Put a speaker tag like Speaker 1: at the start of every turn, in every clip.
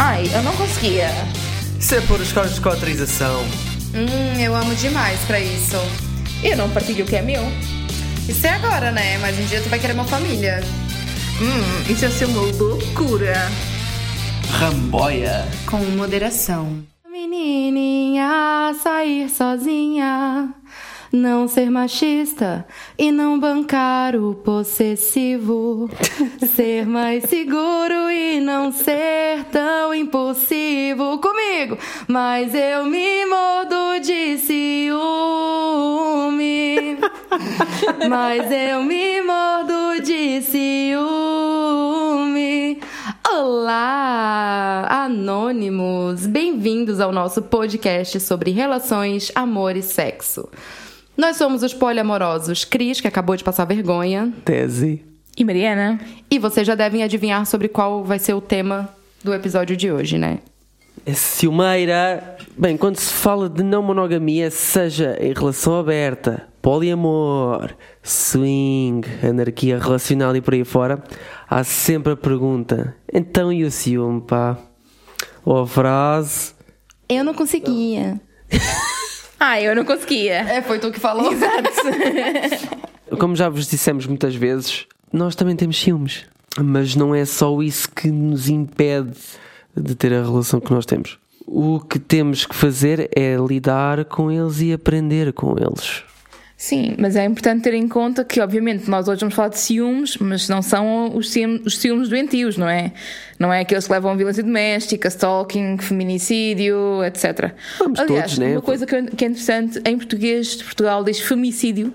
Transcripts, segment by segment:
Speaker 1: Ai, eu não conseguia.
Speaker 2: Isso é por escolas de cotrização.
Speaker 3: Hum, eu amo demais pra isso.
Speaker 1: Eu não partilho o que é meu.
Speaker 3: Isso é agora, né? Mas um dia tu vai querer uma família.
Speaker 1: Hum, isso ia ser uma loucura.
Speaker 2: Ramboia.
Speaker 3: Com moderação. Menininha, sair sozinha. Não ser machista e não bancar o possessivo. ser mais seguro e não ser tão impulsivo comigo. Mas eu me mordo de ciúme. Mas eu me mordo de ciúme. Olá, anônimos! Bem-vindos ao nosso podcast sobre relações, amor e sexo. Nós somos os poliamorosos Cris, que acabou de passar vergonha,
Speaker 2: Tese.
Speaker 1: E Mariana?
Speaker 3: e vocês já devem adivinhar sobre qual vai ser o tema do episódio de hoje, né?
Speaker 2: É ciumeira. Bem, quando se fala de não monogamia, seja em relação aberta, poliamor, swing, anarquia relacional e por aí fora, há sempre a pergunta: então e o ciúme, pá? Ou a frase.
Speaker 3: Eu não conseguia.
Speaker 1: Ah, eu não conseguia.
Speaker 3: É, foi tu que falou?
Speaker 2: Como já vos dissemos muitas vezes, nós também temos ciúmes. Mas não é só isso que nos impede de ter a relação que nós temos. O que temos que fazer é lidar com eles e aprender com eles.
Speaker 1: Sim, mas é importante ter em conta que, obviamente, nós hoje vamos falar de ciúmes, mas não são os ciúmes, os ciúmes doentios, não é? Não é aqueles que levam a violência doméstica, stalking, feminicídio, etc.
Speaker 2: Vamos
Speaker 1: Aliás,
Speaker 2: todos, né?
Speaker 1: uma coisa que é interessante, em português de Portugal diz femicídio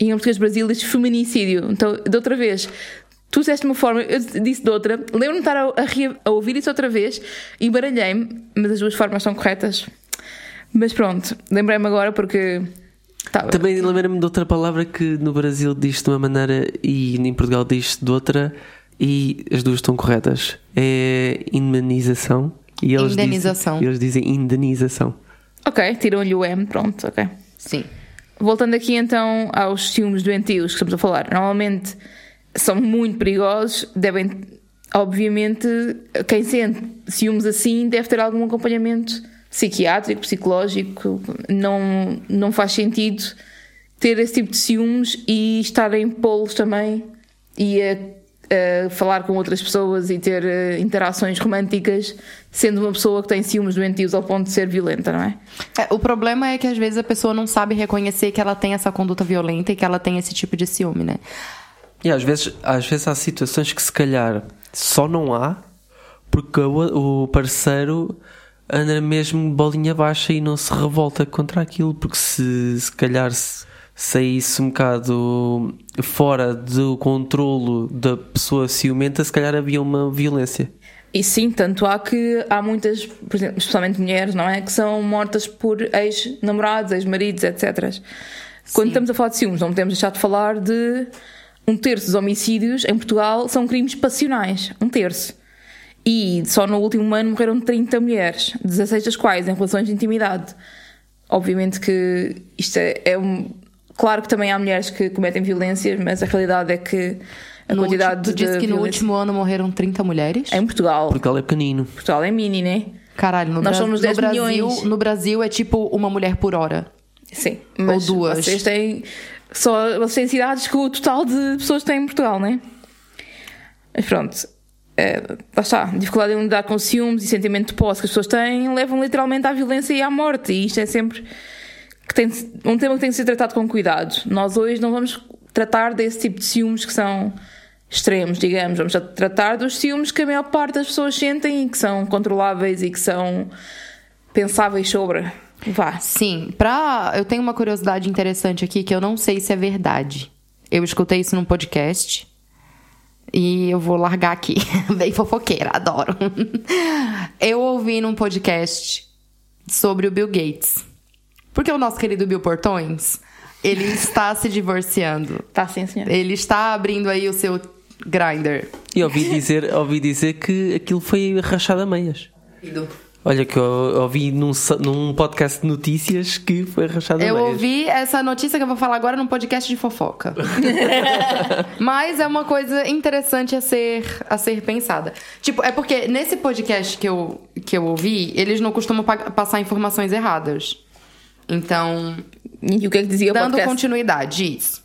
Speaker 1: e em português do Brasil diz feminicídio. Então, de outra vez, tu disseste de uma forma, eu disse de outra, lembro-me de estar a, a a ouvir isso outra vez e baralhei-me, mas as duas formas são corretas. Mas pronto, lembrei-me agora porque. Estava.
Speaker 2: Também lembro-me de outra palavra que no Brasil diz de uma maneira e em Portugal diz de outra e as duas estão corretas. É indemnização. E eles
Speaker 3: Indenização.
Speaker 2: Dizem, eles dizem indenização.
Speaker 1: Ok, tiram-lhe o M, pronto, ok.
Speaker 3: Sim.
Speaker 1: Voltando aqui então aos ciúmes doentios que estamos a falar. Normalmente são muito perigosos, devem, obviamente, quem sente ciúmes assim deve ter algum acompanhamento psiquiátrico, psicológico. Não, não faz sentido ter esse tipo de ciúmes e estar em polos também e a, a falar com outras pessoas e ter eh, interações românticas sendo uma pessoa que tem ciúmes doentios ao ponto de ser violenta, não é?
Speaker 3: É, o problema é que às vezes a pessoa não sabe reconhecer que ela tem essa conduta violenta e que ela tem esse tipo de ciúme, né?
Speaker 2: E às vezes, às vezes há situações que se calhar só não há porque o, o parceiro anda mesmo bolinha baixa e não se revolta contra aquilo, porque se, se calhar se saísse um bocado fora do controlo da pessoa ciumenta, se calhar havia uma violência.
Speaker 1: E sim, tanto há que há muitas, por exemplo, especialmente mulheres, não é? Que são mortas por ex-namorados, ex-maridos, etc. Quando
Speaker 3: Sim.
Speaker 1: estamos a falar de ciúmes, não podemos deixar de falar de um terço dos homicídios em Portugal são crimes passionais. Um terço. E só no último ano morreram 30 mulheres, 16 das quais em relações de intimidade. Obviamente que isto é, é um. Claro que também há mulheres que cometem violências, mas a realidade é que a
Speaker 3: No
Speaker 1: quantidade
Speaker 3: último- tu
Speaker 1: de
Speaker 3: disse que no último ano morreram 30 mulheres?
Speaker 1: em Portugal.
Speaker 2: Porque ela é pequenino.
Speaker 1: Portugal é mini, né?
Speaker 3: Caralho, no,
Speaker 1: Nós
Speaker 3: Bra-
Speaker 1: somos
Speaker 3: no
Speaker 1: 10
Speaker 3: Brasil,
Speaker 1: milhões.
Speaker 3: no Brasil é tipo uma mulher por hora.
Speaker 1: Sim. Mas
Speaker 3: duas.
Speaker 1: Vocês têm. Só vocês têm cidades com o total de pessoas que têm em Portugal, né? Mas pronto. É, lá está. Dificuldade em lidar com ciúmes e sentimento de posse que as pessoas têm levam literalmente à violência e à morte. E isto é sempre que tem, um tema que tem que ser tratado com cuidado. Nós hoje não vamos tratar desse tipo de ciúmes que são extremos, digamos. Vamos tratar dos ciúmes que a maior parte das pessoas sentem e que são controláveis e que são pensáveis sobre. Vá.
Speaker 3: Sim, pra. Eu tenho uma curiosidade interessante aqui que eu não sei se é verdade. Eu escutei isso num podcast. E eu vou largar aqui. Bem fofoqueira, adoro. Eu ouvi num podcast sobre o Bill Gates. Porque o nosso querido Bill Portões, ele está se divorciando.
Speaker 1: Tá sim, senhor.
Speaker 3: Ele está abrindo aí o seu grinder.
Speaker 2: E ouvi dizer, ouvi dizer que aquilo foi rachado a meias. Olha, que eu ouvi num, num podcast de notícias que foi rachado a
Speaker 3: Eu
Speaker 2: meias.
Speaker 3: ouvi essa notícia que eu vou falar agora num podcast de fofoca. Mas é uma coisa interessante a ser, a ser pensada. Tipo, é porque nesse podcast que eu, que eu ouvi, eles não costumam pa- passar informações erradas. Então,
Speaker 1: E o que é que dizia o
Speaker 3: dando
Speaker 1: podcast?
Speaker 3: continuidade, isso.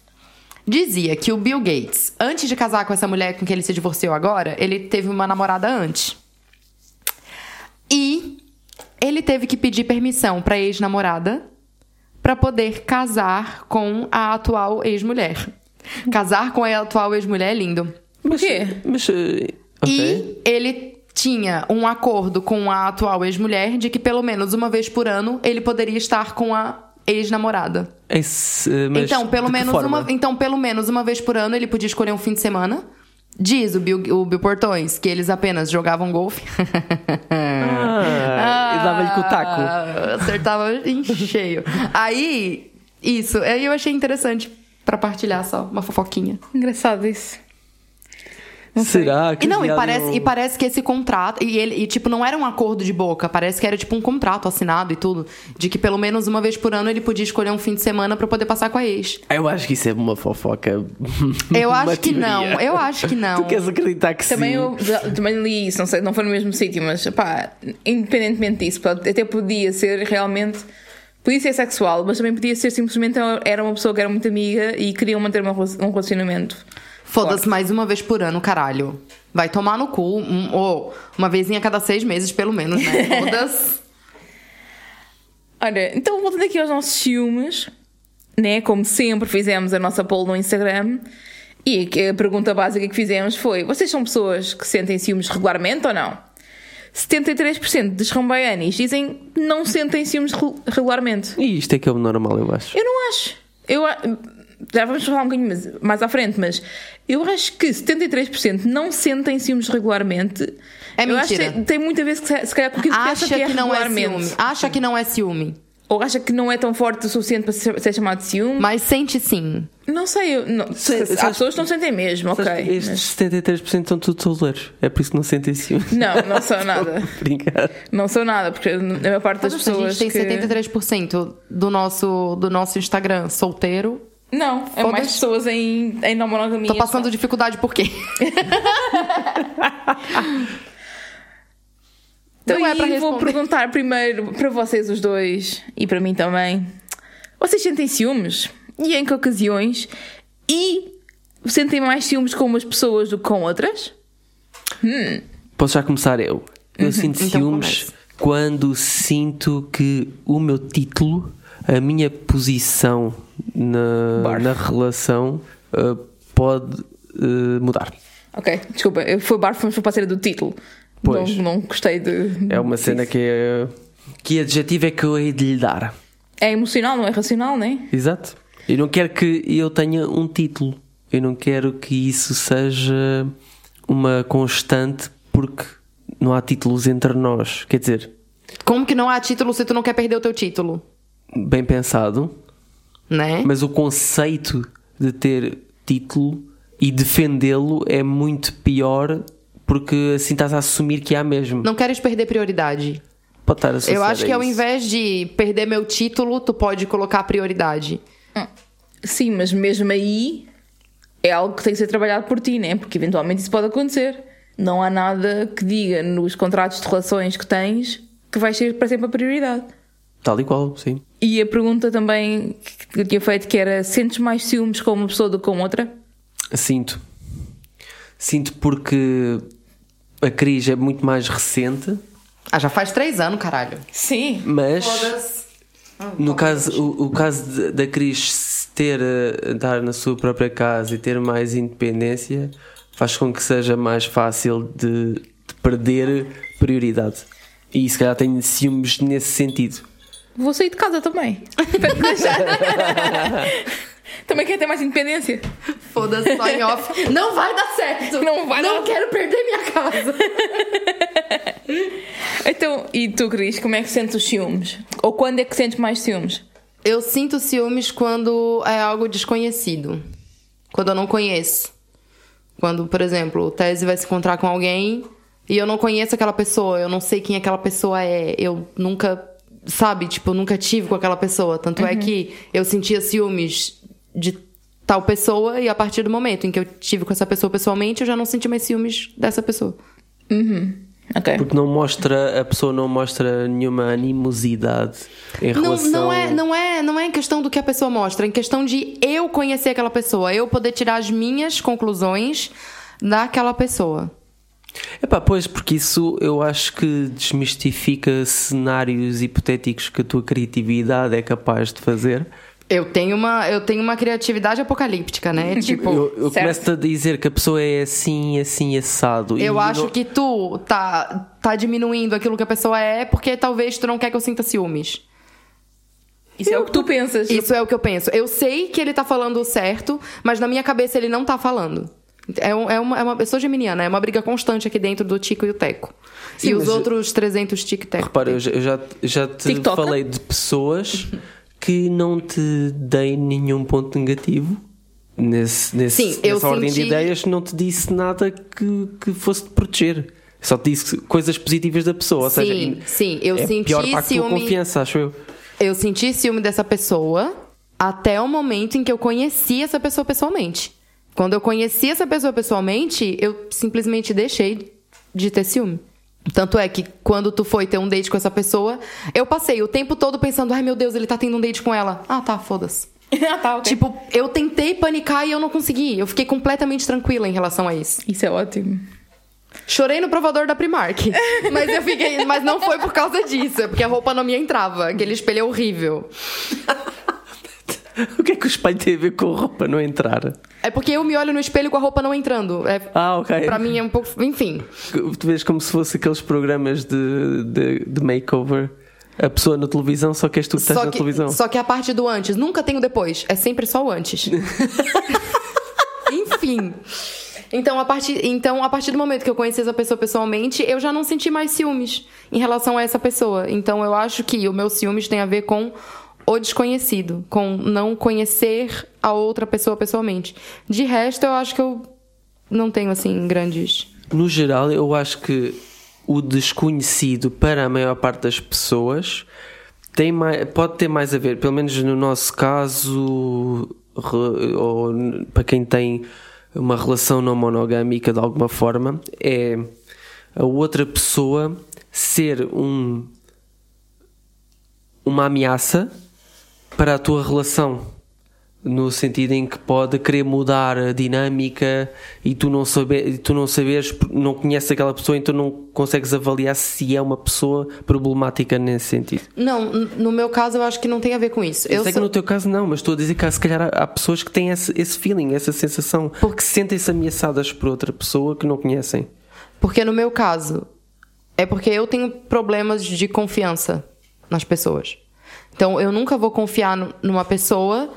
Speaker 3: Dizia que o Bill Gates, antes de casar com essa mulher com quem ele se divorciou agora, ele teve uma namorada antes. E ele teve que pedir permissão pra ex-namorada pra poder casar com a atual ex-mulher. Casar com a atual ex-mulher é lindo.
Speaker 1: Por quê?
Speaker 2: Mas.
Speaker 3: E ele tinha um acordo com a atual ex-mulher de que pelo menos uma vez por ano ele poderia estar com a ex-namorada.
Speaker 2: Esse, mas
Speaker 3: Então, pelo menos
Speaker 2: forma?
Speaker 3: uma, então, pelo menos uma vez por ano ele podia escolher um fim de semana. Diz o Bill, o Bill Portões que eles apenas jogavam golfe.
Speaker 2: Ah, e dava-lhe com o taco.
Speaker 3: Ah, Acertava em cheio. Aí, isso. Aí eu achei interessante pra partilhar só, uma fofoquinha.
Speaker 1: Engraçado isso.
Speaker 2: Será que
Speaker 3: E não, e parece, e parece que esse contrato. E ele, e, tipo, não era um acordo de boca, parece que era tipo um contrato assinado e tudo. De que pelo menos uma vez por ano ele podia escolher um fim de semana pra poder passar com a ex.
Speaker 2: Eu acho que isso é uma fofoca.
Speaker 3: Eu
Speaker 2: Uma
Speaker 3: acho que não,
Speaker 2: teoria.
Speaker 3: eu acho que não.
Speaker 2: Tu queres acreditar que
Speaker 1: Também
Speaker 2: sim?
Speaker 1: eu também li isso, não sei, não foi no mesmo sítio, mas pá, independentemente disso, até podia ser realmente. Podia ser sexual, mas também podia ser simplesmente era uma pessoa que era muito amiga e queriam manter um relacionamento.
Speaker 3: Foda-se mais uma vez por ano, caralho. Vai tomar no cu. Um, ou uma vezinha a cada seis meses, pelo menos, né? Foda-se.
Speaker 1: Ora, então voltando aqui aos nossos ciúmes, né? Como sempre fizemos a nossa poll no Instagram. E a pergunta básica que fizemos foi: vocês são pessoas que sentem ciúmes regularmente ou não? 73% dos rombaianis dizem que não sentem ciúmes re- regularmente.
Speaker 2: E isto é que é o normal, eu acho.
Speaker 1: Eu não acho. Eu, já vamos falar um bocadinho mais, mais à frente, mas eu acho que 73% não sentem ciúmes regularmente.
Speaker 3: É
Speaker 1: eu acho que
Speaker 3: mentira.
Speaker 1: tem, tem muito a ver se, calhar com aquilo que pensa
Speaker 3: Acha
Speaker 1: que é
Speaker 3: que não é ciúme. Acha que não é ciúme.
Speaker 1: Ou acha que não é tão forte o suficiente para ser, chamado de ciúme.
Speaker 3: Mas sente sim.
Speaker 1: Não sei, eu, não,
Speaker 2: Sei- sabes-
Speaker 1: pessoas que não sentem mesmo, ok.
Speaker 2: Que
Speaker 1: mas-
Speaker 2: Estes 73% estão todos soleiros. É por isso que não sentem ciúme.
Speaker 1: Não, não sou nada.
Speaker 2: Brincar.
Speaker 1: Não sou nada, porque a maior parte das
Speaker 3: Mas a
Speaker 1: pessoas.
Speaker 3: gente tem
Speaker 1: que...
Speaker 3: 73% do nosso, do nosso Instagram solteiro.
Speaker 1: Não, é mais
Speaker 3: Foda-se.
Speaker 1: pessoas em, em não monogamia.
Speaker 3: Tô passando dificuldade por quê?
Speaker 1: Então,
Speaker 3: Não é pra
Speaker 1: vou perguntar primeiro para vocês os dois e para mim também. Vocês sentem ciúmes? E em que ocasiões? E sentem mais ciúmes com umas pessoas do que com outras?
Speaker 2: Posso já começar eu? Eu sinto
Speaker 3: Então
Speaker 2: ciúmes
Speaker 3: comece.
Speaker 2: quando sinto que o meu título, a minha posição na,
Speaker 1: Barf.
Speaker 2: na relação uh, pode uh, mudar.
Speaker 1: Ok, desculpa, eu- foi barfo, mas foi para a cena do título.
Speaker 2: Pois.
Speaker 1: Não, não gostei de.
Speaker 2: É uma cena que é. Que adjetivo é que eu hei de lhe dar?
Speaker 1: É emocional, não é racional, não é?
Speaker 2: Exato. Eu não quero que eu tenha um título. Eu não quero que isso seja uma constante porque não há títulos entre nós. Quer dizer,
Speaker 3: Como que não há título se tu não quer perder o teu título?
Speaker 2: Bem pensado,
Speaker 3: Né?
Speaker 2: mas o conceito de ter título e defendê-lo é muito pior porque assim estás a assumir que há mesmo.
Speaker 3: Não queres perder prioridade.
Speaker 2: Pode estar
Speaker 3: Eu acho que ao invés de perder meu título, tu pode colocar prioridade.
Speaker 1: Sim, mas mesmo aí é algo que tem que ser trabalhado por ti, né? Porque eventualmente isso pode acontecer. Não há nada que diga nos contratos de relações que tens que vais ser para sempre a prioridade.
Speaker 2: Tal e qual, sim.
Speaker 1: E a pergunta também que eu tinha feito que era: sentes mais ciúmes com uma pessoa do que com outra?
Speaker 2: Sinto. Sinto porque a crise é muito mais recente,
Speaker 3: Ah, já faz três anos, caralho.
Speaker 1: Sim.
Speaker 2: mas no caso, o, o caso da Cris se ter a estar na sua própria casa e ter mais independência faz com que seja mais fácil de, de perder prioridade. E se calhar tenho ciúmes nesse sentido.
Speaker 1: Vou sair de casa também. também quer ter mais independência.
Speaker 3: Foda-se, só em off. Não vai dar certo.
Speaker 1: Não vai
Speaker 3: Não
Speaker 1: dar.
Speaker 3: quero perder minha casa.
Speaker 1: Então, e tu, Cris, como é que sentes os ciúmes? Ou quando é que sentes mais ciúmes?
Speaker 3: Eu sinto ciúmes quando é algo desconhecido. Quando eu não conheço. Quando, por exemplo, o Tese vai se encontrar com alguém E eu não conheço aquela pessoa, eu não sei quem aquela pessoa é, eu nunca, sabe, tipo, eu nunca tive com aquela pessoa. Tanto é que eu sentia ciúmes de tal pessoa e a partir do momento em que eu tive com essa pessoa pessoalmente, eu já não senti mais ciúmes dessa pessoa.
Speaker 1: Ok.
Speaker 2: Porque não mostra, a pessoa não mostra nenhuma animosidade em
Speaker 3: Não,
Speaker 2: relação.
Speaker 3: não, é, não, é, não é em questão do que a pessoa mostra, é em questão de eu conhecer aquela pessoa, eu poder tirar as minhas conclusões daquela pessoa.
Speaker 2: Epá, pois, porque isso eu acho que desmistifica cenários hipotéticos que a tua criatividade é capaz de fazer.
Speaker 3: Eu tenho uma, eu tenho uma criatividade apocalíptica, né? Tipo,
Speaker 2: eu eu começo a dizer que a pessoa é assim, assim, assado.
Speaker 3: eu
Speaker 2: e
Speaker 3: acho
Speaker 2: não-
Speaker 3: que tu tá, tá diminuindo aquilo que a pessoa é porque talvez tu não quer que eu sinta ciúmes.
Speaker 1: Isso é o que tu pensas.
Speaker 3: Isso é o que eu penso. Eu sei que ele tá falando o certo, mas na minha cabeça ele não tá falando. É, um- é uma, é uma, eu sou geminiana, é uma briga constante aqui dentro do Tico e o Teco.
Speaker 2: Sim,
Speaker 3: e os outros 300 tic-teco.
Speaker 2: Repara, eu já, eu já, já te
Speaker 1: TikTok?
Speaker 2: falei de pessoas que não te dei nenhum ponto negativo. Nesse, nesse,
Speaker 3: Sim, eu
Speaker 2: nessa ordem de
Speaker 3: senti-
Speaker 2: ideias, não te disse nada que, que fosse te proteger. Só te disse coisas positivas da pessoa. Ou seja,
Speaker 3: Sim, sim, eu
Speaker 2: é
Speaker 3: senti
Speaker 2: pior para a tua
Speaker 3: ciúme-
Speaker 2: confiança, acho eu.
Speaker 3: Eu senti ciúme dessa pessoa até o momento em que eu conheci essa pessoa pessoalmente. Quando eu conheci essa pessoa pessoalmente, eu simplesmente deixei de ter ciúme. Tanto é que quando tu foi ter um date com essa pessoa, eu passei o tempo todo pensando, ai meu Deus, ele tá tendo um date com ela. Ah, tá, foda-se.
Speaker 1: ah, tá, ok.
Speaker 3: Tipo, eu tentei panicar e eu não consegui. Eu fiquei completamente tranquila em relação a isso.
Speaker 1: Isso é ótimo.
Speaker 3: Chorei no provador da Primark. mas eu fiquei. Mas não foi por causa disso, é porque a roupa não me entrava. Aquele espelho é horrível.
Speaker 2: O que é que o espelho tem a ver com a roupa não entrar?
Speaker 3: É porque eu me olho no espelho com a roupa não entrando. É,
Speaker 2: Ah, ok.
Speaker 3: Pra mim é um pouco. Enfim.
Speaker 2: Tu vês como se fosse aqueles programas de, de, de makeover. A pessoa na televisão, só que és tu que estás
Speaker 3: Só
Speaker 2: na
Speaker 3: que,
Speaker 2: televisão.
Speaker 3: só que a parte do antes. Nunca tem o depois. É sempre só o antes. Enfim. Então a, partir, então, a partir do momento que eu conheci essa pessoa pessoalmente, eu já não senti mais ciúmes em relação a essa pessoa. Então eu acho que o meu ciúmes tem a ver com o desconhecido, com não conhecer a outra pessoa pessoalmente. De resto, eu acho que eu não tenho, assim, grandes.
Speaker 2: No geral, eu acho que o desconhecido para a maior parte das pessoas tem mais, pode ter mais a ver, pelo menos no nosso caso, ou para quem tem uma relação não monogâmica de alguma forma, é a outra pessoa ser um uma ameaça para a tua relação. No sentido em que pode querer mudar a dinâmica e tu não, saber, e tu não saberes, não conheces aquela pessoa, então não consegues avaliar se é uma pessoa problemática nesse sentido.
Speaker 3: Não, no meu caso, eu acho que não tem a ver com isso.
Speaker 2: Eu
Speaker 3: Eu
Speaker 2: sei
Speaker 3: sou-
Speaker 2: que no teu caso não, mas estou a dizer que se calhar há, pessoas que têm esse, esse feeling, essa sensação, porque sentem-se ameaçadas por outra pessoa que não conhecem.
Speaker 3: Porque no meu caso, é porque eu tenho problemas de confiança nas pessoas. Então, eu nunca vou confiar nu- numa pessoa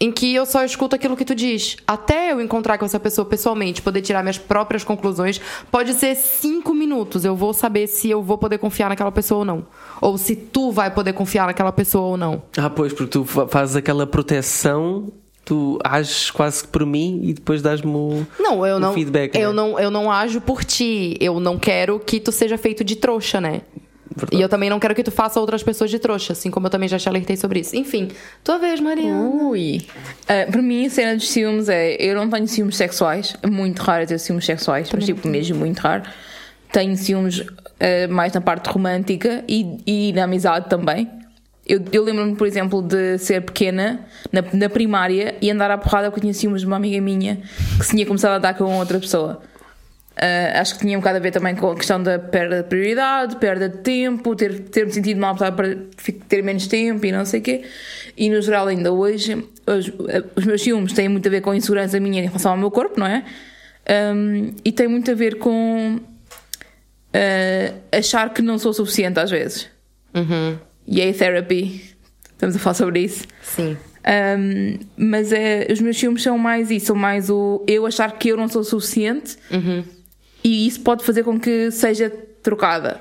Speaker 3: em que eu só escuto aquilo que tu diz. Até eu encontrar com essa pessoa pessoalmente, poder tirar minhas próprias conclusões, pode ser cinco minutos. Eu vou saber se eu vou poder confiar naquela pessoa ou não. Ou se tu vai poder confiar naquela pessoa ou não.
Speaker 2: Ah, pois, porque tu fa- fazes aquela proteção, tu ages quase que por mim e depois dás-me o,
Speaker 3: Não, eu
Speaker 2: o
Speaker 3: não,
Speaker 2: feedback.
Speaker 3: eu
Speaker 2: né?
Speaker 3: não, eu não ajo por ti. Eu não quero que tu seja feito de trouxa, né?
Speaker 2: Verdade.
Speaker 3: E eu também não quero que tu faça outras pessoas de trouxa, assim como eu também já te alertei sobre isso. Enfim, tua vez, Mariana.
Speaker 1: Ui. Ah, para mim, a cena dos ciúmes é. Eu não tenho ciúmes sexuais. É muito raro ter ciúmes sexuais, mas tipo, mesmo muito raro. Tenho ciúmes ah, mais na parte romântica e, e na amizade também. Eu, eu lembro-me, por exemplo, de ser pequena, na, na primária, e andar à porrada porque eu tinha ciúmes de uma amiga minha que se tinha começado a dar com outra pessoa. Ah, acho que tinha um bocado a ver também com a questão da perda de prioridade, perda de tempo, ter, ter-me sentido mal para ter menos tempo e não sei o quê. E no geral, ainda hoje, os, os meus ciúmes têm muito a ver com a insegurança minha em relação ao meu corpo, não é? Ahm, e tem muito a ver com ah, achar que não sou suficiente às vezes.
Speaker 3: Uhum.
Speaker 1: E aí, therapy, estamos a falar sobre isso.
Speaker 3: Sim.
Speaker 1: Um, mas é, os meus filmes são mais isso, são mais o eu achar que eu não sou suficiente e isso pode fazer com que seja trocada.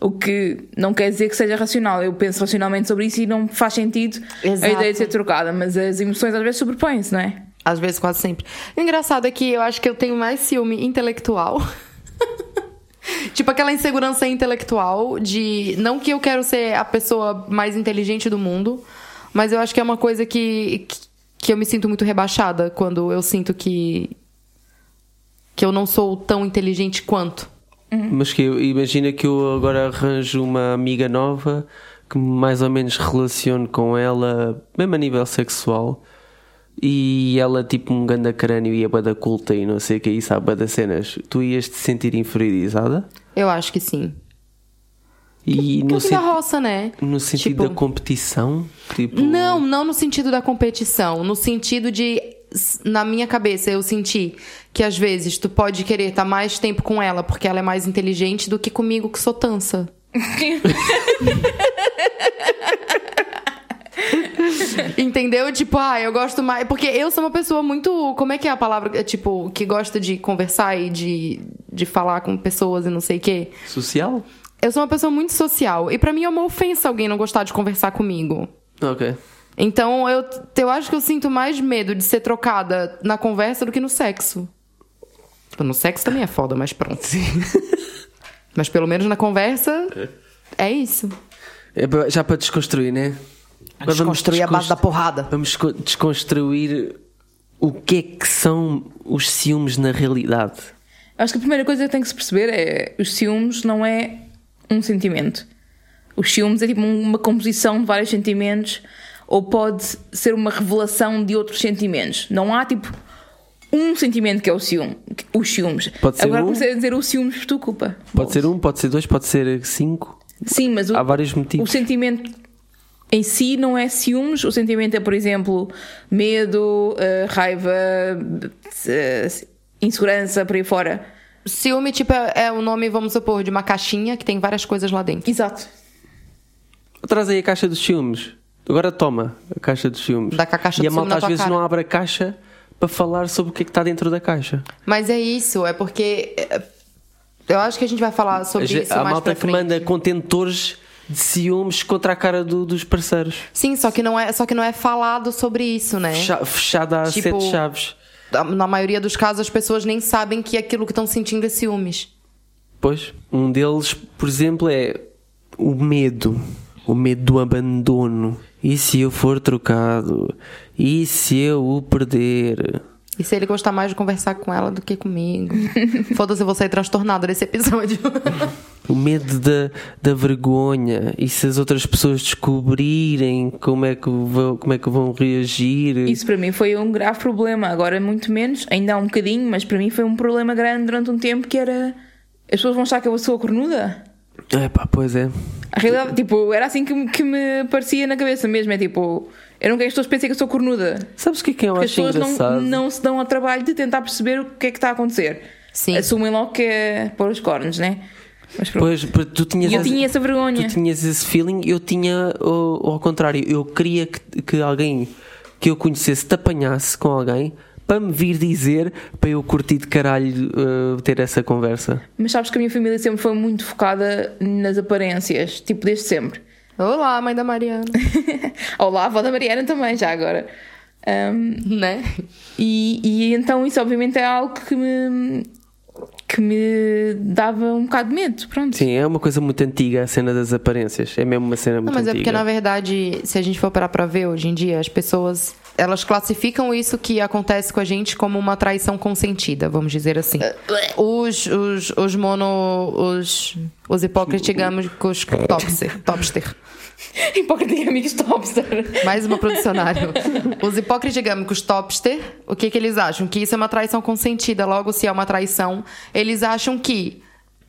Speaker 1: O que não quer dizer que seja racional. Eu penso racionalmente sobre isso e não faz sentido a
Speaker 3: Exato.
Speaker 1: ideia de ser trocada, mas as emoções às vezes sobrepõem-se, não é?
Speaker 3: Às vezes, quase sempre. O engraçado é que eu acho que eu tenho mais ciúme intelectual. tipo aquela insegurança intelectual de. Não que eu quero ser a pessoa mais inteligente do mundo, mas eu acho que é uma coisa que, que eu me sinto muito rebaixada quando eu sinto que. Que eu não sou tão inteligente quanto.
Speaker 2: Mas que eu- imagina que eu agora arranjo uma amiga nova que mais ou menos relacione com ela, mesmo a nível sexual, e ela tipo um ganda crânio e a bada culta e não sei o que e sabe das cenas. Tu ias te sentir inferiorizada?
Speaker 3: Eu acho que sim.
Speaker 2: E no,
Speaker 3: Porque
Speaker 2: sen-
Speaker 3: da roça, né?
Speaker 2: no sentido
Speaker 3: Tipo-
Speaker 2: da competição? Tipo,
Speaker 3: Não, não no sentido da competição, no sentido de na minha cabeça eu senti que às vezes tu pode querer estar mais tempo com ela porque ela é mais inteligente do que comigo que sou tansa. Entendeu? Tipo, ah, eu gosto mais. Porque eu sou uma pessoa muito. Como é que é a palavra? É, Tipo, que gosta de conversar e de, de falar com pessoas e não sei o quê.
Speaker 2: social?
Speaker 3: Eu sou uma pessoa muito social. E pra mim é uma ofensa alguém não gostar de conversar comigo.
Speaker 2: Ok.
Speaker 3: Então eu, eu acho que eu sinto mais medo de ser trocada na conversa do que no sexo. Tipo, no sexo também é foda, mas pronto. Mas pelo menos na conversa é isso.
Speaker 2: É pra- já para desconstruir, né? Agora vamos
Speaker 3: Desconstruir a base da porrada.
Speaker 2: Vamos co- desconstruir o que é que são os ciúmes na realidade.
Speaker 1: Acho que a primeira coisa que tem que se perceber é os ciúmes não é um sentimento. Os ciúmes é tipo uma composição de vários sentimentos ou pode ser uma revelação de outros sentimentos. Não há tipo um sentimento que é o ciúme, os ciúmes.
Speaker 2: Pode ser
Speaker 1: Agora
Speaker 2: um.
Speaker 1: comecei a dizer os ciúmes por tua culpa.
Speaker 2: Pode ser um, pode ser dois, pode ser cinco.
Speaker 1: Sim, mas o,
Speaker 2: Há vários
Speaker 1: o
Speaker 2: motivos.
Speaker 1: sentimento em si não é ciúmes, o sentimento é, por exemplo, medo, eh, raiva, eh, insegurança, por aí fora.
Speaker 3: Ciúme, tipo, é, é o nome, vamos supor, de uma caixinha que tem várias coisas lá dentro.
Speaker 1: Exato.
Speaker 2: Traz aí a caixa dos ciúmes. Agora toma a caixa dos ciúmes.
Speaker 3: Dá com a caixa
Speaker 2: e a malta às vezes
Speaker 3: cara.
Speaker 2: não abre a caixa para falar sobre o que é que está dentro da caixa.
Speaker 3: Mas é isso, é porque. é, Eu acho que a gente vai falar sobre
Speaker 2: A
Speaker 3: isso
Speaker 2: a
Speaker 3: mais
Speaker 2: malta que
Speaker 3: frente.
Speaker 2: manda contentores de ciúmes contra a cara do- dos parceiros.
Speaker 3: Sim, só que, não é, só que não é falado sobre isso, né?
Speaker 2: Fecha- fechada a
Speaker 3: Tipo-
Speaker 2: sete chaves.
Speaker 3: Na maioria dos casos, as pessoas nem sabem que aquilo que estão sentindo é ciúmes.
Speaker 2: Pois, um deles, por exemplo, é o medo. O medo do abandono. E se eu for trocado? E se eu o perder?
Speaker 3: E se ele gostar mais de conversar com ela do que comigo? Foda-se, eu vou sair transtornado desse episódio.
Speaker 2: O medo da, da vergonha. E se as outras pessoas descobrirem como é que vão, como é que vão reagir?
Speaker 1: Isso para mim foi um grave problema. Agora, muito menos, ainda há um bocadinho, mas para mim foi um problema grande durante um tempo que era. As pessoas vão achar que eu sou cornuda.
Speaker 2: É pá, pois é.
Speaker 1: A realidade, tipo, era assim que, me- que me parecia na cabeça mesmo. É tipo, eu não quero que as pessoas pensem que eu sou cornuda.
Speaker 2: Sabes o que é que eu
Speaker 1: Porque as
Speaker 2: acho
Speaker 1: pessoas não, não se dão ao trabalho de tentar perceber o que é que está a acontecer.
Speaker 3: Sim.
Speaker 1: Assumem logo que é pôr os cornos, né? Mas pronto.
Speaker 2: Pois, tu tinhas
Speaker 1: E eu
Speaker 2: essa-
Speaker 1: tinha essa vergonha.
Speaker 2: Tu tinhas esse feeling, eu tinha o, ao contrário. Eu queria que, que alguém que eu conhecesse te apanhasse com alguém para me vir dizer para eu curtir de caralho uh, ter essa conversa.
Speaker 1: Mas sabes que a minha família sempre foi muito focada nas aparências, tipo, desde sempre.
Speaker 3: Olá, mãe da Mariana.
Speaker 1: Olá, a avó da Mariana também, já agora. Ahm,
Speaker 3: né?
Speaker 1: e, e então isso obviamente é algo que me, que me dava um bocado de medo, pronto.
Speaker 2: Sim, é uma coisa muito antiga a cena das aparências. É mesmo uma cena muito
Speaker 3: Não, mas é
Speaker 2: antiga.
Speaker 3: porque, na verdade, se a gente for parar pra ver hoje em dia, as pessoas elas classificam isso que acontece com a gente como uma traição consentida, vamos dizer assim. Os, os, os mono. Os, os hipócritigâmicos topster.
Speaker 1: amigos topster.
Speaker 3: Mais uma pro dicionário. Os hipócritigâmicos topster, o que, que eles acham? Que isso é uma traição consentida. Logo, se é uma traição, eles acham que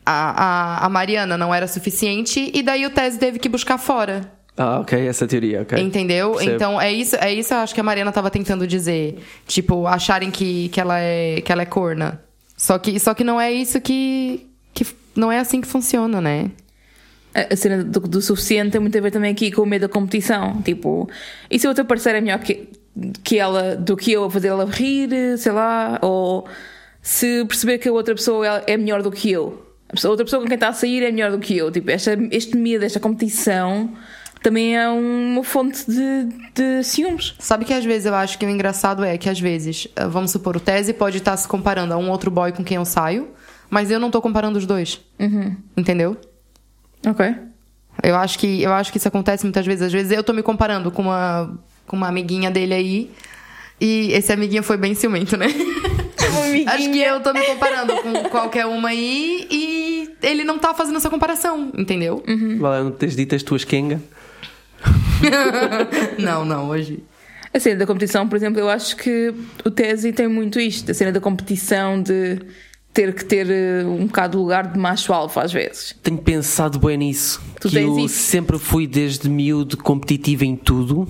Speaker 3: a, a, a Mariana não era suficiente e daí o Tese teve que buscar fora.
Speaker 2: Ah, ok, essa teoria, ok.
Speaker 3: Entendeu?
Speaker 2: Percebo.
Speaker 3: Então é isso, é isso eu acho que a Mariana tava tentando dizer. Tipo, acharem que, que, ela, é, que ela é corna. Só que, só que não é isso que, que. Não é assim que funciona, né?
Speaker 1: A a cena do, do suficiente tem muito a ver também aqui com o medo da competição. Tipo, e se a outra parceira é melhor que, que ela do que eu a fazer ela rir, sei lá, ou se perceber que a outra pessoa é é melhor do que eu. A outra pessoa com quem está a sair é melhor do que eu. Tipo, esta, este medo, esta competição também é uma fonte de, de ciúmes.
Speaker 3: Sabe que às vezes eu acho que o engraçado é que às vezes, eh, vamos supor, o Tese pode estar se comparando a um outro boy com quem eu saio, Mas eu não tô comparando os dois. Entendeu?
Speaker 1: Ok.
Speaker 3: Eu acho que eu acho que isso acontece muitas vezes. Às vezes eu tô me comparando com uma com uma amiguinha dele aí. E esse amiguinho foi bem ciumento, né? acho que eu tô me comparando com qualquer uma aí e ele não tá fazendo essa comparação, entendeu?
Speaker 2: Vai lá, não tens dito as tuas kenga?
Speaker 3: não, não, hoje.
Speaker 1: A cena da competição, por exemplo, eu acho que o Tesi tem muito isto, a cena da competição de ter que ter eh, um bocado de lugar de macho alfa às vezes.
Speaker 2: Tenho pensado bem nisso.
Speaker 1: Tu
Speaker 2: que
Speaker 1: tens
Speaker 2: eu
Speaker 1: isso?
Speaker 2: sempre fui desde miúdo competitivo em tudo.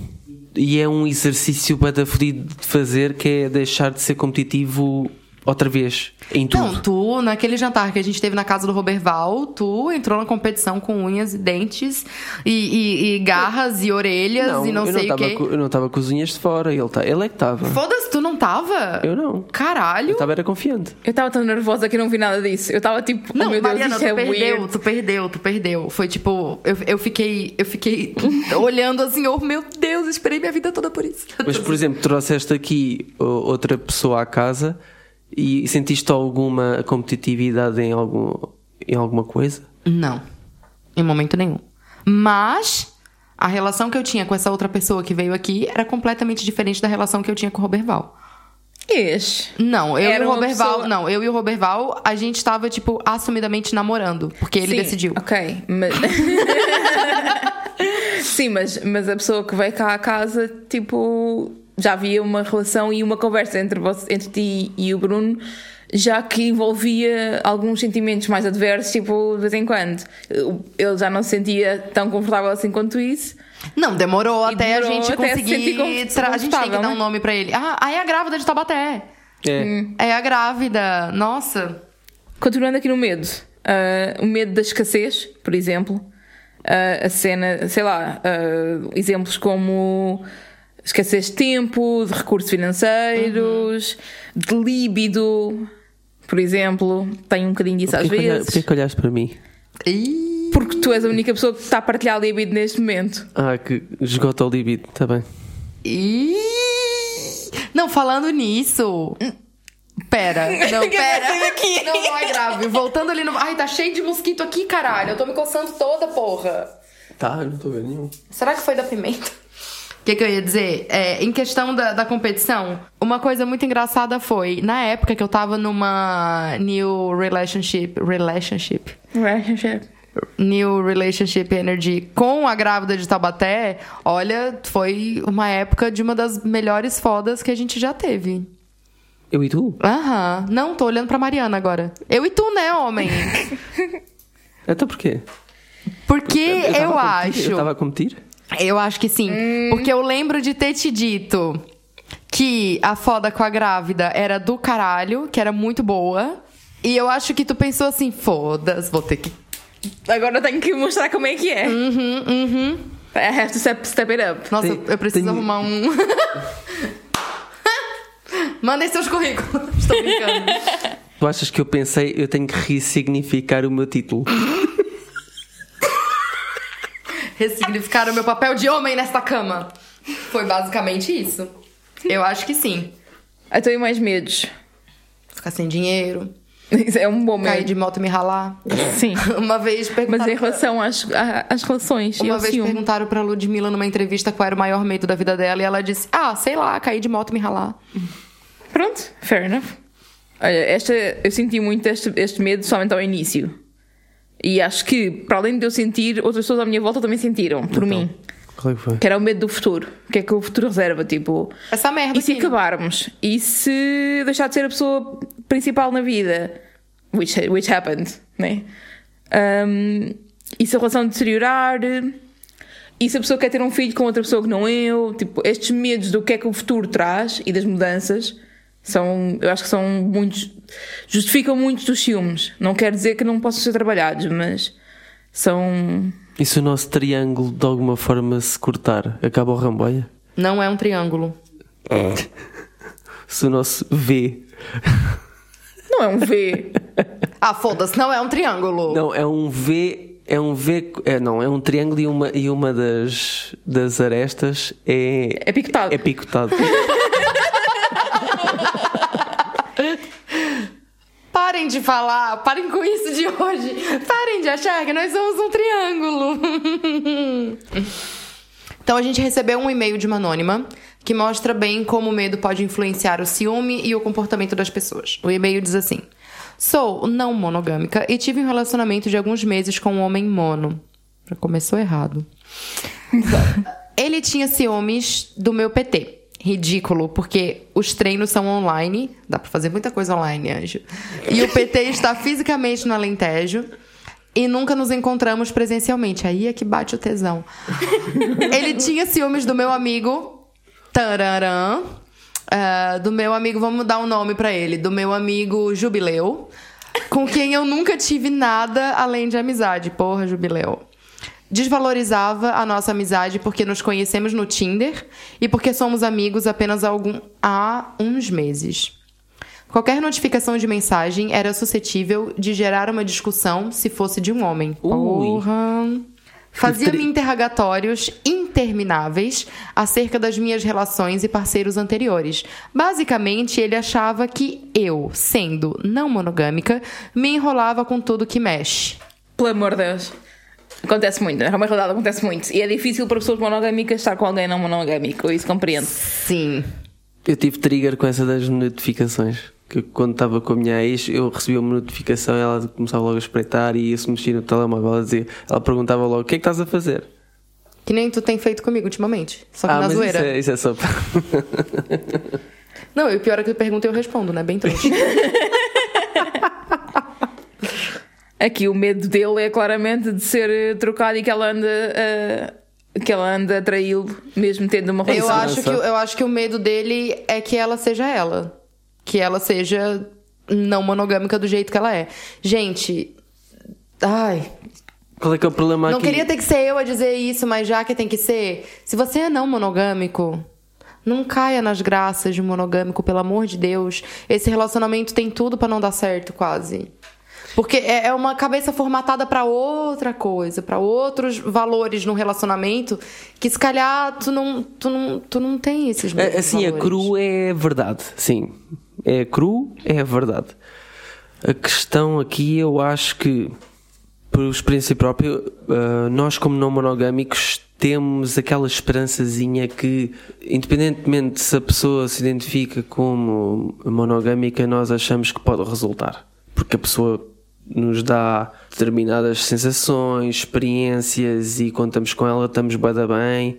Speaker 2: E é um exercício bada fodido de fazer que é deixar de ser competitivo outra vez em tudo.
Speaker 3: Não, tu, naquele jantar que a gente teve na casa do Roberval, tu entrou na competição com unhas e dentes e, e- e garras e orelhas e não sei o
Speaker 2: tava
Speaker 3: quê.
Speaker 2: com- eu não estava com as unhas de fora, ele, tá, ele é que estava.
Speaker 3: Foda-se, tu não tava?
Speaker 2: Eu não.
Speaker 3: Caralho.
Speaker 2: Eu estava era confiante.
Speaker 1: Eu estava tão nervosa que não vi nada disso. Eu estava tipo,
Speaker 3: Não,
Speaker 1: oh meu Deus,
Speaker 3: Mariana,
Speaker 1: isto
Speaker 3: tu
Speaker 1: é
Speaker 3: perdeu,
Speaker 1: weird.
Speaker 3: tu perdeu, tu perdeu. Foi tipo, eu, eu fiquei, eu fiquei olhando assim, oh meu Deus, esperei minha vida toda por isso.
Speaker 2: Mas, por exemplo, trouxeste aqui outra pessoa à casa e sentiste alguma competitividade em, algum, em alguma coisa?
Speaker 3: Não, em momento nenhum. Mas a relação que eu tinha com essa outra pessoa que veio aqui era completamente diferente da relação que eu tinha com o Roberval.
Speaker 1: Ixi.
Speaker 3: Não, eu
Speaker 1: Era
Speaker 3: e o Roberval,
Speaker 1: pessoa-
Speaker 3: não, eu e o Roberval, a gente tava tipo assumidamente namorando, porque ele
Speaker 1: Sim,
Speaker 3: decidiu.
Speaker 1: Ok, mas. Sim, mas, mas a pessoa que veio cá à casa, tipo, já havia uma relação e uma conversa entre, você, entre ti e o Bruno, já que envolvia alguns sentimentos mais adversos, tipo, de vez em quando. Ele já não se sentia tão confortável assim quanto isso.
Speaker 3: Não, demorou
Speaker 1: E
Speaker 3: até a
Speaker 1: demorou
Speaker 3: gente
Speaker 1: até se
Speaker 3: conseguir. tra- A gente tem que dar um
Speaker 1: né?
Speaker 3: nome pra ele. Ah, aí é a grávida de Tabaté.
Speaker 2: É.
Speaker 3: É a grávida. Nossa.
Speaker 1: Continuando aqui no medo, ah, o medo da escassez, por exemplo, Ah, a cena, sei lá, ah, exemplos como escassez de tempo, de recursos financeiros, de líbido, por exemplo, tem um bocadinho disso às
Speaker 2: que, olha-
Speaker 1: vezes,
Speaker 2: porquê que olhaste para mim?
Speaker 1: Porque tu és a única pessoa que está a partilhar líbido neste momento.
Speaker 2: Ah, que esgota o libido, está bem.
Speaker 3: Não, falando nisso. Pera, não, pera. Não, não é grave. Voltando ali no. Ai, tá cheio de mosquito aqui, caralho. Eu tô me coçando toda, porra.
Speaker 2: Tá, eu não estou vendo nenhum.
Speaker 3: Será que foi da pimenta? O que, que eu ia dizer? É, em questão da, da competição, uma coisa muito engraçada foi, na época que eu tava numa new relationship, relationship,
Speaker 1: Relationship.
Speaker 3: new relationship energy com a grávida de Taubaté, olha, foi uma época de uma das melhores fodas que a gente já teve.
Speaker 2: Eu e tu?
Speaker 3: Aham. Não, tô olhando pra Mariana agora. Eu e tu, né, homem?
Speaker 2: Então porquê?
Speaker 3: Porque eu,
Speaker 2: tava a competir?
Speaker 3: acho.
Speaker 2: Eu estava a competir?
Speaker 3: Eu acho que sim. Porque eu lembro de ter te dito que a foda com a grávida era do caralho, que era muito boa. E eu acho que tu pensou assim, foda-se, vou ter que.
Speaker 1: Agora eu tenho que mostrar como é que é.
Speaker 3: Uhum, uhum.
Speaker 1: I have to step, step it up.
Speaker 3: Nossa,
Speaker 2: Tem-
Speaker 3: eu preciso
Speaker 2: tem-
Speaker 3: arrumar um. Mandem seus currículos. Estou brincando.
Speaker 2: Tu achas que eu pensei, eu tenho que ressignificar o meu título?
Speaker 3: Ressignificar o meu papel de homem nesta cama. Foi basicamente isso. Eu acho que sim.
Speaker 1: Eu tenho mais medos.
Speaker 3: Ficar sem dinheiro,
Speaker 1: Isso é um bom
Speaker 3: cair
Speaker 1: medo.
Speaker 3: de moto e me ralar.
Speaker 1: Sim.
Speaker 3: Uma vez perguntaram.
Speaker 1: Mas em relação às, às relações
Speaker 3: Uma vez
Speaker 1: ciúme.
Speaker 3: perguntaram pra Ludmilla numa entrevista qual era o maior medo da vida dela e ela disse: Ah, sei lá, cair de moto e me ralar.
Speaker 1: Pronto, fair enough. Olha, esta, eu senti muito este, este medo somente ao início. E acho que, para além de eu sentir, outras pessoas à minha volta também sentiram, por mim.
Speaker 2: Qual é que foi?
Speaker 1: Que era o medo do futuro. O que é que o futuro reserva? Tipo,
Speaker 3: Essa merda.
Speaker 1: e se
Speaker 3: aqui,
Speaker 1: acabarmos? E se deixar de ser a pessoa principal na vida? Which, which happened, né? Um, e se a relação deteriorar? E se a pessoa quer ter um filho com outra pessoa que não eu? Tipo, estes medos do que é que o futuro traz e das mudanças são, eu acho que são muitos, justificam muitos dos ciúmes. Não quer dizer que não possam ser trabalhados, mas são.
Speaker 2: E se o nosso triângulo de alguma forma se cortar, acaba o ramboia?
Speaker 3: Não é um triângulo.
Speaker 2: Se o nosso V.
Speaker 1: Não é um V.
Speaker 3: Ah, foda-se, não é um triângulo.
Speaker 2: Não, é um V. É um V. É, não, é um triângulo e uma, e uma das, das arestas é.
Speaker 1: É picotado.
Speaker 2: É picotado.
Speaker 3: Parem de falar, parem com isso de hoje. Parem de achar que nós somos um triângulo. então a gente recebeu um e-mail de uma anônima que mostra bem como o medo pode influenciar o ciúme e o comportamento das pessoas. O e-mail diz assim: Sou não monogâmica e tive um relacionamento de alguns meses com um homem mono. Já começou errado. Ele tinha ciúmes do meu PT. Ridículo, porque os treinos são online. Dá pra fazer muita coisa online, Anjo. E o PT está fisicamente no Alentejo. E nunca nos encontramos presencialmente. Aí é que bate o tesão. Ele tinha ciúmes do meu amigo. Tararã. Uh, do meu amigo, vamos dar um nome para ele. Do meu amigo Jubileu. Com quem eu nunca tive nada além de amizade. Porra, Jubileu desvalorizava a nossa amizade porque nos conhecemos no Tinder e porque somos amigos apenas há, algum, há uns meses. Qualquer notificação de mensagem era suscetível de gerar uma discussão se fosse de um homem. Porra. Fazia-me interrogatórios intermináveis acerca das minhas relações e parceiros anteriores. Basicamente, ele achava que eu, sendo não monogâmica, me enrolava com tudo que mexe.
Speaker 1: Pelo amor de Deus. Acontece muito, é uma realidade, acontece muito. E é difícil para pessoas monogâmicas estar com alguém não monogâmico, isso compreendo.
Speaker 3: Sim.
Speaker 2: Eu tive trigger com essa das notificações. Que quando estava com a minha ex, eu recebia uma notificação e ela começava logo a espreitar e isso mexia no telemóvel. Ela, dizia, ela perguntava logo: O que é que estás a fazer?
Speaker 3: Que nem tu tem feito comigo ultimamente. Só que
Speaker 2: ah,
Speaker 3: na
Speaker 2: mas
Speaker 3: zoeira.
Speaker 2: Isso é, isso é só.
Speaker 3: Não, e o pior é que e eu respondo, né? Bem trouxa.
Speaker 1: Aqui o medo dele é claramente de ser eh, trocado e que ela anda a, que ela anda a traí-lo, mesmo tendo uma
Speaker 3: Eu
Speaker 1: relação.
Speaker 3: acho, que, eu acho que o medo dele é que ela seja ela. Que ela seja não monogâmica do jeito que ela é. Gente. Ai.
Speaker 2: Qual é que é o problema
Speaker 3: Não
Speaker 2: aqui?
Speaker 3: queria ter que ser eu a dizer isso, mas já que tem que ser. Se você é não monogâmico. Não caia nas graças de um monogâmico, pelo amor de Deus. Esse relacionamento tem tudo pra não dar certo, quase. Porque é é uma cabeça formatada pra outra coisa, pra outros valores no relacionamento, que se calhar tu não, tu não, tu não tem esses mesmos
Speaker 2: É, Assim, a
Speaker 3: valores.
Speaker 2: cru é verdade, sim. É cru, é verdade. A questão aqui, eu acho que, por experiência própria, ah, nós, como não monogâmicos, temos aquela esperançazinha que, independentemente se a pessoa se identifica como monogâmica, nós achamos que pode resultar. Porque a pessoa nos dá determinadas sensações, experiências e quando estamos com ela estamos bué da bem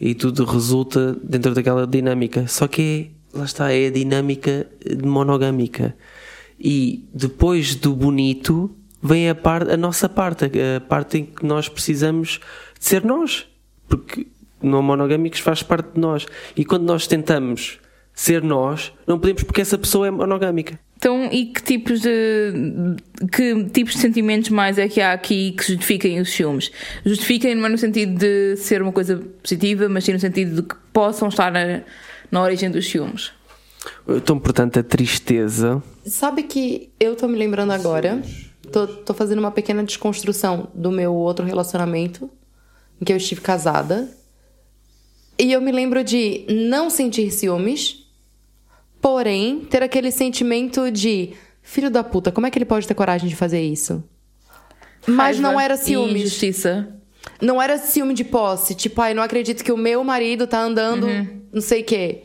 Speaker 2: e tudo resulta dentro daquela dinâmica. Só que lá está, é a dinâmica monogâmica. E depois do bonito vem a, a nossa parte, a parte em que nós precisamos de ser nós. Porque não monogâmicos faz parte de nós. E quando nós tentamos ser nós, não podemos porque essa pessoa é monogâmica.
Speaker 1: Então, e que tipos de que tipos de sentimentos mais é que há aqui que justifiquem os ciúmes? Justifiquem não é no sentido de ser uma coisa positiva, mas sim no sentido de que possam estar na, na origem dos ciúmes.
Speaker 2: Então, portanto, a tristeza.
Speaker 3: Sabe que eu tô me lembrando agora, tô, tô fazendo uma pequena desconstrução do meu outro relacionamento, em que eu estive casada. E eu me lembro de não sentir ciúmes, porém ter aquele sentimento de filho da puta, como é que ele pode ter coragem de fazer isso? Mas não
Speaker 1: Raiva
Speaker 3: era
Speaker 1: e
Speaker 3: ciúmes.
Speaker 1: Injustiça.
Speaker 3: Não era ciúme de posse, tipo, ai, não acredito que o meu marido tá andando não sei o quê.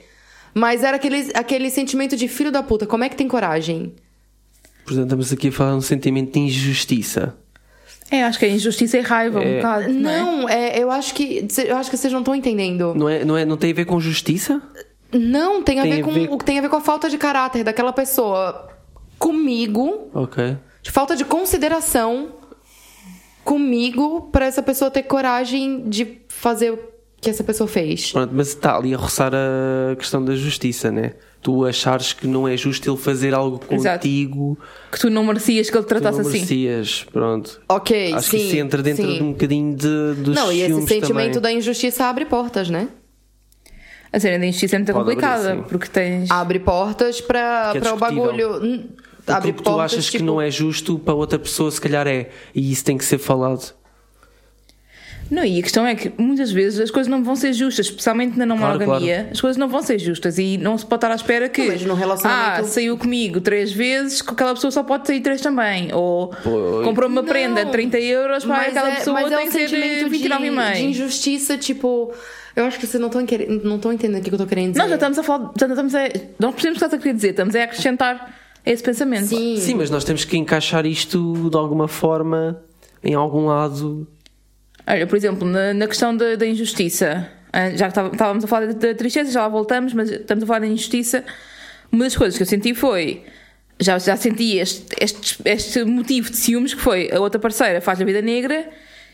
Speaker 3: Mas era aquele, aquele sentimento de filho da puta, como é que tem coragem?
Speaker 2: Portanto, estamos aqui a falar de um sentimento de injustiça.
Speaker 1: É, acho que é injustiça e raiva um bocado. Não, é?
Speaker 3: Não, é, eu acho que eu acho que vocês não estão entendendo.
Speaker 2: Não, é, não, é, não tem a ver com justiça?
Speaker 3: Não, tem a,
Speaker 2: Tem
Speaker 3: ver
Speaker 2: a
Speaker 3: com
Speaker 2: ver-
Speaker 3: o tem a ver com a falta de caráter daquela pessoa comigo,
Speaker 2: Ok.
Speaker 3: de falta de consideração comigo pra essa pessoa ter coragem de fazer o que essa pessoa fez.
Speaker 2: Pronto, mas está ali a roçar a questão da justiça, né? Tu achares que não é justo ele fazer algo
Speaker 1: Exato.
Speaker 2: contigo,
Speaker 1: Que tu não merecias que ele te tratasse assim.
Speaker 2: merecias. Pronto.
Speaker 3: OK,
Speaker 2: Acho
Speaker 3: sim.
Speaker 2: que isso entra dentro
Speaker 3: sim.
Speaker 2: de um bocadinho de, dos
Speaker 3: Não, e esse sentimento
Speaker 2: também.
Speaker 3: da injustiça abre portas, né?
Speaker 1: A cena da injustiça é muito
Speaker 2: Pode abrir,
Speaker 1: complicada,
Speaker 2: sim.
Speaker 1: porque tens.
Speaker 3: Abre portas
Speaker 2: Que é
Speaker 3: pra o bagulho. Hum, Abre
Speaker 2: que tu
Speaker 3: portas
Speaker 2: achas que
Speaker 3: tipo,
Speaker 2: não é justo, para outra pessoa se calhar é. E isso tem que ser falado.
Speaker 1: Não, e a questão é que muitas vezes as coisas não vão ser justas, especialmente na não
Speaker 2: Claro,
Speaker 1: monogamia. As coisas não vão ser justas e não se pode estar à espera que.
Speaker 3: Não, relacionamento-
Speaker 1: Ah, saiu comigo três vezes, que aquela pessoa só pode sair três também. Ou comprou uma
Speaker 3: Não.
Speaker 1: prenda de 30 euros,
Speaker 3: Mas
Speaker 1: aquela
Speaker 3: é,
Speaker 1: pessoa
Speaker 3: mas é
Speaker 1: tem
Speaker 3: um
Speaker 1: que ser
Speaker 3: sentimento
Speaker 1: de
Speaker 3: de,
Speaker 1: 29,5.
Speaker 3: de injustiça, tipo. Eu acho que vocês não estão não entendendo o que eu tô querendo dizer.
Speaker 1: Nós já estamos a falar, já estamos a, nós percebemos o que estás a querer dizer, estamos a acrescentar esse pensamento.
Speaker 3: Sim.
Speaker 2: Sim, mas nós temos que encaixar isto de alguma forma em algum lado.
Speaker 1: Olha, por exemplo, na, na questão da, da injustiça, ah, já que estávamos a falar da, da tristeza, já lá voltamos, mas estamos a falar da injustiça. Uma das coisas que eu senti foi. Já, já senti este, este, este motivo de ciúmes que foi a outra parceira faz a vida negra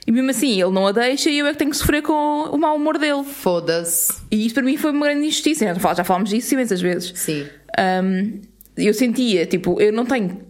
Speaker 1: e mesmo assim ele não a deixa e eu é que tenho que sofrer com o mau humor dele.
Speaker 3: Foda-se.
Speaker 1: E isso para mim foi uma grande injustiça. Já fal- Já falámos disso imensas vezes.
Speaker 3: Sim.
Speaker 1: Um, eu sentia, tipo, eu não tenho.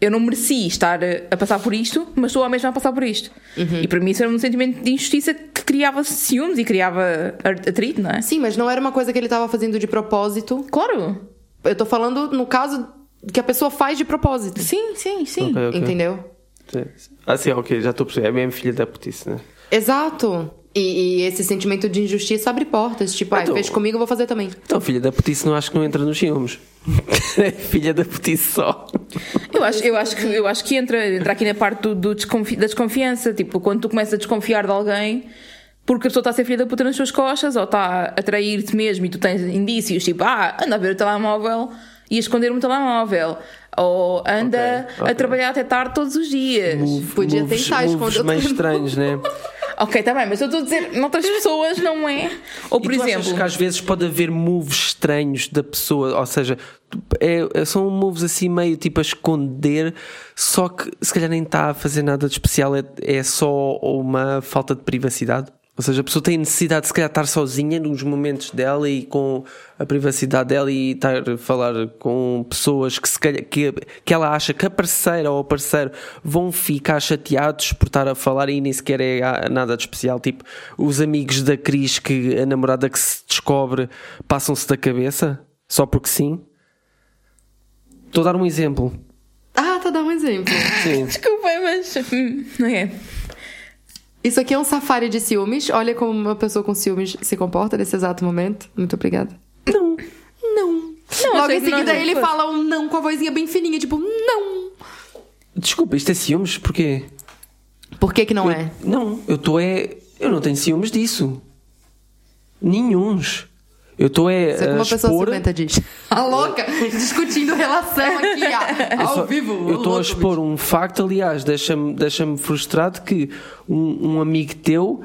Speaker 1: Eu não mereci estar a, passar por isto, mas estou a mesma a passar por isto. E para mim isso era um sentimento de injustiça que criava ciúmes e criava atrito, não é?
Speaker 3: Sim, mas não era uma coisa que ele tava fazendo de propósito.
Speaker 1: Claro!
Speaker 3: Eu tô falando no caso que a pessoa faz de propósito.
Speaker 1: Sim, sim, sim.
Speaker 2: Ok, ok.
Speaker 3: Entendeu?
Speaker 2: Sim. Ah, sim, ok, já estou a perceber. É mesmo filha da putice, né?
Speaker 3: Exato. E, e esse sentimento de injustiça abre portas. Tipo, ah,
Speaker 2: Então-
Speaker 3: fez comigo, eu vou fazer também.
Speaker 2: Então, filha da putice, não acho que não entra nos ciúmes. é filha da putice só.
Speaker 1: Eu acho, eu acho que, eu acho que entra, entra aqui na parte do, do desconfi- da desconfiança. Tipo, quando tu começas a desconfiar de alguém porque a pessoa está a ser filha da puta nas suas costas ou está a trair-te mesmo e tu tens indícios, tipo, ah, anda a ver o telemóvel e a esconder-me o telemóvel. Ou anda
Speaker 2: Ok, ok.
Speaker 1: a trabalhar até tarde todos os dias.
Speaker 3: Podia
Speaker 2: moves,
Speaker 3: tentar esconder
Speaker 2: meio estranhos, né?
Speaker 1: Ok, tá bem, mas eu estou a dizer, noutras pessoas não é. Ou por
Speaker 2: e tu
Speaker 1: exemplo.
Speaker 2: achas que às vezes pode haver moves estranhos da pessoa, ou seja, é- é- são moves assim meio tipo a esconder, só que se calhar nem está a fazer nada de especial, é, é só uma falta de privacidade. Ou seja, a pessoa tem necessidade de se calhar estar sozinha nos momentos dela e com a privacidade dela e estar a falar com pessoas que, se calhar, que, que ela acha que a parceira ou o parceiro vão ficar chateados por estar a falar e nem sequer é nada de especial. Tipo, os amigos da Cris que a namorada que se descobre passam-se da cabeça só porque sim. Estou a dar um exemplo.
Speaker 3: Ah, tá dando um exemplo.
Speaker 2: Sim.
Speaker 1: Desculpa, mas. hum, Não é?
Speaker 3: Isso aqui é um safari de ciúmes. Olha como uma pessoa com ciúmes se comporta nesse exato momento. Muito obrigada.
Speaker 2: Não.
Speaker 3: Não.
Speaker 1: Não,
Speaker 3: Logo em seguida ele
Speaker 1: fosse.
Speaker 3: fala um não com a vozinha bem fininha, tipo, não.
Speaker 2: Desculpa, isto é ciúmes? Porquê?
Speaker 3: Por que que não é?
Speaker 2: Não, eu estou é. Eu não tenho ciúmes disso. Nenhuns. Eu estou é.
Speaker 3: Isso é
Speaker 2: a
Speaker 3: uma pessoa
Speaker 2: expor-
Speaker 3: ciumenta diz. A louca, discutindo relação aqui,
Speaker 2: Eu
Speaker 3: ao
Speaker 2: só-
Speaker 3: vivo.
Speaker 2: Eu estou a expor um facto, aliás, deixa-me deixa frustrado que um, um amigo teu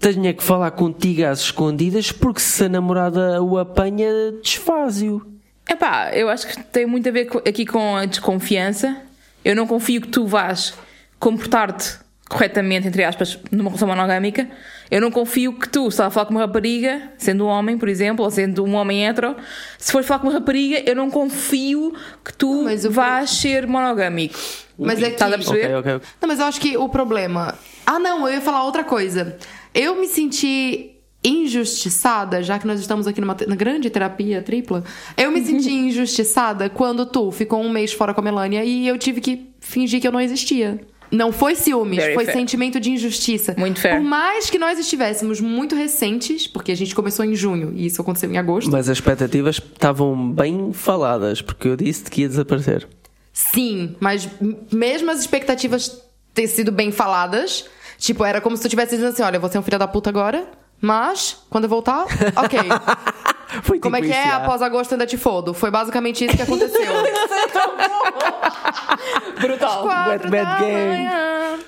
Speaker 2: tenha que falar contigo às escondidas porque se a namorada o apanha, desfaz-o.
Speaker 1: Epá, eu acho que tem muito a ver aqui com a desconfiança. Eu não confio que tu vás comportar-te corretamente, entre aspas, numa relação monogâmica. Eu não confio que tu, se estás a falar com uma rapariga, sendo um homem, por exemplo, ou sendo um homem hetero, se fores falar com uma rapariga, eu não confio que tu vás ser monogâmico.
Speaker 3: Mas é que-
Speaker 1: Estás a perceber?
Speaker 2: Ok, ok.
Speaker 3: Não, mas eu acho que o problema. Ah, não, eu ia falar outra coisa. Eu me senti injustiçada, já que nós estamos aqui numa te- na grande terapia tripla. Eu me senti injustiçada quando tu ficou um mês fora com a Melania e eu tive que fingir que eu não existia. Não foi ciúmes,
Speaker 1: Very
Speaker 3: foi
Speaker 1: fair.
Speaker 3: sentimento de injustiça.
Speaker 1: Muito fair.
Speaker 3: Por mais que nós estivéssemos muito recentes, porque a gente começou em junho e isso aconteceu em agosto.
Speaker 2: Mas as expectativas estavam bem faladas, porque eu disse que ia desaparecer.
Speaker 3: Sim, mas mesmo as expectativas ter sido bem faladas, tipo, era como se tu tivesse dizendo assim: olha, você é um filho da puta agora, mas quando eu voltar, ok.
Speaker 2: Foi
Speaker 3: Como é
Speaker 2: tipo
Speaker 3: que é?
Speaker 2: já.
Speaker 3: Após agosto ainda te fodo. Foi basicamente isso que aconteceu.
Speaker 1: Brutal.
Speaker 3: Quatro
Speaker 2: Bad
Speaker 3: da
Speaker 2: game.
Speaker 3: manhã.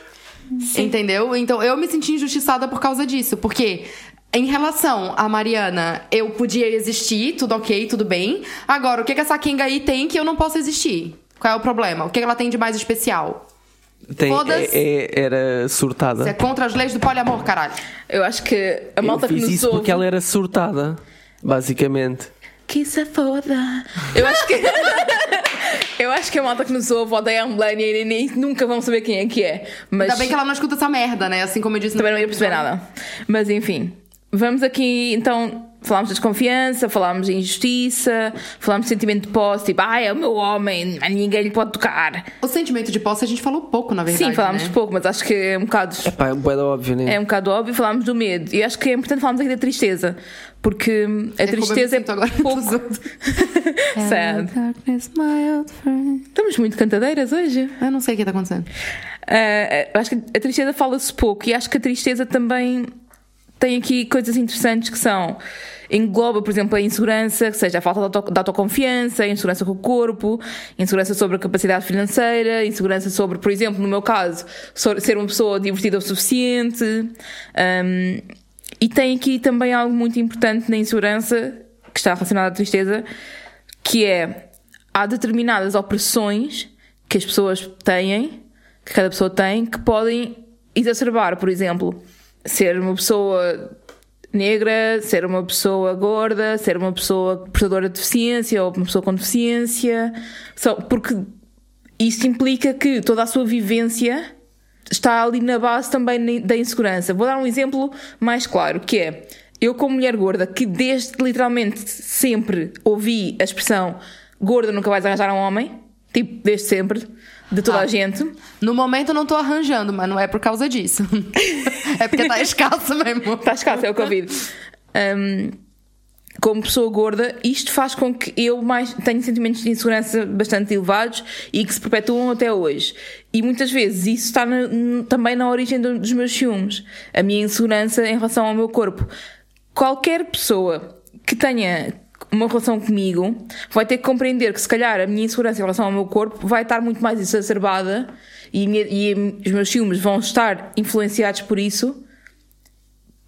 Speaker 3: Entendeu? Então eu me senti injustiçada por causa disso. Porque em relação a Mariana, eu podia existir, tudo ok, tudo bem. Agora, o que, que essa Kinga aí tem que eu não posso existir? Qual é o problema? O que ela tem de mais especial?
Speaker 2: Tem, é- é- era surtada.
Speaker 3: Você é contra as leis do poliamor, caralho.
Speaker 1: Eu acho que a malta
Speaker 2: eu
Speaker 1: que
Speaker 2: fiz
Speaker 1: nos
Speaker 2: isso
Speaker 1: ouve...
Speaker 2: porque ela era surtada, basicamente.
Speaker 1: Que se foda. Eu acho que. eu acho que a malta que nos ouve odeia a Melania e nem nunca vão saber quem é que é. Mas
Speaker 3: Ainda bem que ela não escuta essa merda, né? Assim como eu disse no
Speaker 1: também não ia perceber nada. Mas enfim. Vamos aqui então. Falámos de desconfiança, falámos de injustiça, falámos de sentimento de posse, tipo, ah, é o meu homem, ninguém lhe pode tocar.
Speaker 3: O sentimento de posse a gente falou pouco, na verdade.
Speaker 1: Sim, falámos
Speaker 3: né?
Speaker 1: pouco, mas acho que é um bocado.
Speaker 2: Pá, é um bocado óbvio, né?
Speaker 1: É um bocado óbvio, falámos do medo. E acho que é importante falarmos aqui da tristeza. Porque a
Speaker 3: É como eu me
Speaker 1: tristeza é
Speaker 3: agora.
Speaker 1: pouco. Sad.
Speaker 3: Darkness, my old friend.
Speaker 1: Estamos muito cantadeiras hoje.
Speaker 3: Eu não sei o que tá acontecendo.
Speaker 1: Ah, eu acho que a tristeza fala-se pouco e acho que a tristeza também tem aqui coisas interessantes que são engloba, por exemplo, a insegurança, que seja a falta de, auto, de autoconfiança, a insegurança com o corpo, insegurança sobre a capacidade financeira, insegurança sobre, por exemplo, no meu caso, so- ser uma pessoa divertida o suficiente. Um, e tem aqui também algo muito importante na insegurança, que está relacionado à tristeza, que é há determinadas opressões que as pessoas têm, que cada pessoa tem, que podem exacerbar, por exemplo, ser uma pessoa negra, ser uma pessoa gorda, ser uma pessoa portadora de deficiência ou uma pessoa com deficiência, só porque isso implica que toda a sua vivência está ali na base também da insegurança. Vou dar um exemplo mais claro, que é eu como mulher gorda, que desde literalmente sempre ouvi a expressão gorda nunca vais arranjar um homem, tipo, desde sempre, de toda
Speaker 3: Ah.
Speaker 1: a gente.
Speaker 3: No momento eu não tô arranjando, mas não é por causa disso. é porque tá escasso mesmo.
Speaker 1: Está escasso, é o Covid. Um, como pessoa gorda, isto faz com que eu mais tenha sentimentos de insegurança bastante elevados e que se perpetuam até hoje. E muitas vezes isso está na- n- também na origem do- dos meus ciúmes, a minha insegurança em relação ao meu corpo. Qualquer pessoa que tenha uma relação comigo vai ter que compreender que se calhar a minha insegurança em relação ao meu corpo vai estar muito mais exacerbada e, minha- e os meus ciúmes vão estar influenciados por isso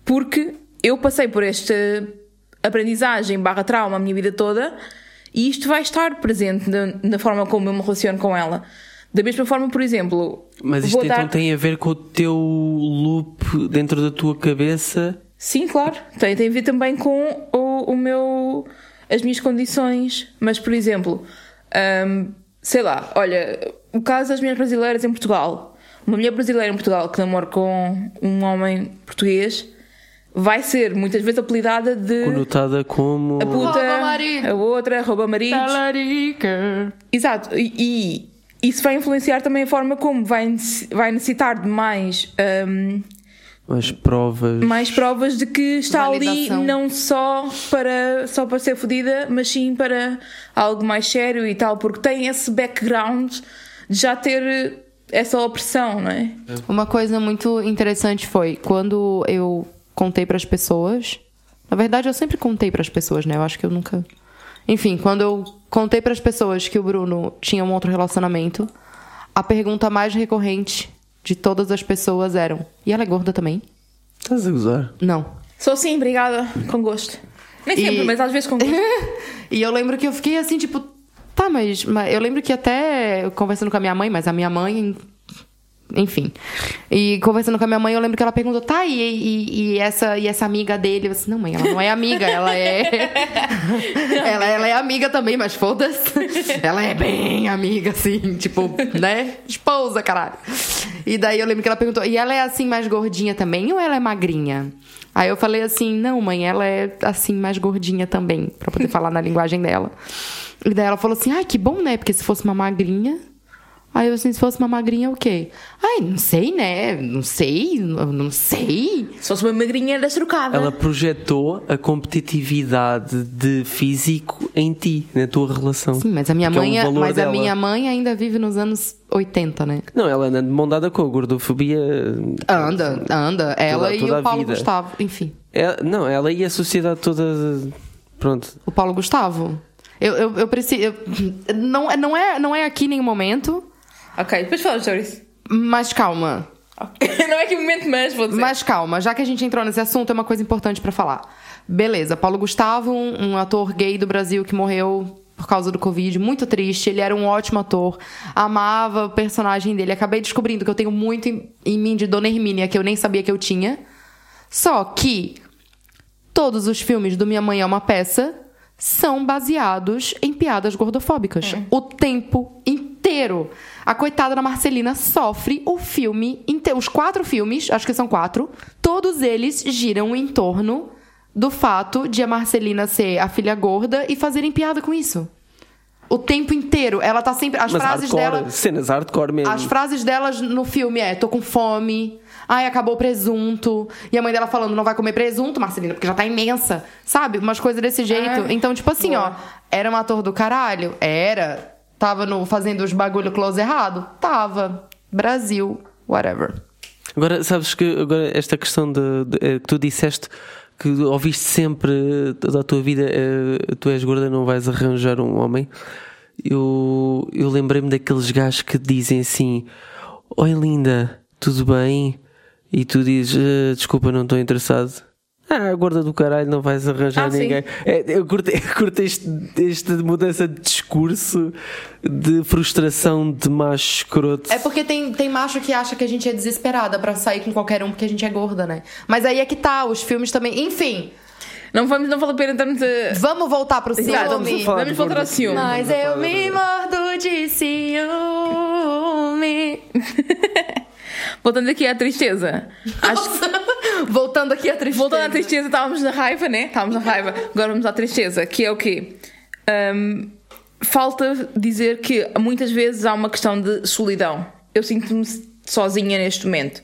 Speaker 1: porque eu passei por esta aprendizagem barra trauma a minha vida toda e isto vai estar presente na, na forma como eu me relaciono com ela. Da mesma forma, por exemplo,
Speaker 2: Mas isto então
Speaker 1: dar...
Speaker 2: tem a ver com o teu loop dentro da tua cabeça.
Speaker 1: Sim, claro. Tem, tem a ver também com o, o meu. As minhas condições. Mas, por exemplo, hum, sei lá, olha, o caso das mulheres brasileiras em Portugal. Uma mulher brasileira em Portugal que namora com um homem português vai ser muitas vezes apelidada de
Speaker 2: Conotada como.
Speaker 1: a puta,
Speaker 3: marido.
Speaker 1: a outra, rouba.
Speaker 3: Talarica.
Speaker 1: Exato. E, e isso vai influenciar também a forma como vai, vai necessitar de mais. hum,
Speaker 2: As provas.
Speaker 1: mais provas de que está ali
Speaker 3: Validação.
Speaker 1: não só para, só para ser fodida, mas sim para algo mais sério e tal, porque tem esse background de já ter essa opressão, não é?
Speaker 3: Uma coisa muito interessante foi quando eu contei pras pessoas. Na verdade, eu sempre contei pras pessoas, né? Eu acho que eu nunca. Enfim, quando eu contei pras pessoas que o Bruno tinha um outro relacionamento, a pergunta mais recorrente de todas as pessoas eram: e ela é gorda também?
Speaker 2: Estás a gozar?
Speaker 3: Não.
Speaker 1: Sou sim, obrigada, com gosto. Nem
Speaker 3: E-
Speaker 1: sempre, mas às vezes com gosto.
Speaker 3: e eu lembro que eu fiquei assim, tipo, tá, mas, mas eu lembro que até conversando com a minha mãe, mas a minha mãe. Enfim. E conversando com a minha mãe, eu lembro que ela perguntou, tá, e, e, e essa, e essa amiga dele? Eu disse, não, mãe, ela não é amiga, ela é. ela, ela é amiga também, mas foda-se. ela é bem amiga, assim, tipo, né? Esposa, caralho. E daí eu lembro que ela perguntou, e ela é assim mais gordinha também ou ela é magrinha? Aí eu falei assim, não, mãe, ela é assim mais gordinha também, pra poder falar na linguagem dela. E daí ela falou assim, ai, que bom, né? Porque se fosse uma magrinha. Aí eu assim, se fosse uma magrinha, o quê? Ai, não sei, né? Não sei, não sei.
Speaker 1: Se fosse uma magrinha, era trocada.
Speaker 2: Ela projetou a competitividade de físico em ti, na tua relação.
Speaker 3: Sim, mas a minha
Speaker 2: é um
Speaker 3: mãe,
Speaker 2: valor
Speaker 3: mas a minha mãe ainda vive nos anos 80, né?
Speaker 2: Não, ela anda de mão dada com a gordofobia.
Speaker 3: Anda, anda. Ela e
Speaker 2: toda a
Speaker 3: o Paulo
Speaker 2: vida.
Speaker 3: Gustavo, enfim.
Speaker 2: É- não, ela e a sociedade toda. Pronto.
Speaker 3: O Paulo Gustavo. Eu, eu, eu preciso. eu- não, é- não, é, não é aqui nenhum momento,
Speaker 1: Ok, depois fala stories.
Speaker 3: mas calma.
Speaker 1: não é que momento, mas vou dizer.
Speaker 3: Mas calma, já que a gente entrou nesse assunto, é uma coisa importante pra falar. Beleza, Paulo Gustavo, um, ator gay do Brasil que morreu por causa do Covid, muito triste. Ele era um ótimo ator, amava o personagem dele. Acabei descobrindo que eu tenho muito em, em mim de Dona Hermínia, que eu nem sabia que eu tinha. Só que todos os filmes do Minha Mãe é uma Peça são baseados em piadas gordofóbicas. O tempo inteiro. A coitada da Marcelina sofre o filme os quatro filmes, acho que são quatro, todos eles giram em torno do fato de a Marcelina ser a filha gorda e fazerem piada com isso. O tempo inteiro. Ela tá sempre. As
Speaker 2: Mas
Speaker 3: frases
Speaker 2: hardcore,
Speaker 3: dela.
Speaker 2: cenas hardcore mesmo.
Speaker 3: As frases delas no filme é: tô com fome. Ai, acabou o presunto. E a mãe dela falando: não vai comer presunto, Marcelina, porque já tá imensa. Sabe? Umas coisas desse jeito.
Speaker 1: Ah,
Speaker 3: então, tipo assim,
Speaker 1: boa.
Speaker 3: ó. Era um ator do caralho? Era. Tava no, fazendo os bagulho close errado? Tava. Brasil. Whatever.
Speaker 2: Agora, sabes que agora esta questão de, de- eh, que tu disseste que ouviste sempre eh, toda a tua vida eh, tu és gorda, não vais arranjar um homem. Eu, eu lembrei-me daqueles gajos que dizem assim: Oi linda, tudo bem? E tu dizes: "Eh, Desculpa, não estou interessado. Ah, gorda do caralho, não vais arranjar
Speaker 1: Ah,
Speaker 2: ninguém. É, eu curto, eu curto este, esta mudança de discurso de frustração de macho escroto.
Speaker 3: É porque tem, tem macho que acha que a gente é desesperada pra sair com qualquer um porque a gente é gorda, né? Mas aí é que tá, os filmes também. Enfim,
Speaker 1: Não, vamos, não pena estarmos a.
Speaker 3: vamos voltar pro
Speaker 1: Exato,
Speaker 3: ciúme.
Speaker 2: vamos falar
Speaker 1: Vamos
Speaker 2: de
Speaker 1: voltar ao ciúme.
Speaker 3: Mas eu me mordo de ciúme.
Speaker 1: Voltando aqui à tristeza. Acho
Speaker 3: Voltando aqui à tristeza.
Speaker 1: Voltando à tristeza, estávamos na raiva, né? Estávamos na raiva. Agora vamos à tristeza, que é o quê? Hum, falta dizer que muitas vezes há uma questão de solidão. Eu sinto-me sozinha neste momento.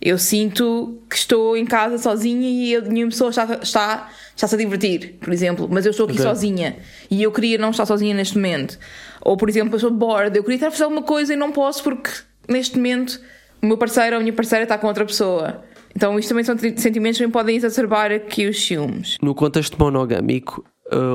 Speaker 1: Eu sinto que estou em casa sozinha e a minha pessoa está, está, está-se a divertir, por exemplo, mas eu estou aqui
Speaker 2: Ok.
Speaker 1: sozinha e eu queria não estar sozinha neste momento. Ou, por exemplo, eu estou bored, eu queria estar a fazer alguma coisa e não posso porque neste momento o meu parceiro ou a minha parceira está com outra pessoa. Então, isto também são sentimentos que podem exacerbar aqui os ciúmes.
Speaker 2: No contexto monogâmico,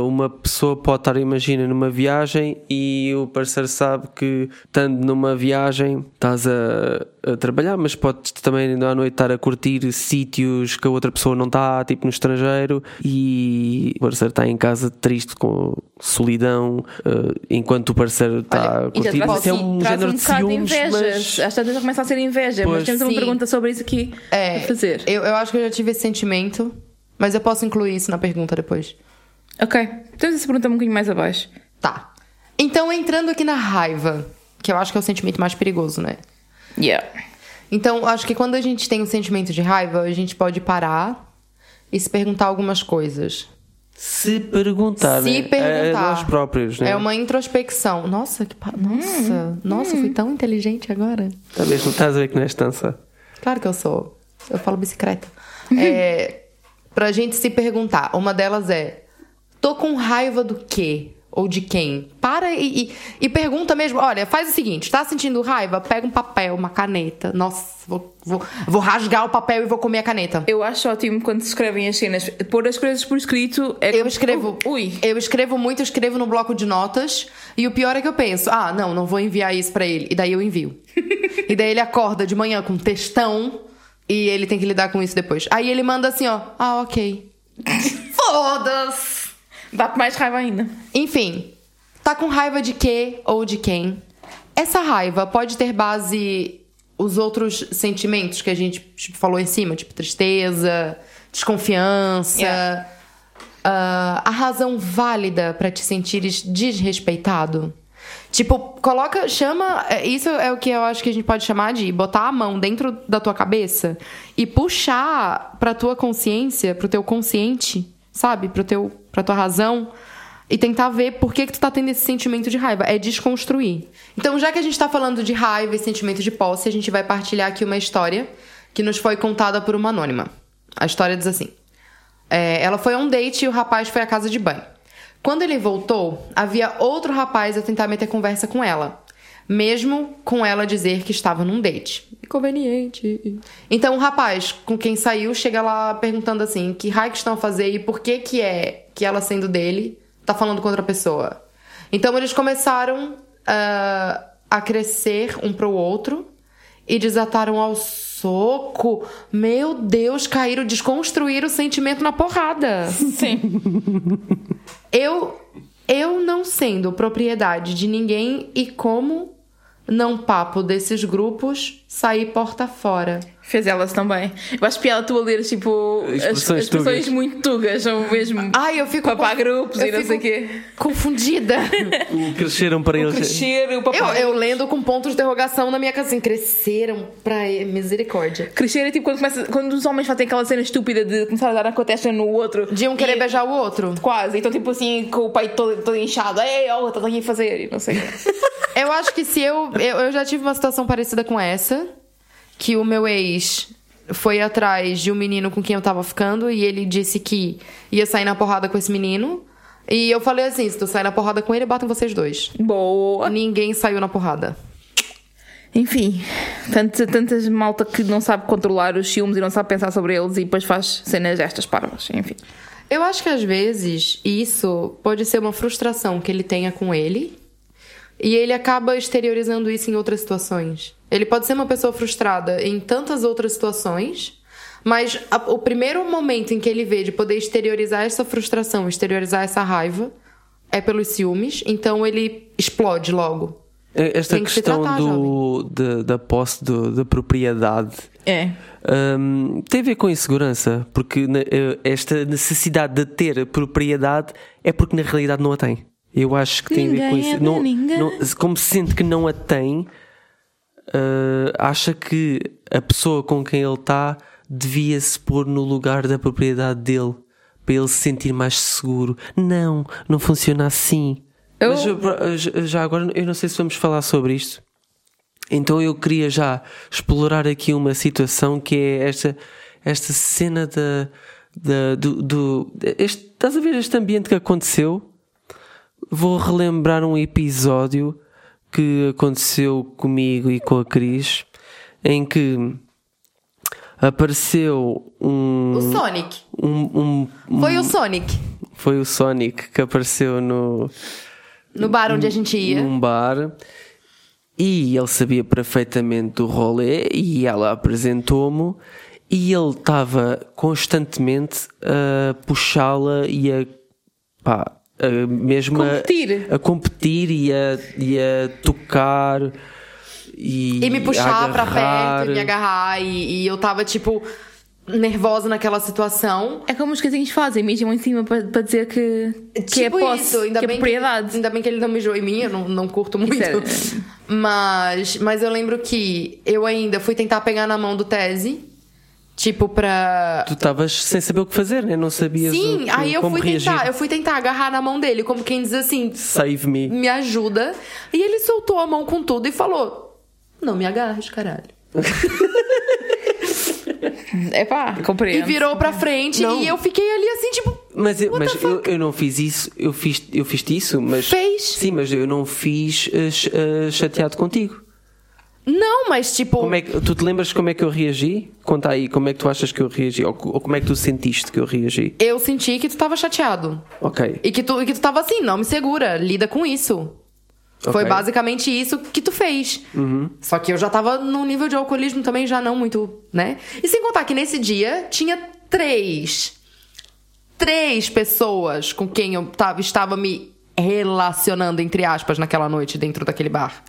Speaker 2: uma pessoa pode estar, imagina, numa viagem e o parceiro sabe que, estando numa viagem, estás a, a trabalhar, mas podes também à noite estar a curtir sítios que a outra pessoa não está, tipo no estrangeiro, e o parceiro está em casa triste, com solidão, eh, enquanto o parceiro está a
Speaker 1: E já
Speaker 2: curtir.
Speaker 1: traz,
Speaker 2: Isso é um género
Speaker 1: um
Speaker 2: de
Speaker 1: bocado de
Speaker 2: ciúmes,
Speaker 1: inveja.
Speaker 2: mas...
Speaker 1: Às tantas começa a ser inveja,
Speaker 2: Pois.
Speaker 1: mas temos uma
Speaker 3: Sim.
Speaker 1: pergunta sobre isso aqui
Speaker 3: É,
Speaker 1: a fazer.
Speaker 3: Eu, eu acho que eu já tive esse sentimento, mas eu posso incluir isso na pergunta depois.
Speaker 1: Ok, temos essa pergunta um bocadinho mais abaixo.
Speaker 3: Tá. Então, entrando aqui na raiva, que eu acho que é o sentimento mais perigoso, né?
Speaker 1: Yeah.
Speaker 3: Então, acho que quando a gente tem um sentimento de raiva, a gente pode parar e se perguntar algumas coisas.
Speaker 2: Se perguntar,
Speaker 3: Se
Speaker 2: né?
Speaker 3: perguntar.
Speaker 2: a nós próprios, né?
Speaker 3: É uma introspecção. Nossa, que pa... Nossa, nossa, fui tão inteligente agora.
Speaker 2: Talvez não estás a ver que não és tança.
Speaker 3: Claro que eu sou. Eu falo bicicleta. É, pra gente se perguntar. Uma delas é: tô com raiva do quê? Ou de quem? Para e, e- e pergunta mesmo. Olha, faz o seguinte: tá sentindo raiva? Pega um papel, uma caneta. Nossa, vou, vou, vou rasgar o papel e vou comer a caneta.
Speaker 1: Eu acho ótimo quando se escrevem as cenas. Pôr as coisas por escrito é
Speaker 3: Eu escrevo.
Speaker 1: Ui.
Speaker 3: Eu escrevo muito, eu escrevo no bloco de notas. E o pior é que eu penso: ah, não, não vou enviar isso pra ele. E daí eu envio. e daí ele acorda de manhã com um textão. E ele tem que lidar com isso depois. Aí ele manda assim, ó. Ah, ok. Foda-se!
Speaker 1: Dá mais raiva ainda.
Speaker 3: Enfim, tá com raiva de quê ou de quem? Essa raiva pode ter base os outros sentimentos que a gente tipo, falou em cima, tipo tristeza, desconfiança.
Speaker 1: Yeah.
Speaker 3: ah, a razão válida pra te sentires desrespeitado. Tipo, coloca, chama. é, Isso é o que eu acho que a gente pode chamar de botar a mão dentro da tua cabeça e puxar pra tua consciência, pro teu consciente, sabe? Pro teu, pra tua razão. E tentar ver por que, que tu tá tendo esse sentimento de raiva. É desconstruir. Então, já que a gente tá falando de raiva e sentimento de posse, a gente vai partilhar aqui uma história que nos foi contada por uma anônima. A história diz assim. É, ela foi a um date e o rapaz foi à casa de banho. Quando ele voltou, havia outro rapaz a tentar meter conversa com ela. Mesmo com ela dizer que estava num date. Inconveniente. Então o rapaz com quem saiu chega lá perguntando assim: que raio que estão a fazer e por que que é que ela sendo dele tá falando com outra pessoa? Então eles começaram ah, a crescer um pro outro e desataram ao soco. Meu Deus, caíram, desconstruíram o sentimento na porrada.
Speaker 1: Sim.
Speaker 3: Eu, eu não sendo propriedade de ninguém e como não papo desses grupos, sair porta fora.
Speaker 1: Fez elas também. Eu acho piada tu a ler, tipo, as
Speaker 2: Expressões
Speaker 1: as expressões
Speaker 2: tugas.
Speaker 1: muito tugas, são mesmo.
Speaker 3: Ai, eu fico
Speaker 1: Papar
Speaker 3: conf-
Speaker 1: grupos
Speaker 3: eu
Speaker 1: e não
Speaker 3: fico
Speaker 1: sei o quê.
Speaker 3: Confundida.
Speaker 2: Cresceram para eles.
Speaker 1: Crescer, o
Speaker 3: eu, eu lendo com pontos de interrogação na minha casa, assim, cresceram pra misericórdia.
Speaker 1: Crescer é tipo quando, começa, quando os homens fazem aquela cena estúpida de começar a dar a testa no outro.
Speaker 3: De um querer
Speaker 1: E-
Speaker 3: beijar o outro.
Speaker 1: Quase. Então, tipo assim, com o peito todo, todo inchado. Ei, olha, estás aqui a fazer. E não sei. o.
Speaker 3: Eu acho que se eu, eu. Eu já tive uma situação parecida com essa. Que o meu ex foi atrás de um menino com quem eu tava ficando. E ele disse que ia sair na porrada com esse menino. E eu falei assim: se tu sair na porrada com ele, batem vocês dois.
Speaker 1: Boa.
Speaker 3: Ninguém saiu na porrada.
Speaker 1: Enfim, tanta, tantas malta que não sabe controlar os ciúmes e não sabe pensar sobre eles e depois faz cenas destas parvas. Enfim.
Speaker 3: Eu acho que às vezes isso pode ser uma frustração que ele tenha com ele. E ele acaba exteriorizando isso em outras situações. Ele pode ser uma pessoa frustrada em tantas outras situações, mas a- o primeiro momento em que ele vê de poder exteriorizar essa frustração, exteriorizar essa raiva, é pelos ciúmes, então ele explode logo.
Speaker 2: Esta
Speaker 3: Tem que se
Speaker 2: questão
Speaker 3: tratar,
Speaker 2: do, da, da posse do- da propriedade
Speaker 1: É.
Speaker 2: hum, tem a ver com insegurança, porque eh, esta necessidade de ter propriedade é porque na realidade não a tem. Eu acho que tem a ver com
Speaker 1: Ninguém
Speaker 2: isso.
Speaker 1: é
Speaker 2: Não,
Speaker 1: ninguém.
Speaker 2: não- como se sente que não a tem, eh, acha que a pessoa com quem ele está devia se pôr no lugar da propriedade dele para ele se sentir mais seguro. Não, não funciona assim.
Speaker 1: Eu-
Speaker 2: Mas já- já agora eu não sei se vamos falar sobre isto. Então eu queria já explorar aqui uma situação que é esta, esta cena da, da- do, do este, estás a ver este ambiente que aconteceu? Vou relembrar um episódio que aconteceu comigo e com a Cris em que apareceu um
Speaker 3: O Sonic.
Speaker 2: um, um-
Speaker 3: Foi o Sonic.
Speaker 2: foi o Sonic que apareceu no
Speaker 3: No bar onde a gente ia.
Speaker 2: num bar e ele sabia perfeitamente do rolê e ela apresentou-me e ele estava constantemente a puxá-la e a pá, a mesmo a-
Speaker 1: Competir.
Speaker 2: A, competir e a, e a tocar e,
Speaker 3: E me puxar
Speaker 2: a
Speaker 3: pra
Speaker 2: agarrar.
Speaker 3: perto, e me agarrar. E, e eu tava, tipo, nervosa naquela situação.
Speaker 1: É como os casinhos fazem, mijam em cima para, para dizer que, que é
Speaker 3: Tipo
Speaker 1: posse,
Speaker 3: isso, ainda
Speaker 1: que é
Speaker 3: bem
Speaker 1: propriedade.
Speaker 3: ainda bem que ele não mijou em mim, eu não, não curto muito.
Speaker 1: é-
Speaker 3: Mas, mas eu lembro que eu ainda fui tentar pegar na mão do Tese, tipo pra.
Speaker 2: Tu estavas sem saber o que fazer, né? Não sabias o
Speaker 3: Sim,
Speaker 2: que-
Speaker 3: aí eu fui
Speaker 2: reagir.
Speaker 3: tentar, eu fui tentar agarrar na mão dele, como quem diz assim,
Speaker 2: Save me.
Speaker 3: me ajuda. E ele soltou a mão com tudo e falou: Não me agarres, caralho.
Speaker 1: É pá,
Speaker 3: E
Speaker 1: compreendo.
Speaker 3: virou pra frente
Speaker 2: Não.
Speaker 3: e eu fiquei ali assim, tipo.
Speaker 2: Mas, eu, mas eu, eu não fiz isso, eu fiz, eu fiz isso, mas.
Speaker 3: Fez.
Speaker 2: Sim, mas eu não fiz eh, chateado contigo.
Speaker 3: Não, mas tipo.
Speaker 2: É que, tu te lembras como é que eu reagi? Conta aí, como é que tu achas que eu reagi? Ou, ou como é que tu sentiste que eu reagi?
Speaker 3: Eu senti que tu tava chateado.
Speaker 2: Ok.
Speaker 3: E que tu, e que tu tava assim, não me segura, lida com isso. Foi
Speaker 2: Ok.
Speaker 3: basicamente isso que tu fez. Só que eu já tava num nível de alcoolismo também já não muito, né? E sem contar que nesse dia tinha três. Três pessoas com quem eu tava, estava me relacionando, entre aspas, naquela noite dentro daquele bar.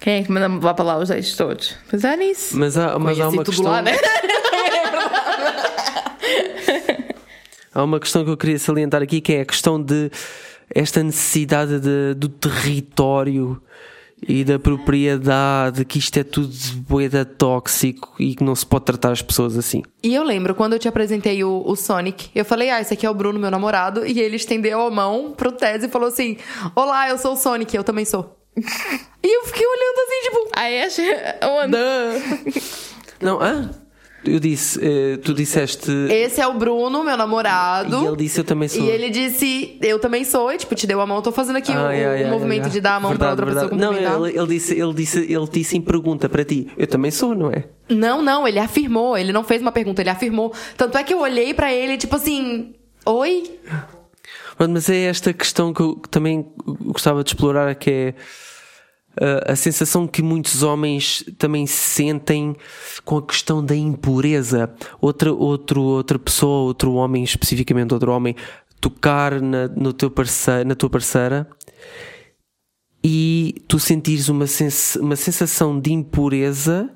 Speaker 1: Quem é que manda levar para lá os ex todos? Pensar nisso.
Speaker 2: Mas há, mas há uma
Speaker 3: tudo
Speaker 2: questão.
Speaker 3: lá, né?
Speaker 2: Há uma questão que eu queria salientar aqui que é a questão de esta necessidade de- do território e da propriedade, que isto é tudo boeda tóxico e que não se pode tratar as pessoas assim.
Speaker 3: E eu lembro, quando eu te apresentei o, o Sonic, eu falei, ah, esse aqui é o Bruno, meu namorado, e ele estendeu a mão pro Tese e falou assim: Olá, eu sou o Sonic, eu também sou. E eu fiquei olhando assim, tipo,
Speaker 1: Ah, és? Onde?
Speaker 2: Não, ah? Eu disse, eh, tu disseste.
Speaker 3: esse é o Bruno, meu namorado.
Speaker 2: E ele disse eu também sou.
Speaker 3: E ele disse, eu também sou, e tipo, te deu a mão, eu tô fazendo aqui o,
Speaker 2: Ah,
Speaker 3: o
Speaker 2: yeah, yeah,
Speaker 3: movimento
Speaker 2: yeah.
Speaker 3: de dar a mão pra
Speaker 2: Verdade,
Speaker 3: outra pessoa
Speaker 2: verdade.
Speaker 3: cumprimentar.
Speaker 2: Não, ele, ele disse, ele, disse, ele disse em pergunta para ti. Eu também sou, não é?
Speaker 3: Não, não, ele afirmou, ele não fez uma pergunta, ele afirmou. Tanto é que eu olhei pra ele, tipo assim, oi?
Speaker 2: Mas- é esta questão que eu também gostava de explorar, que é a sensação que muitos homens também sentem com a questão da impureza. Outra, outro, outra pessoa, outro homem, especificamente outro homem, tocar na, no teu parceiro, na tua parceira e tu sentires uma, sens uma sensação de impureza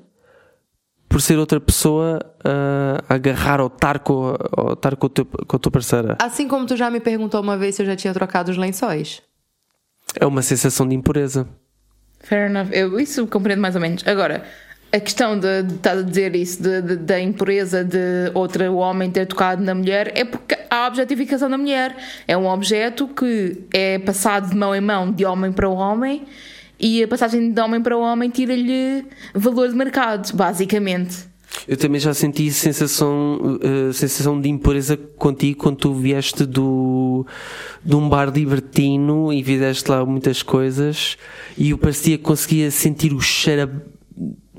Speaker 2: por ser outra pessoa a agarrar ou estar com, ou estar com, o teu, com a tua parceira.
Speaker 3: Assim como tu já me perguntou uma vez se eu já tinha trocado os lençóis.
Speaker 2: É uma sensação de impureza.
Speaker 1: Fair enough. Eu isso compreendo mais ou menos. Agora, a questão de, estar a dizer isso, de, de- da impureza de outro homem ter tocado na mulher, é porque há a objetificação da mulher. É um objeto que é passado de mão em mão, de homem para homem, e a passagem de homem para homem tira-lhe valor de mercado, basicamente.
Speaker 2: Eu também já senti sensação, eh, sensação de impureza contigo quando tu vieste do, de um bar libertino e fizeste lá muitas coisas e eu parecia que conseguia sentir o cheiro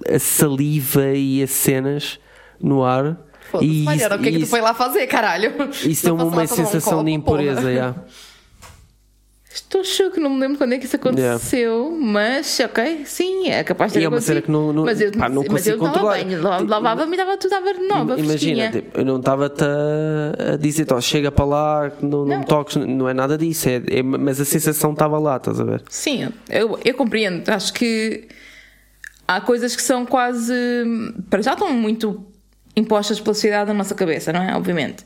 Speaker 2: a, a saliva e as cenas no ar.
Speaker 3: Foda-se, o que, que tu foi lá fazer, caralho?
Speaker 2: Isso é uma,
Speaker 3: fosse lá tomar um
Speaker 2: sensação de
Speaker 3: copo, porra.
Speaker 2: impureza, já.
Speaker 1: Estou choque, não me lembro quando é que isso aconteceu, mas ok, sim, é capaz de ter
Speaker 2: é
Speaker 1: acontecido.
Speaker 2: que não- não-
Speaker 1: mas eu,
Speaker 2: pá, não
Speaker 1: mas eu
Speaker 2: controlar.
Speaker 1: bem, la- lavava-me e dava tudo dava nova,
Speaker 2: Imagina, tipo, eu não estava-te a, dizer, ó, chega para lá, não, não, me toques, não é nada disso, é, é- mas a sensação estava lá, estás a ver?
Speaker 1: Sim, eu, eu compreendo. Acho que há coisas que são quase. Para já estão muito impostas pela sociedade na nossa cabeça, não é? Obviamente.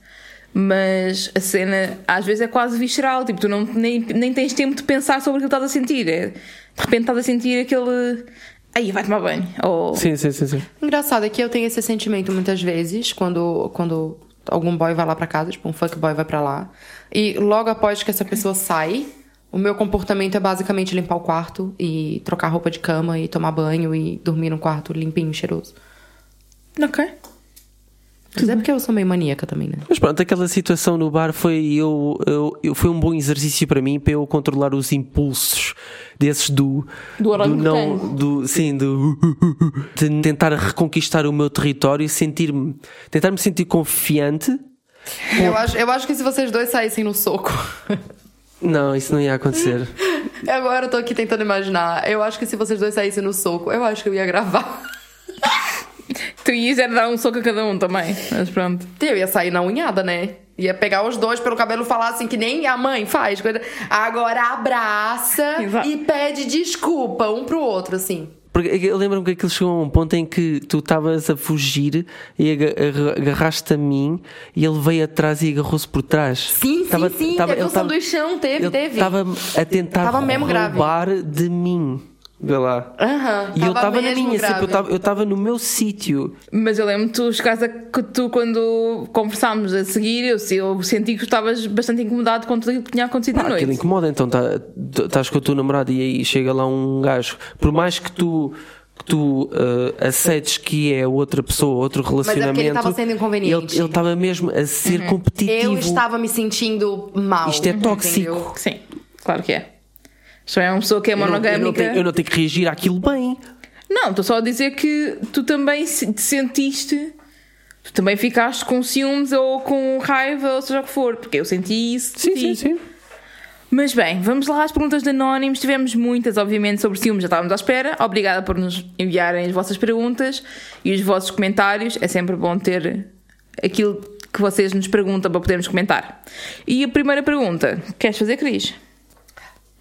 Speaker 1: Mas a cena às vezes é quase visceral, tipo, tu não, nem, nem tens tempo de pensar sobre aquilo que estás a sentir. É, de repente estás a sentir aquele. Aí vai tomar banho. Ou,
Speaker 2: Sim, sim, sim, sim.
Speaker 3: Engraçado é que eu tenho esse sentimento muitas vezes quando, quando algum boy vai lá pra casa, tipo um fuckboy vai pra lá. E logo após que essa pessoa sai, o meu comportamento é basicamente limpar o quarto e trocar roupa de cama e tomar banho e dormir num quarto limpinho, cheiroso.
Speaker 1: Ok.
Speaker 3: Mas é porque eu sou meio maníaca também, né?
Speaker 2: Mas pronto, aquela situação no bar foi, eu, eu, eu- foi um bom exercício para mim para eu controlar os impulsos desses do.
Speaker 1: Do orangotango.
Speaker 2: não. Do, sim, do. de tentar reconquistar o meu território e sentir-me. tentar me sentir confiante.
Speaker 3: Eu acho, eu acho que se vocês dois saíssem no soco.
Speaker 2: Não, isso não ia acontecer.
Speaker 3: Agora eu tô aqui tentando imaginar. Eu acho que se vocês dois saíssem no soco, eu acho que eu ia gravar.
Speaker 1: Tu ias era dar um soco a cada um também. Mas pronto.
Speaker 3: Eu ia sair na unhada, né? Ia pegar os dois pelo cabelo e falar assim, que nem a mãe faz. coisa- Agora abraça
Speaker 1: Exato.
Speaker 3: e pede desculpa um pro outro, assim.
Speaker 2: Porque eu lembro-me que aquilo chegou a um ponto em que tu estavas a fugir e aga- aga- agarraste a mim e ele veio atrás e agarrou-se por trás.
Speaker 3: Sim,
Speaker 2: Tava-
Speaker 3: sim, sim.
Speaker 2: tava-
Speaker 3: teve um sanduichão, teve, teve.
Speaker 2: estava a tentar
Speaker 3: Tava mesmo grave.
Speaker 2: roubar de mim. Vê lá.
Speaker 3: Aham,
Speaker 2: E eu
Speaker 3: tava
Speaker 2: estava na minha,
Speaker 3: grave.
Speaker 2: sempre, eu estava- no meu sítio.
Speaker 1: Mas eu lembro-me, tu chegaste a, que tu, quando conversámos a seguir, eu, eu senti que tu estavas bastante incomodado com tudo aquilo que tinha acontecido
Speaker 2: Pá,
Speaker 1: à noite.
Speaker 2: aquilo incomoda, então tá- tu- estás com o teu namorado e aí chega lá um gajo. Por mais que tu, que tu eh, aceites que é outra pessoa, outro
Speaker 3: é porque ele
Speaker 2: relacionamento.
Speaker 3: estava sendo inconveniente.
Speaker 2: Ele ele estava mesmo a ser competitivo.
Speaker 3: Eu estava me sentindo mal.
Speaker 2: Isto é tóxico.
Speaker 3: entendeu?
Speaker 1: Sim, claro que é. Isto é uma pessoa que é
Speaker 2: Eu não, eu, não
Speaker 1: monogâmica.
Speaker 2: tenho, eu não tenho que reagir àquilo bem.
Speaker 1: Não, estou só a dizer que tu também te sentiste. Tu também ficaste com ciúmes ou com raiva, ou seja o que for, porque eu senti isso.
Speaker 2: Sim, sim, sim.
Speaker 1: Mas bem, vamos lá às perguntas de Anónimos. Tivemos muitas, obviamente, sobre ciúmes, já estávamos à espera. Obrigada por nos enviarem as vossas perguntas e os vossos comentários. É sempre bom ter aquilo que vocês nos perguntam para podermos comentar. E a primeira pergunta: queres fazer, Cris?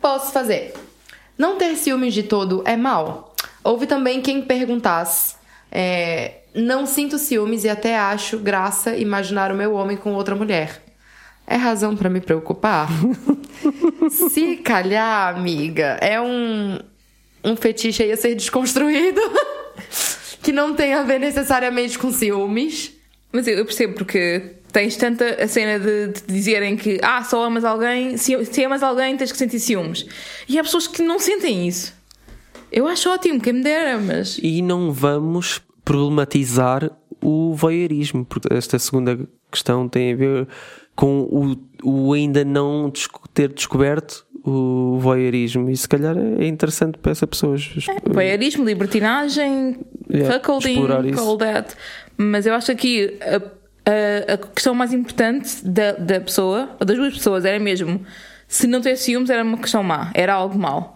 Speaker 3: Posso fazer. Não ter ciúmes de todo é mal? Houve também quem perguntasse. é, não sinto ciúmes e até acho graça imaginar o meu homem com outra mulher. É razão pra me preocupar? Se calhar, amiga, é um, um fetiche aí a ser desconstruído. que não tem a ver necessariamente com ciúmes.
Speaker 1: Mas eu eu percebo porque tens tanta a cena de, de dizerem que ah, só amas alguém, se, se amas alguém tens que sentir ciúmes. E há pessoas que não sentem isso. Eu acho ótimo, quem me dera, mas.
Speaker 2: E não vamos problematizar o voyeurismo, porque esta segunda questão tem a ver com o, o ainda não ter descoberto o voyeurismo. E se calhar é interessante para essa pessoa.
Speaker 1: Voyeurismo, libertinagem,
Speaker 2: Yeah,
Speaker 1: cuckolding, all that. Mas eu acho que a, a, a questão mais importante da, da pessoa, ou das duas pessoas, era mesmo se não ter ciúmes era uma questão má, era algo mau.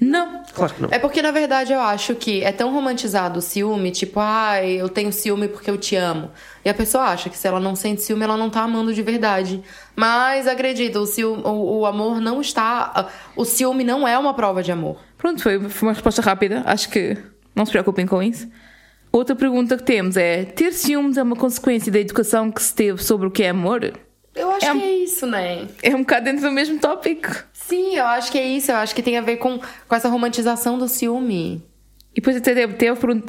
Speaker 1: Não.
Speaker 2: Claro que não.
Speaker 3: É porque, na verdade, eu acho que é tão romantizado o ciúme, tipo, ai, eu tenho ciúme porque eu te amo. E a pessoa acha que se ela não sente ciúme, ela não tá amando de verdade. Mas acredita, o, ciúme, o, o amor não está. O ciúme não é uma prova de amor.
Speaker 1: Pronto, foi, foi uma resposta rápida. Acho que não se preocupem com isso. Outra pergunta que temos é: ter ciúmes é uma consequência da educação que se teve sobre o que é amor?
Speaker 3: Eu acho
Speaker 1: É-
Speaker 3: que é isso, né?
Speaker 1: É um bocado dentro do mesmo tópico.
Speaker 3: Sim, eu acho que é isso. Eu acho que tem a ver com, com essa romantização do ciúme.
Speaker 1: E depois até teve,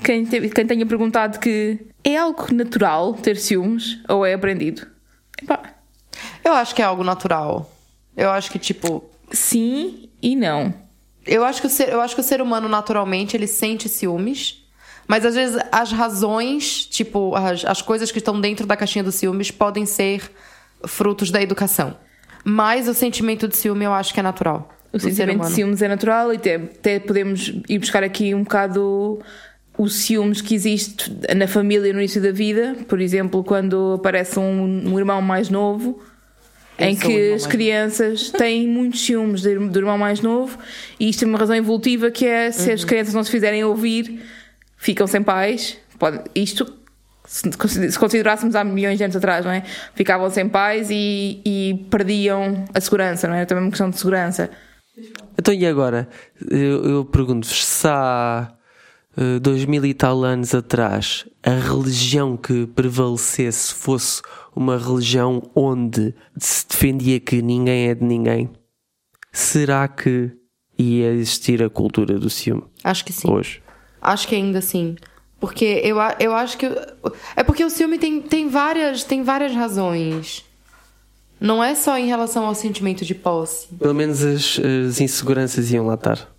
Speaker 1: quem, quem tenha perguntado que é algo natural ter ciúmes ou é aprendido? Epá,
Speaker 3: Eu acho que é algo natural. Eu acho que, tipo.
Speaker 1: sim e não.
Speaker 3: Eu acho que o ser, eu acho que o ser humano, naturalmente, ele sente ciúmes. Mas às vezes as razões, tipo, as, as coisas que estão dentro da caixinha dos ciúmes podem ser frutos da educação. Mas o sentimento de ciúme eu acho que é natural.
Speaker 1: O sentimento de ciúmes é natural e até, até podemos ir buscar aqui um bocado o ciúmes que existe na família no início da vida. Por exemplo, quando aparece um, um irmão mais novo,
Speaker 3: Eu
Speaker 1: em que as crianças têm muitos ciúmes do, ir- do irmão mais novo e isto tem uma razão evolutiva que é se
Speaker 3: Uhum.
Speaker 1: as crianças não se fizerem ouvir, ficam sem pais. Pode, isto se consider- se considerássemos há milhões de anos atrás, não é? Ficavam sem pais e, e perdiam a segurança, não é? Também uma questão de segurança.
Speaker 2: Então e agora? Eu, eu pergunto-vos se há eh, dois mil e tal anos atrás a religião que prevalecesse fosse uma religião onde se defendia que ninguém é de ninguém, será que ia existir a cultura do ciúme
Speaker 3: Acho que sim.
Speaker 2: hoje?
Speaker 3: Acho que ainda sim. Porque eu, eu acho que. É porque o ciúme tem, tem, várias, tem várias razões. Não é só em relação ao sentimento de posse.
Speaker 2: Pelo menos as, as inseguranças iam lá estar.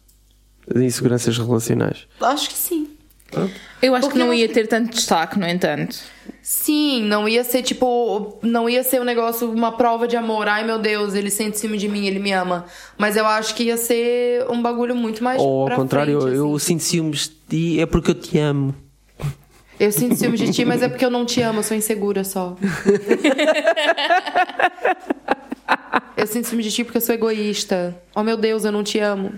Speaker 2: As inseguranças relacionais.
Speaker 3: Acho que sim.
Speaker 1: Eu acho
Speaker 3: Porque
Speaker 1: que não
Speaker 3: eu
Speaker 1: ia ter tanto destaque, no entanto.
Speaker 3: Sim, não ia ser tipo. Não ia ser um negócio, uma prova de amor. Ai meu Deus, ele sente ciúme de mim, ele me ama. Mas eu acho que ia ser um bagulho muito mais.
Speaker 2: Ou ao contrário,
Speaker 3: frente,
Speaker 2: eu
Speaker 3: assim.
Speaker 2: sinto ciúmes de ti é porque eu te amo.
Speaker 3: Eu sinto ciúme de ti, mas é porque eu não te amo, eu sou insegura só. eu sinto ciúme de ti porque eu sou egoísta. Oh meu Deus, eu não te amo.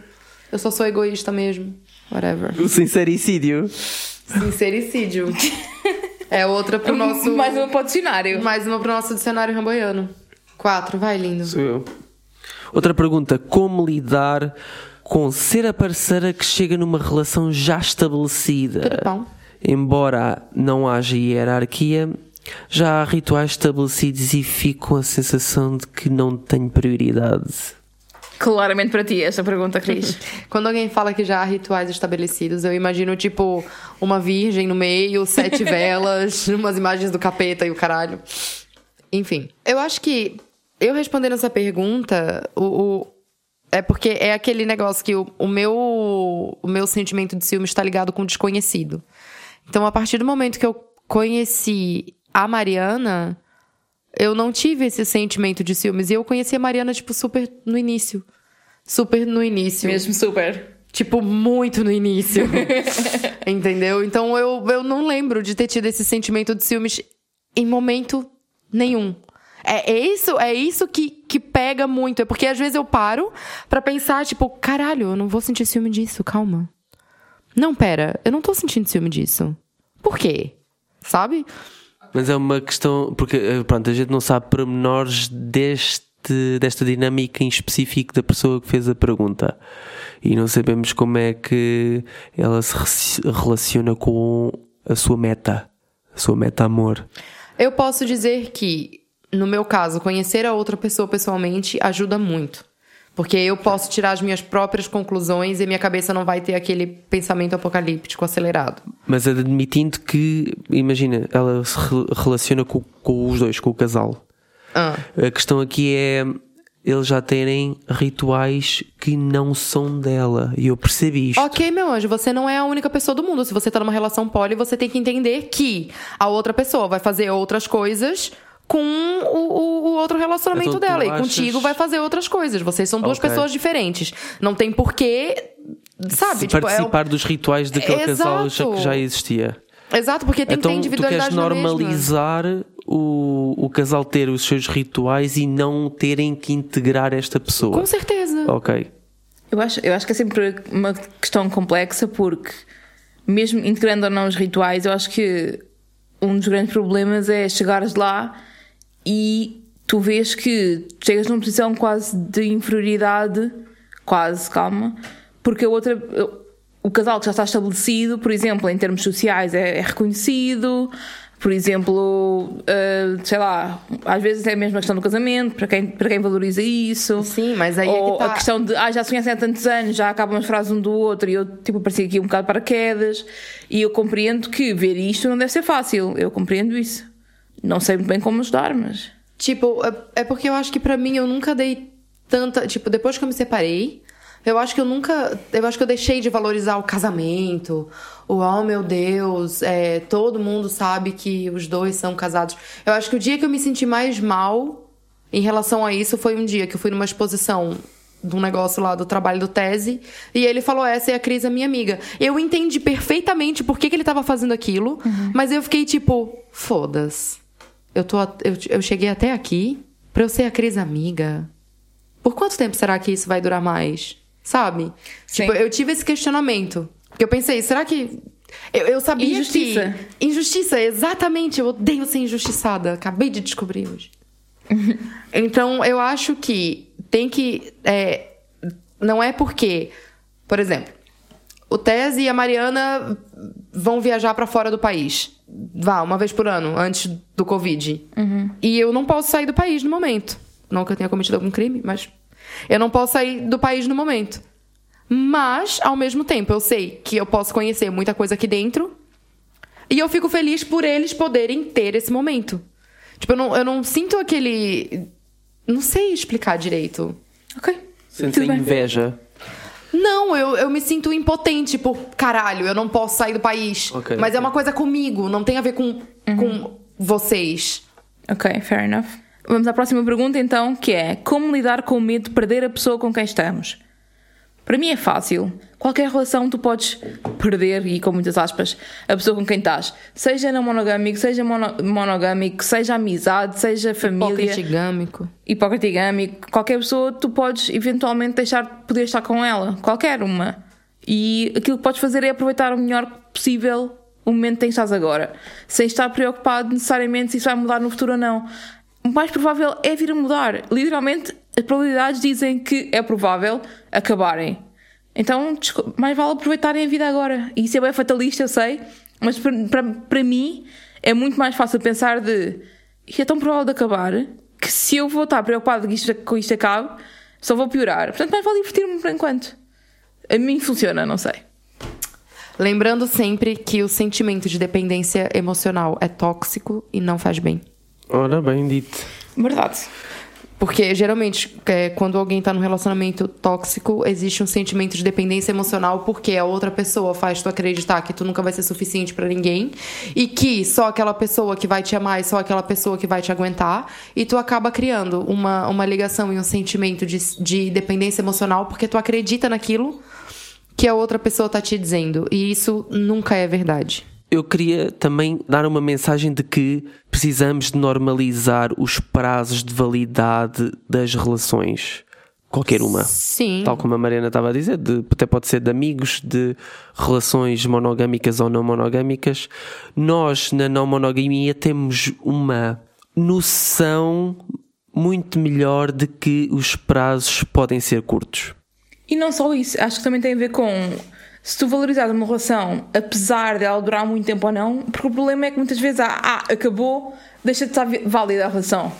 Speaker 3: Eu só sou egoísta mesmo. Whatever.
Speaker 2: O sincericídio.
Speaker 3: Sincericídio. É outra pro nosso.
Speaker 1: Mais um para o dicionário.
Speaker 3: Mais uma pro nosso dicionário ramboiano. Quatro, vai, lindo.
Speaker 2: Sou eu. Outra pergunta: como lidar com ser a parceira que chega numa relação já estabelecida?
Speaker 3: Bom.
Speaker 2: Embora não haja hierarquia, já há rituais estabelecidos e fico com a sensação de que não tenho prioridade.
Speaker 1: Claramente para ti esta pergunta, Cris.
Speaker 3: Quando alguém fala que já há rituais estabelecidos, eu imagino, tipo, uma virgem no meio, sete velas, umas imagens do capeta e o caralho. Enfim. Eu acho que, eu respondendo essa pergunta, o, o- é porque é aquele negócio que o, o meu, o meu sentimento de ciúme está ligado com o desconhecido. Então, a partir do momento que eu conheci a Mariana, eu não tive esse sentimento de ciúmes. E eu conheci a Mariana, tipo, super no início. Super no início.
Speaker 1: Mesmo super.
Speaker 3: Tipo, muito no início. Entendeu? Então eu, eu não lembro de ter tido esse sentimento de ciúmes em momento nenhum. É, é isso, é isso que, que pega muito. É porque às vezes eu paro pra pensar, tipo, caralho, eu não vou sentir ciúme disso, calma. Não, pera, eu não tô sentindo ciúme disso. Por quê? Sabe?
Speaker 2: Mas é uma questão, porque eh, pronto, a gente não sabe pormenores deste, desta dinâmica em específico da pessoa que fez a pergunta. E não sabemos como é que ela se re- relaciona com a sua meta, a sua meta amor.
Speaker 3: Eu posso dizer que, no meu caso, conhecer a outra pessoa pessoalmente ajuda muito. Porque eu posso tirar as minhas próprias conclusões e minha cabeça não vai ter aquele pensamento apocalíptico acelerado.
Speaker 2: Mas admitindo que, imagina, ela se re- relaciona com, com os dois, com o casal.
Speaker 3: Ah,
Speaker 2: A questão aqui é eles já terem rituais que não são dela. E eu percebi isto.
Speaker 3: Ok, meu anjo, você não é a única pessoa do mundo. Se você tá numa relação poli, você tem que entender que a outra pessoa vai fazer outras coisas com o, o- o outro relacionamento
Speaker 2: Então
Speaker 3: dela. E
Speaker 2: achas-
Speaker 3: contigo vai fazer outras coisas. Vocês são duas
Speaker 2: Ok.
Speaker 3: pessoas diferentes. Não tem porquê. Sabe?
Speaker 2: Se
Speaker 3: Tipo, é
Speaker 2: participar dos rituais daquele casal
Speaker 3: Exato.
Speaker 2: que já existia.
Speaker 3: Exato, porque tem que ter
Speaker 2: então tu queres
Speaker 3: individualidade na mesma.
Speaker 2: O, o casal ter os seus rituais e não terem que integrar esta pessoa.
Speaker 3: Com certeza.
Speaker 2: Ok.
Speaker 1: Eu acho, eu acho que é sempre uma questão complexa porque, mesmo integrando ou não os rituais, eu acho que um dos grandes problemas é chegares lá e tu vês que chegas numa posição quase de inferioridade, quase, calma, porque a outra, o casal que já está estabelecido, por exemplo, em termos sociais, é, é reconhecido. Por exemplo, uh, sei lá, às vezes é mesmo a questão do casamento, para quem, para quem valoriza isso.
Speaker 3: Sim, mas aí
Speaker 1: Ou
Speaker 3: é que tá.
Speaker 1: a questão de, ah, já se conhecem há tantos anos, já acabam as frases um do outro e eu, tipo, parecia aqui um bocado para quedas. E eu compreendo que ver isto não deve ser fácil. Eu compreendo isso. Não sei muito bem como ajudar, mas.
Speaker 3: Tipo, é, é porque eu acho que pra mim eu nunca dei tanta. Tipo, depois que eu me separei, eu acho que eu nunca. Eu acho que eu deixei de valorizar o casamento. O oh meu Deus, é, todo mundo sabe que os dois são casados. Eu acho que o dia que eu me senti mais mal em relação a isso foi um dia que eu fui numa exposição de um negócio lá do trabalho do tese, e ele falou: essa é a Cris, a minha amiga. Eu entendi perfeitamente por que, que ele tava fazendo aquilo, mas eu fiquei tipo, foda-se. Eu, tô, eu, eu cheguei até aqui pra eu ser a Cris amiga. Por quanto tempo será que isso vai durar mais? Sabe?
Speaker 1: Sim.
Speaker 3: Tipo, eu tive esse questionamento. Porque eu pensei, será que. Eu, eu sabia
Speaker 1: Injustiça.
Speaker 3: que. Injustiça, exatamente. Eu odeio ser injustiçada. Acabei de descobrir hoje. então, eu acho que tem que. é, não é porque. Por exemplo, o Tese e a Mariana vão viajar pra fora do país. Vá, uma vez por ano, antes do Covid. E eu não posso sair do país no momento. Não que eu tenha cometido algum crime, mas. Eu não posso sair do país no momento. Mas, ao mesmo tempo, eu sei que eu posso conhecer muita coisa aqui dentro. E eu fico feliz por eles poderem ter esse momento. Tipo, eu não, eu não sinto aquele. Não sei explicar direito.
Speaker 1: Ok. Bem.
Speaker 2: inveja.
Speaker 3: Não, eu, eu me sinto impotente, por caralho, eu não posso sair do país.
Speaker 2: Ok,
Speaker 3: Mas é
Speaker 2: ok.
Speaker 3: uma coisa comigo, não tem a ver com, com vocês.
Speaker 1: Ok, fair enough. Vamos à próxima pergunta então, que é como lidar com o medo de perder a pessoa com quem estamos? Para mim é fácil. Qualquer relação tu podes perder, e com muitas aspas, a pessoa com quem estás. Seja não monogâmico, seja mono- monogâmico, seja amizade, seja família,
Speaker 3: Hipócritigâmico.
Speaker 1: hipocritigâmico, qualquer pessoa tu podes eventualmente deixar de poder estar com ela. Qualquer uma. E aquilo que podes fazer é aproveitar o melhor possível o momento em que estás agora. Sem estar preocupado necessariamente se isso vai mudar no futuro ou não. O mais provável é vir a mudar. Literalmente, as probabilidades dizem que é provável acabarem. Então, mais vale aproveitarem a vida agora. E isso é bem fatalista, eu sei, mas para mim é muito mais fácil pensar de isto é tão provável de acabar que se eu vou estar preocupado que isto, com isto acabe, só vou piorar. Portanto, mais vale divertir-me por enquanto. A mim funciona, não sei.
Speaker 3: Lembrando sempre que o sentimento de dependência emocional é tóxico e não faz bem.
Speaker 2: Ora, bem dito.
Speaker 1: Verdade.
Speaker 3: Porque geralmente, é, quando alguém tá num relacionamento tóxico, existe um sentimento de dependência emocional porque a outra pessoa faz tu acreditar que tu nunca vai ser suficiente pra ninguém e que só aquela pessoa que vai te amar e só aquela pessoa que vai te aguentar. E tu acaba criando uma, uma ligação e um sentimento de, de dependência emocional porque tu acredita naquilo que a outra pessoa tá te dizendo. E isso nunca é verdade.
Speaker 2: Eu queria também dar uma mensagem de que precisamos de normalizar os prazos de validade das relações. Qualquer uma.
Speaker 3: Sim.
Speaker 2: Tal como a Mariana estava a dizer, de- até pode ser de amigos, de relações monogâmicas ou não monogâmicas. Nós, na não monogamia, temos uma noção muito melhor de que os prazos podem ser curtos.
Speaker 1: E não só isso, acho que também tem a ver com se tu valorizares uma relação, apesar dela durar muito tempo ou não, porque o problema é que muitas vezes há, ah, acabou, deixa de estar válida a relação.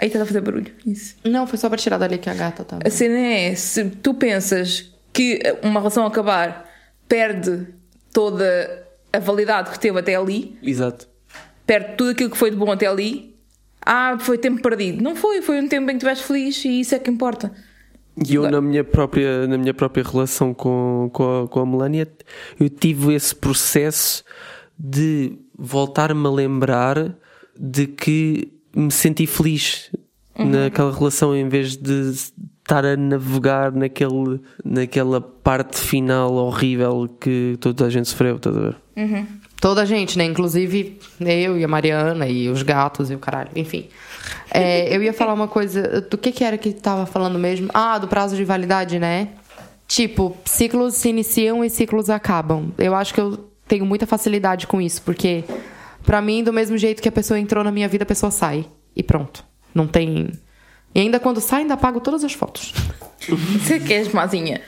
Speaker 1: Aí está a fazer barulho. Isso.
Speaker 3: Não, foi só pra tirar dali que a gata tava.
Speaker 1: A cena é, se tu pensas que uma relação acabar perde toda a validade que teve até ali,
Speaker 2: Exato.
Speaker 1: perde tudo aquilo que foi de bom até ali, ah, foi tempo perdido. Não foi, foi um tempo em que estiveste feliz e isso é que importa.
Speaker 2: E eu, na minha própria, na minha própria relação com, com, a, com a Melania, eu tive esse processo de voltar-me a lembrar de que me senti feliz naquela relação em vez de estar a navegar naquele, naquela parte final horrível que toda a gente sofreu, estás a ver?
Speaker 3: Toda a gente, né? Inclusive eu e a Mariana e os gatos e o caralho. Enfim. É, eu ia falar uma coisa. Do que que era que tava falando mesmo? Ah, do prazo de validade, né? Tipo, ciclos se iniciam e ciclos acabam. Eu acho que eu tenho muita facilidade com isso, porque pra mim, do mesmo jeito que a pessoa entrou na minha vida, a pessoa sai. E pronto. Não tem. E ainda quando sai, ainda apago todas as fotos.
Speaker 1: Você que és mazinha.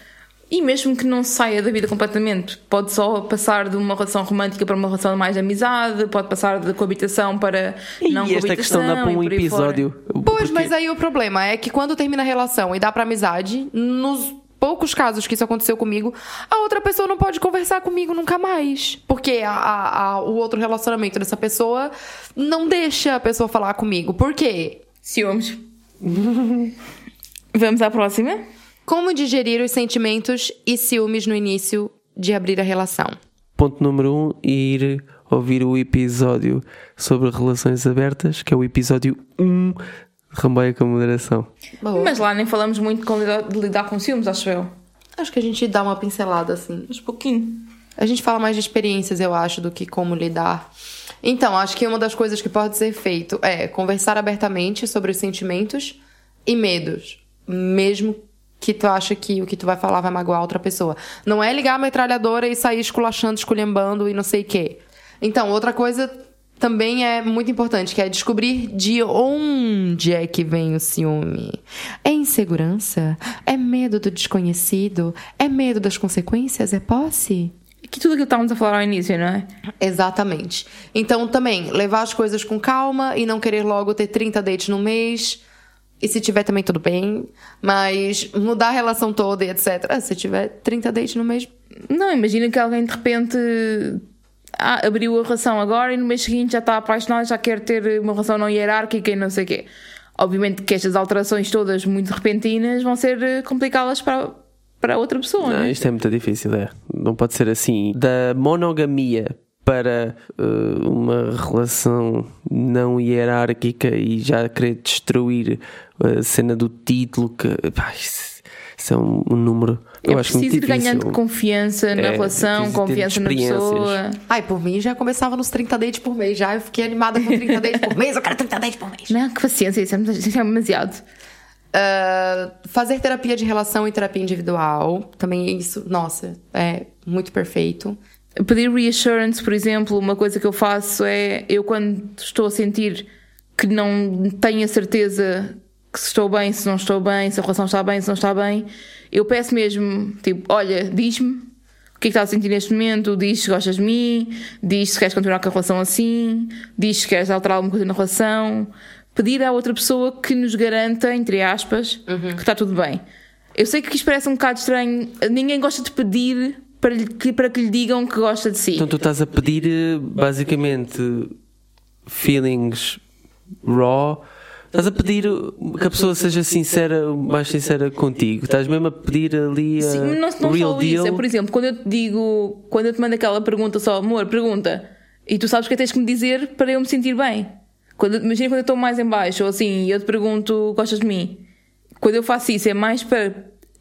Speaker 1: E mesmo que não saia da vida completamente, pode só passar de uma relação romântica para uma relação mais de amizade, pode passar de coabitação para não
Speaker 2: e esta questão dá para um
Speaker 1: e
Speaker 2: episódio.
Speaker 3: Pois,
Speaker 2: Porque-
Speaker 3: mas aí o problema é que quando termina a relação e dá pra amizade, nos poucos casos que isso aconteceu comigo, a outra pessoa não pode conversar comigo nunca mais. Porque a- a- a- o outro relacionamento dessa pessoa não deixa a pessoa falar comigo. Por quê?
Speaker 1: Ciúmes. Vamos à próxima.
Speaker 3: Como digerir os sentimentos e ciúmes no início de abrir a relação?
Speaker 2: Ponto número um, ir ouvir o episódio sobre relações abertas, que é o episódio 1 de Ramboia com Moderação.
Speaker 1: Mas lá nem falamos muito com lidar, de lidar com ciúmes, acho eu.
Speaker 3: Acho que a gente dá uma pincelada assim.
Speaker 1: Mas pouquinho.
Speaker 3: A gente fala mais de experiências, eu acho, do que como lidar. Então, acho que uma das coisas que pode ser feito é conversar abertamente sobre os sentimentos e medos, mesmo que tu acha que o que tu vai falar vai magoar outra pessoa. Não é ligar a metralhadora e sair esculachando, esculhambando e não sei o quê. Então, outra coisa também é muito importante, que é descobrir de onde é que vem o ciúme. É insegurança? É medo do desconhecido? É medo das consequências? É posse?
Speaker 1: Que tudo que estávamos a falar ao início, não é?
Speaker 3: Exatamente. Então, também, levar as coisas com calma e não querer logo ter 30 dates no mês. E se tiver também, tudo bem. Mas mudar a relação toda e etc. Ah, Se tiver 30 dates no mês,
Speaker 1: Não, imagina que alguém de repente ah, abriu a relação agora e no mês seguinte já está apaixonado, já quer ter uma relação não hierárquica e não sei o quê. Obviamente que estas alterações todas muito repentinas vão ser eh, complicadas para, para outra pessoa,
Speaker 2: Não,
Speaker 1: não é?
Speaker 2: isto é muito difícil, é. Não pode ser assim. Da monogamia para uh, uma relação não hierárquica e já querer destruir a cena do título, que pá, isso, isso é um, um número. Eu
Speaker 1: É
Speaker 2: acho muito
Speaker 1: preciso ir ganhando confiança na
Speaker 2: É,
Speaker 1: relação, confiança na pessoa.
Speaker 3: Ai, por mim já começava nos 30 dates por mês. Já eu fiquei animada com 30 dates por mês. Eu quero 30 dates por mês.
Speaker 1: Não, que paciência, isso é, é demasiado.
Speaker 3: Ah, fazer terapia de relação e terapia individual. Também isso, nossa, é muito perfeito.
Speaker 1: Pedir reassurance, por exemplo, uma coisa que eu faço é eu quando estou a sentir que não tenho a certeza que se estou bem, se não estou bem, se a relação está bem, se não está bem, eu peço mesmo, tipo, olha, diz-me o que é que estás a sentir neste momento, diz se gostas de mim, diz se queres continuar com a relação assim, diz se queres alterar alguma coisa na relação. Pedir à outra pessoa que nos garanta, entre aspas, que está tudo bem. Eu sei que isto parece um bocado estranho, ninguém gosta de pedir para, lhe- que- para que lhe digam que gosta de si.
Speaker 2: Então tu estás a pedir eh, basicamente feelings raw. Estás a pedir que a pessoa seja sincera, o mais sincera contigo. Estás mesmo a pedir ali a
Speaker 1: Sim, não, não
Speaker 2: real deal.
Speaker 1: isso. É, por exemplo, quando eu te digo, quando eu te mando aquela pergunta só, amor, pergunta, e tu sabes o que tens que me dizer para eu me sentir bem. Quando, imagina quando eu estou mais em baixo, ou assim, e eu te pergunto, gostas de mim? Quando eu faço isso, é mais para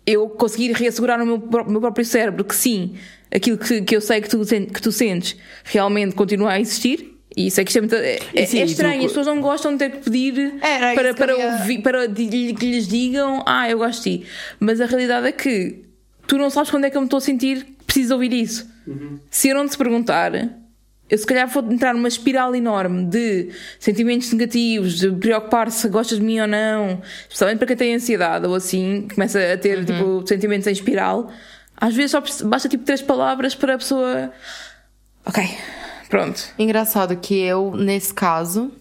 Speaker 1: eu conseguir reassegurar no meu, meu próprio cérebro que sim, aquilo que, que eu sei que tu, que tu sentes realmente continua a existir. E isso é que isto é, muito, é, é-
Speaker 2: sim,
Speaker 1: é
Speaker 2: e tu-
Speaker 1: estranho, as pessoas não gostam de ter que pedir
Speaker 3: Era
Speaker 1: para, para, ouvir, para que lhes digam, ah, eu gosto de ti. Mas a realidade é que tu não sabes quando é que eu me estou a sentir que preciso ouvir isso. Se eu não te perguntar, eu se calhar vou entrar numa espiral enorme de sentimentos negativos, de preocupar-se se gostas de mim ou não, especialmente para quem tem ansiedade ou assim, começa a ter tipo, sentimentos em espiral. Às vezes só basta tipo três palavras para a pessoa. Ok, pronto.
Speaker 3: Engraçado que eu, nesse caso,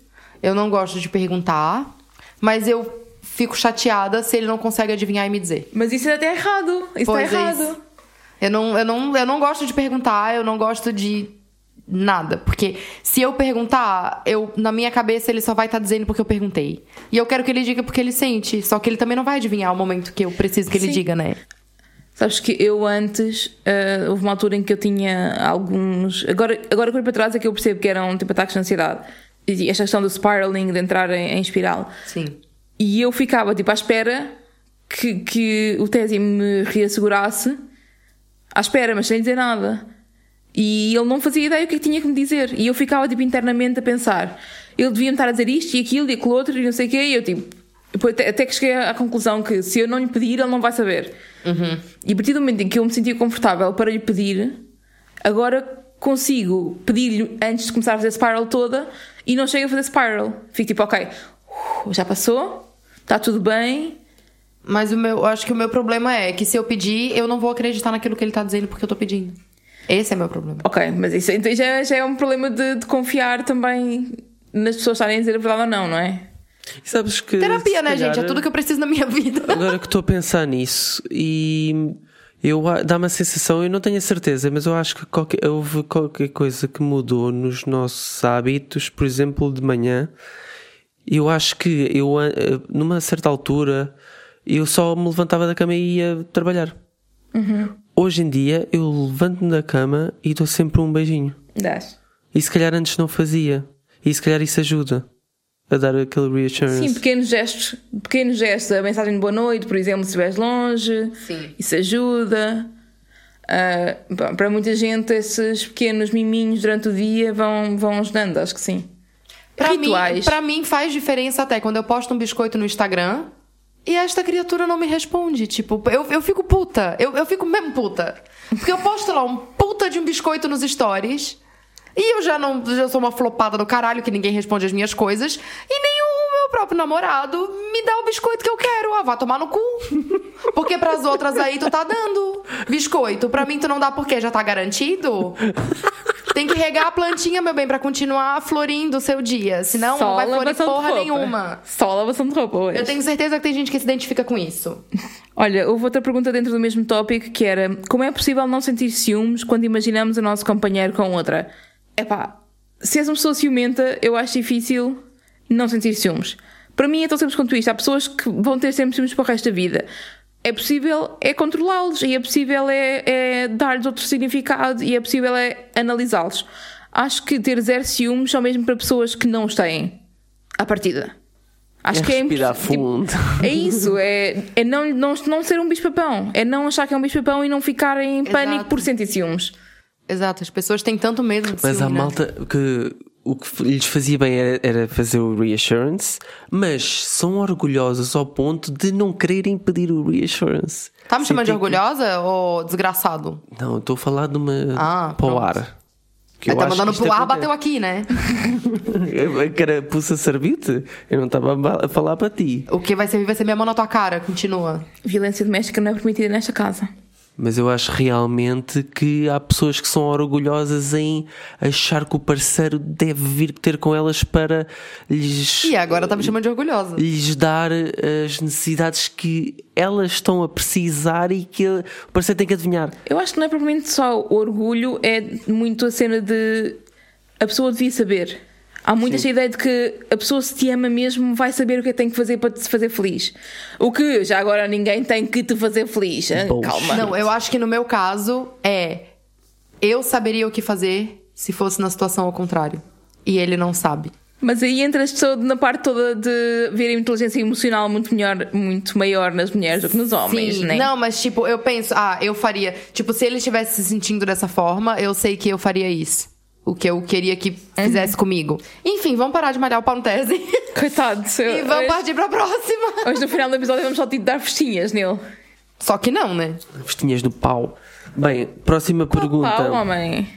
Speaker 3: eu não gosto de perguntar, mas eu fico chateada se ele não consegue adivinhar e me dizer.
Speaker 1: Mas isso é até errado. Isso
Speaker 3: Pois
Speaker 1: está
Speaker 3: é
Speaker 1: errado.
Speaker 3: isso. Eu não, eu, não, eu não gosto de perguntar, eu não gosto de nada. Porque se eu perguntar, eu, na minha cabeça ele só vai estar dizendo porque eu perguntei. E eu quero que ele diga porque ele sente. Só que ele também não vai adivinhar o momento que eu preciso que ele
Speaker 1: Sim.
Speaker 3: diga, né?
Speaker 1: Sabes que eu antes, ah, houve uma altura em que eu tinha alguns. Agora, agora que eu para trás é que eu percebo que eram tipo ataques de ansiedade. E esta questão do spiraling, de entrar em, em espiral.
Speaker 3: Sim.
Speaker 1: E eu ficava tipo à espera que, que o Tesi me reassegurasse, à espera, mas sem dizer nada. E ele não fazia ideia o que é que tinha que me dizer. E eu ficava tipo internamente a pensar: ele devia me estar a dizer isto e aquilo e aquilo outro e não sei o quê. E eu tipo: até, até que cheguei à conclusão que se eu não lhe pedir, ele não vai saber. E a partir do momento em que eu me sentia confortável para lhe pedir, agora consigo pedir-lhe antes de começar a fazer a spiral toda e não chego a fazer spiral. Fico tipo, ok, uh, já passou, está tudo bem.
Speaker 3: Mas o meu, eu acho que o meu problema é que se eu pedir, eu não vou acreditar naquilo que ele tá dizendo porque eu tô pedindo. Esse é meu problema.
Speaker 1: Ok, mas isso então já, já é um problema de, de confiar também nas pessoas estarem a dizer a verdade ou não, não é?
Speaker 2: E sabes que.
Speaker 3: Terapia, né,
Speaker 2: calhar,
Speaker 3: gente? É tudo que eu preciso na minha vida.
Speaker 2: Agora que estou a pensar nisso e eu dá-me a sensação, eu não tenho a certeza, mas eu acho que qualquer, houve qualquer coisa que mudou nos nossos hábitos, por exemplo, de manhã. Eu acho que eu, numa certa altura, eu só me levantava da cama e ia trabalhar. Hoje em dia, eu levanto-me da cama e dou sempre um beijinho.
Speaker 1: Dás.
Speaker 2: E se calhar antes não fazia. E se calhar isso ajuda a dar aquele reassurance.
Speaker 1: Sim, pequenos gestos, pequenos gestos, a mensagem de boa noite, por exemplo, se estiveres longe,
Speaker 3: Sim.
Speaker 1: isso ajuda. Bom, para muita gente, esses pequenos miminhos durante o dia vão, vão ajudando, acho que sim.
Speaker 3: Mim,
Speaker 1: Rituais.
Speaker 3: pra mim faz diferença até quando eu posto um biscoito no Instagram e esta criatura não me responde. Tipo, eu, eu fico puta. Eu, eu fico mesmo puta. Porque eu posto lá um puta de um biscoito nos stories e eu já não já sou uma flopada do caralho que ninguém responde as minhas coisas e nem o meu próprio namorado me dá o biscoito que eu quero. Ah, vai tomar no cu. Porque pras outras aí tu tá dando biscoito. Pra mim tu não dá porque já tá garantido. Tem que regar a plantinha, meu bem, pra continuar florindo o seu dia. Senão não vai florir porra
Speaker 1: roupa.
Speaker 3: nenhuma.
Speaker 1: Só lavação de roupa hoje.
Speaker 3: Eu tenho certeza que tem gente que se identifica com isso.
Speaker 1: Olha, houve outra pergunta dentro do mesmo tópico que era como é possível não sentir ciúmes quando imaginamos o nosso companheiro com outra? Epá, se és uma pessoa ciumenta, eu acho difícil não sentir ciúmes. Para mim é tão simples quanto isto. Há pessoas que vão ter sempre ciúmes para o resto da vida. É possível é controlá-los e é possível é, é dar-lhes outro significado e é possível é analisá-los. Acho que ter zero ciúmes só mesmo para pessoas que não os têm à partida. Acho
Speaker 2: É
Speaker 1: que é
Speaker 2: respirar
Speaker 1: tipo,
Speaker 2: fundo.
Speaker 1: é isso, é, é não, não, não ser um bicho-papão. É não achar que é um bicho-papão e não ficar em pânico
Speaker 3: Exato.
Speaker 1: por sentir ciúmes.
Speaker 3: Exato, as pessoas têm tanto medo de
Speaker 2: Mas há
Speaker 3: né?
Speaker 2: malta que o que lhes fazia bem era, era fazer o reassurance, mas são orgulhosos ao ponto de não quererem pedir o reassurance.
Speaker 3: Tá me chamando de
Speaker 2: Sentem que-
Speaker 3: orgulhosa ou desgraçado?
Speaker 2: Não, eu estou a falar de uma
Speaker 3: Ah,
Speaker 2: para o ar. Que
Speaker 3: Aí
Speaker 2: eu
Speaker 3: tá mandando pro ar, bateu aqui, né?
Speaker 2: A carapuça serviu-te? Eu não estava a a falar para ti.
Speaker 3: O que vai servir vai ser minha mão na tua cara. Continua.
Speaker 1: Violência doméstica não é permitida nesta casa.
Speaker 2: Mas eu acho realmente que há pessoas que são orgulhosas em achar que o parceiro deve vir ter com elas para lhes,
Speaker 3: E agora tá me chamando de orgulhosa.
Speaker 2: lhes dar as necessidades que elas estão a precisar e que o parceiro tem que adivinhar.
Speaker 1: Eu acho que não é propriamente só o orgulho, é muito a cena de a pessoa devia saber. Há muito esta ideia de que a pessoa se te ama mesmo vai saber o que é que tem que fazer para te fazer feliz. O que já agora ninguém tem que te fazer feliz. hein?
Speaker 2: Bullshit.
Speaker 1: Calma.
Speaker 3: Não, eu acho que no meu caso é. Eu saberia o que fazer se fosse na situação ao contrário. E ele não sabe.
Speaker 1: Mas aí entras só na parte toda de ver a inteligência emocional muito, melhor, muito maior nas mulheres do que nos homens,
Speaker 3: Sim.
Speaker 1: né?
Speaker 3: Não, mas tipo, eu penso, ah, eu faria. Tipo, se ele estivesse se sentindo dessa forma, eu sei que eu faria isso. O que eu queria que fizesse comigo. Enfim, vamos parar de malhar o pau no tese.
Speaker 1: Coitado.
Speaker 3: e
Speaker 1: eu-
Speaker 3: vamos
Speaker 1: hoje,
Speaker 3: partir pra próxima.
Speaker 1: hoje no final do episódio vamos só te dar festinhas nele.
Speaker 3: Só que não, né?
Speaker 2: Vestinhas do pau. Bem, próxima pergunta.
Speaker 1: Pau, homem.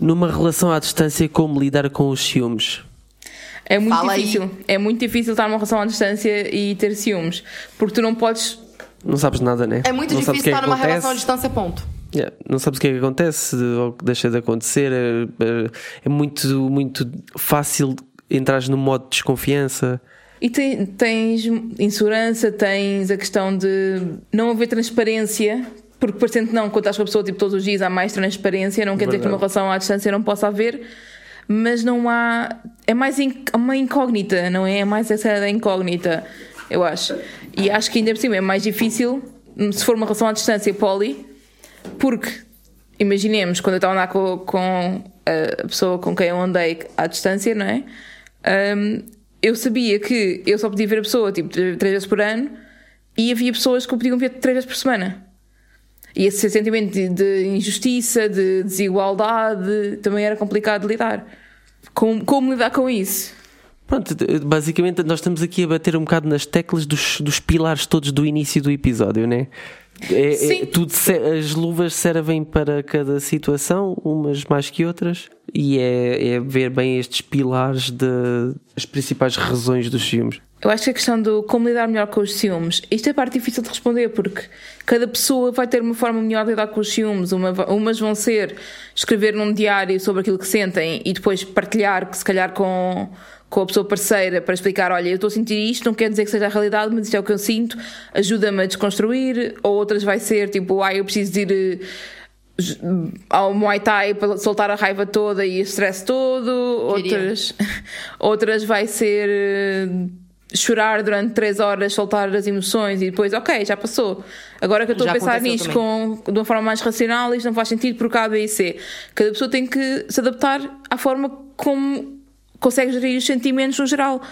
Speaker 2: Numa relação à distância, como lidar com os ciúmes?
Speaker 1: É muito
Speaker 3: Fala aí.
Speaker 1: difícil. É muito difícil estar numa relação à distância e ter ciúmes. Porque tu não podes.
Speaker 2: Não sabes nada, né?
Speaker 3: É muito
Speaker 2: não
Speaker 3: difícil
Speaker 2: é
Speaker 3: estar numa
Speaker 2: acontece.
Speaker 3: relação à distância, ponto.
Speaker 2: Yeah, Não sabes o que é que acontece ou o que deixa de acontecer. É, é- é muito, muito fácil entrares no modo de desconfiança.
Speaker 1: E te- tens insegurança, tens a questão de não haver transparência. Porque parecendo que não, quando estás com a pessoa tipo, todos os dias há mais transparência, não quer dizer que numa relação à distância não possa haver, mas não há. É mais in- uma incógnita, não é? É mais essa da incógnita, eu acho. E acho que ainda por cima é mais difícil se for uma relação à distância poli, porque imaginemos quando eu estava a andar com, com a pessoa com quem eu andei à distância, não é? Hum, eu sabia que eu só podia ver a pessoa tipo três vezes por ano e havia pessoas que o podiam ver três vezes por semana. E esse sentimento de, de injustiça, de desigualdade, também era complicado de lidar. Como, como lidar com isso?
Speaker 2: Pronto, basicamente nós estamos aqui a bater um bocado nas teclas dos, dos pilares todos do início do episódio, né? É, é, tudo, as luvas servem para cada situação, umas mais que outras, e é, é ver bem estes pilares de as principais razões dos filmes.
Speaker 1: Eu acho que a questão do como lidar melhor com os ciúmes, isto é a parte difícil de responder, porque cada pessoa vai ter uma forma melhor de lidar com os ciúmes. Uma, umas vão ser escrever num diário sobre aquilo que sentem e depois partilhar, que se calhar com, com a pessoa parceira, para explicar: olha, eu estou a sentir isto, não quer dizer que seja a realidade, mas isto é o que eu sinto, ajuda-me a desconstruir. Ou outras vai ser tipo: ah, eu preciso de ir. eh, ao Muay Thai para soltar a raiva toda e o stress todo,
Speaker 3: Queria.
Speaker 1: outras, outras vai ser eh, chorar durante três horas, soltar as emoções e depois, ok, já passou. Agora que eu estou a pensar nisto com, de uma forma mais racional, isto não faz sentido por A, B e C. Cada pessoa tem que se adaptar à forma como consegue gerir os sentimentos no geral.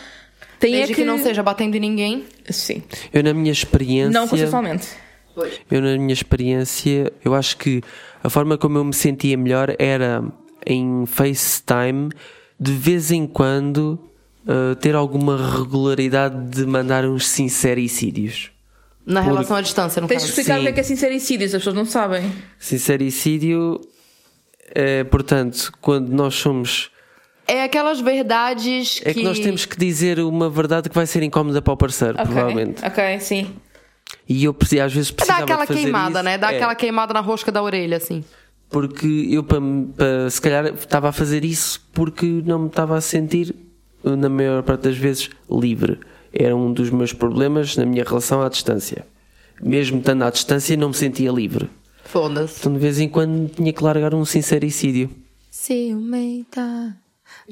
Speaker 1: Tem
Speaker 3: Desde
Speaker 1: é
Speaker 3: que... não seja batendo em ninguém.
Speaker 1: Sim.
Speaker 2: Eu, na minha experiência.
Speaker 1: Não consensualmente.
Speaker 2: Eu, na minha experiência, eu acho que a forma como eu me sentia melhor era em FaceTime, de vez em quando, uh, ter alguma regularidade de mandar uns sincericídios.
Speaker 3: Na relação à distância, no
Speaker 1: Tens de explicar o
Speaker 2: Sim.
Speaker 1: que é que é sincericídio, as pessoas não sabem.
Speaker 2: Sincericídio é, portanto, quando nós somos.
Speaker 3: É aquelas verdades
Speaker 2: É que nós temos que dizer uma verdade que vai ser incómoda para o parceiro,
Speaker 1: Ok.
Speaker 2: provavelmente.
Speaker 1: Ok, sim.
Speaker 2: E eu preciso- às vezes
Speaker 3: Dá
Speaker 2: precisava
Speaker 3: aquela
Speaker 2: de fazer
Speaker 3: queimada,
Speaker 2: isso.
Speaker 3: né? Dá
Speaker 2: É.
Speaker 3: aquela queimada na rosca da orelha, assim.
Speaker 2: Porque eu, para, para- se calhar, estava a fazer isso porque não me estava a sentir, na maior parte das vezes, livre. Era um dos meus problemas na minha relação à distância. Mesmo estando à distância, não me sentia livre.
Speaker 3: Foda-se.
Speaker 2: Então, de vez em quando, tinha que largar um sincericídio.
Speaker 3: Ciumenta,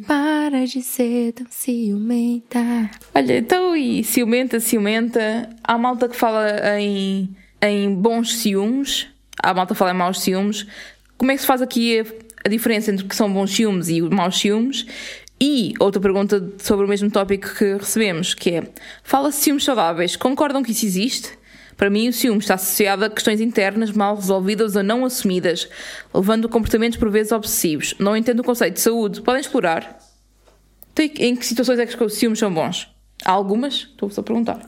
Speaker 3: para de ser tão ciumenta.
Speaker 1: Olha, então e ciumenta, ciumenta. Há malta que fala em, em bons ciúmes, há malta que fala em maus ciúmes. Como é que se faz aqui a, a diferença entre o que são bons ciúmes e maus ciúmes? E outra pergunta sobre o mesmo tópico que recebemos, que é: fala-se ciúmes saudáveis, concordam que isso existe? Para mim, o ciúme está associado a questões internas mal resolvidas ou não assumidas, levando a comportamentos por vezes obsessivos. Não entendo o conceito de saúde. Podem explorar? Em que situações é que os ciúmes são bons? Há algumas? Estou só a perguntar.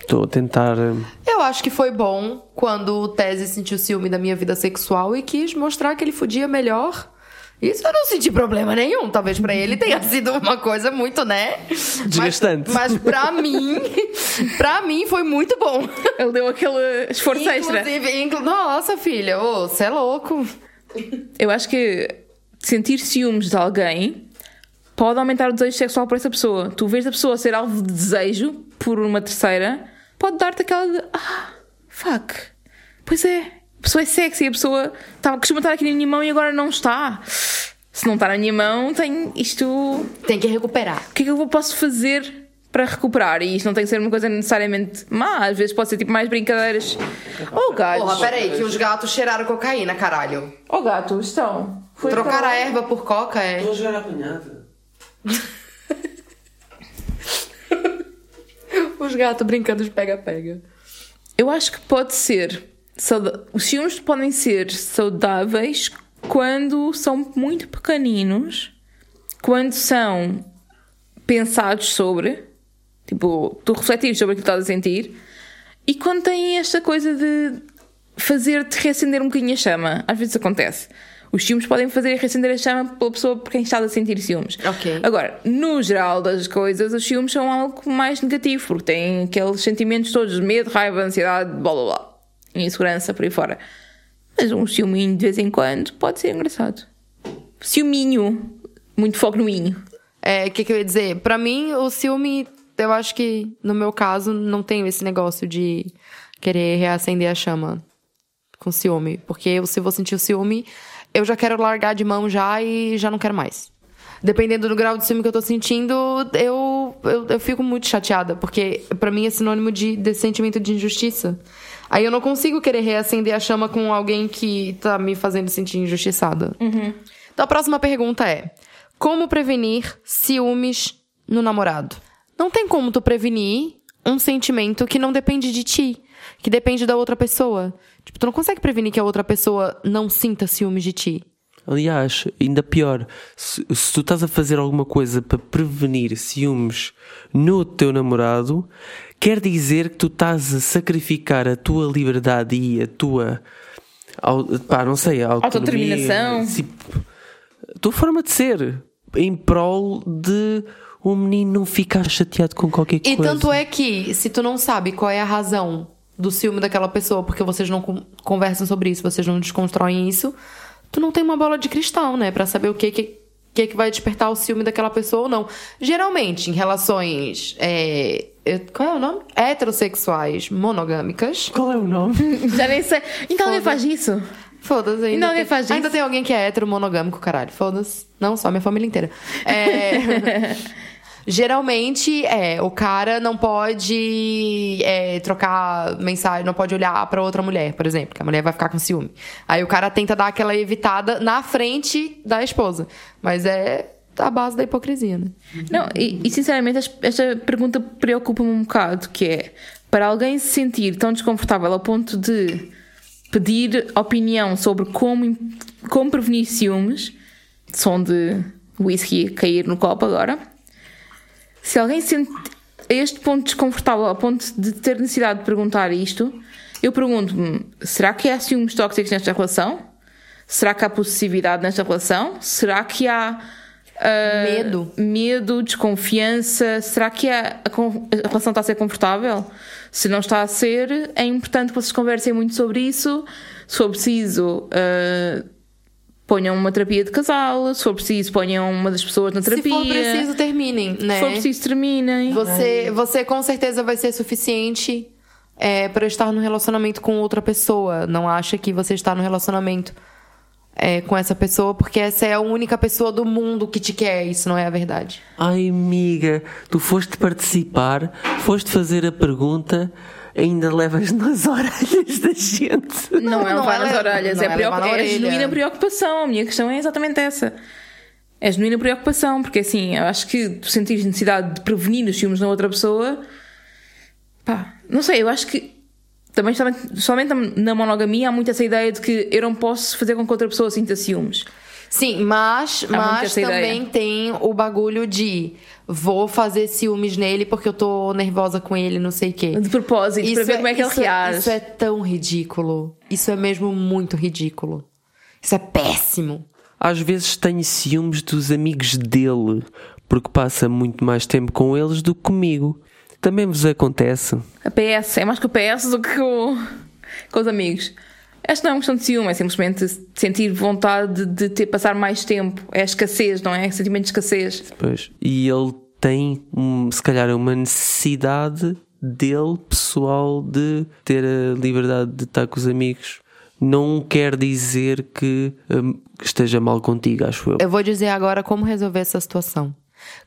Speaker 2: Estou a tentar. eh,
Speaker 3: Eu acho que foi bom quando o Tese sentiu ciúme da minha vida sexual e quis mostrar que ele fudia melhor. Isso eu não senti problema nenhum. Talvez pra ele tenha sido uma coisa muito, né?
Speaker 2: Desgastante.
Speaker 3: Mas, mas pra mim, pra mim foi muito bom.
Speaker 1: Ele deu aquele esforço extra.
Speaker 3: Inclusive, inclu... nossa filha, você é louco.
Speaker 1: Eu acho que sentir ciúmes de alguém pode aumentar o desejo sexual por essa pessoa. Tu vês a pessoa ser alvo de desejo por uma terceira, pode dar-te aquela de ah, fuck. Pois é, a pessoa é sexy, a pessoa estava costuma estar aqui na minha mão e agora não está. Se não está na minha mão, tem isto.
Speaker 3: Tem que recuperar.
Speaker 1: O que é que eu posso fazer para recuperar? E isto não tem que ser uma coisa necessariamente má, às vezes pode ser tipo mais brincadeiras. Oh, gatos!
Speaker 3: Porra, peraí, que os gatos cheiraram cocaína, caralho.
Speaker 1: Oh, gato, estão. Foi
Speaker 3: Trocar
Speaker 1: para-
Speaker 3: a erva por coca é.
Speaker 2: Estou a jogar apanhada.
Speaker 3: Os gatos brincando de pega-pega.
Speaker 1: Eu acho que pode ser. Os ciúmes podem ser saudáveis quando são muito pequeninos, quando são pensados sobre, tipo, tu refletires sobre aquilo que estás a sentir, e quando têm esta coisa de fazer-te reacender um bocadinho a chama. Às vezes acontece. Os ciúmes podem fazer reacender a chama pela pessoa por quem está a sentir ciúmes.
Speaker 3: Ok.
Speaker 1: Agora, no geral das coisas, os ciúmes são algo mais negativo, porque têm aqueles sentimentos todos de medo, raiva, ansiedade, blá blá blá, insegurança, por aí fora. Mas um ciúminho de vez em quando pode ser engraçado. Ciúminho. Muito foco no inho.
Speaker 3: É, o que, que eu ia dizer? Pra mim, o ciúme, eu acho que, no meu caso, não tenho esse negócio de querer reacender a chama com ciúme. Porque eu, se eu vou sentir o ciúme, eu já quero largar de mão já e já não quero mais. Dependendo do grau de ciúme que eu tô sentindo, eu, eu, eu fico muito chateada. Porque pra mim é sinônimo de, de sentimento de injustiça. Aí eu não consigo querer reacender a chama com alguém que tá me fazendo sentir injustiçada. Então a próxima pergunta é: Como prevenir ciúmes no namorado? Não tem como tu prevenir um sentimento que não depende de ti, que depende da outra pessoa. Tipo, tu não consegue prevenir que a outra pessoa não sinta ciúmes de ti.
Speaker 2: Aliás, ainda pior, se, se tu estás a fazer alguma coisa para prevenir ciúmes no teu namorado, quer dizer que tu estás a sacrificar a tua liberdade e a tua. Pá, não sei, a autonomia,
Speaker 1: Autodeterminação.
Speaker 2: tipo, a tua forma de ser em prol de o menino não ficar chateado com qualquer
Speaker 3: E
Speaker 2: coisa.
Speaker 3: tanto é que, se tu não sabe qual é a razão do ciúme daquela pessoa, porque vocês não con- conversam sobre isso, vocês não desconstroem isso, tu não tem uma bola de cristal, né? Pra saber o que que, que, que vai despertar o ciúme daquela pessoa ou não. Geralmente, em relações. é, é- qual é o nome? Heterossexuais monogâmicas.
Speaker 2: Qual é o nome?
Speaker 1: Já nem sei. Então alguém faz isso?
Speaker 3: Foda-se, ainda,
Speaker 1: Ainda alguém
Speaker 3: tem,
Speaker 1: faz isso?
Speaker 3: ainda tem alguém que é hétero monogâmico, caralho. Foda-se. Não só, minha família inteira. É. Geralmente, é, o cara não pode é, trocar mensagem, não pode olhar pra outra mulher, por exemplo, que a mulher vai ficar com ciúme. Aí o cara tenta dar aquela evitada na frente da esposa. Mas é a base da hipocrisia, né?
Speaker 1: Não, e, e, sinceramente es- esta pergunta preocupa-me um bocado, que é para alguém se sentir tão desconfortável ao ponto de pedir opinião sobre como, como prevenir ciúmes, som de whisky cair no copo agora. Se alguém se sente a este ponto desconfortável ao ponto de ter necessidade de perguntar isto, eu pergunto-me: será que há ciúmes tóxicos nesta relação? Será que há possessividade nesta relação? Será que há ah,
Speaker 3: Medo.
Speaker 1: medo, desconfiança? Será que a, a a relação está a ser confortável? Se não está a ser, é importante que vocês conversem muito sobre isso. Se for preciso, ah, ponham uma terapia de casal. Se for preciso, ponham uma das pessoas na terapia.
Speaker 3: Se for preciso, terminem, né?
Speaker 1: Se for preciso, terminem.
Speaker 3: Você, você com certeza vai ser suficiente é, para estar no relacionamento com outra pessoa. Não acha que você está no relacionamento é, com essa pessoa porque essa é a única pessoa do mundo que te quer. Isso não é a verdade.
Speaker 2: Ai, amiga, tu foste participar, foste fazer a pergunta, ainda levas nas orelhas da gente.
Speaker 1: Não, é
Speaker 3: não
Speaker 1: levar
Speaker 3: é
Speaker 1: nas
Speaker 3: le-
Speaker 1: orelhas, é,
Speaker 3: é
Speaker 1: preocup-
Speaker 3: levar
Speaker 1: é genuína preocupação. A minha questão é exatamente essa. É genuína preocupação, porque assim, eu acho que tu sentires necessidade de prevenir os ciúmes na outra pessoa, pá, não sei, eu acho que também somente, somente na monogamia há muito essa ideia de que eu não posso fazer com que outra pessoa sinta ciúmes.
Speaker 3: Sim, mas, mas
Speaker 1: essa ideia.
Speaker 3: também tem o bagulho de vou fazer ciúmes nele porque eu tô nervosa com ele, não sei o quê.
Speaker 1: De propósito, para ver como é que ele
Speaker 3: isso
Speaker 1: reage.
Speaker 3: Isso é tão ridículo. Isso é mesmo muito ridículo. Isso é péssimo.
Speaker 2: Às vezes tenho ciúmes dos amigos dele, porque passa muito mais tempo com eles do que comigo. Também vos acontece?
Speaker 1: A PS, é mais com o PS do que com, com os amigos. Esta não é uma questão de ciúme, é simplesmente sentir vontade de ter passar mais tempo. É a escassez, não é? É sentimento de escassez.
Speaker 2: Pois. E ele tem, um, se calhar, uma necessidade dele, pessoal, de ter a liberdade de estar com os amigos. Não quer dizer que hum, esteja mal contigo, acho eu.
Speaker 3: Eu vou dizer agora como resolver essa situação.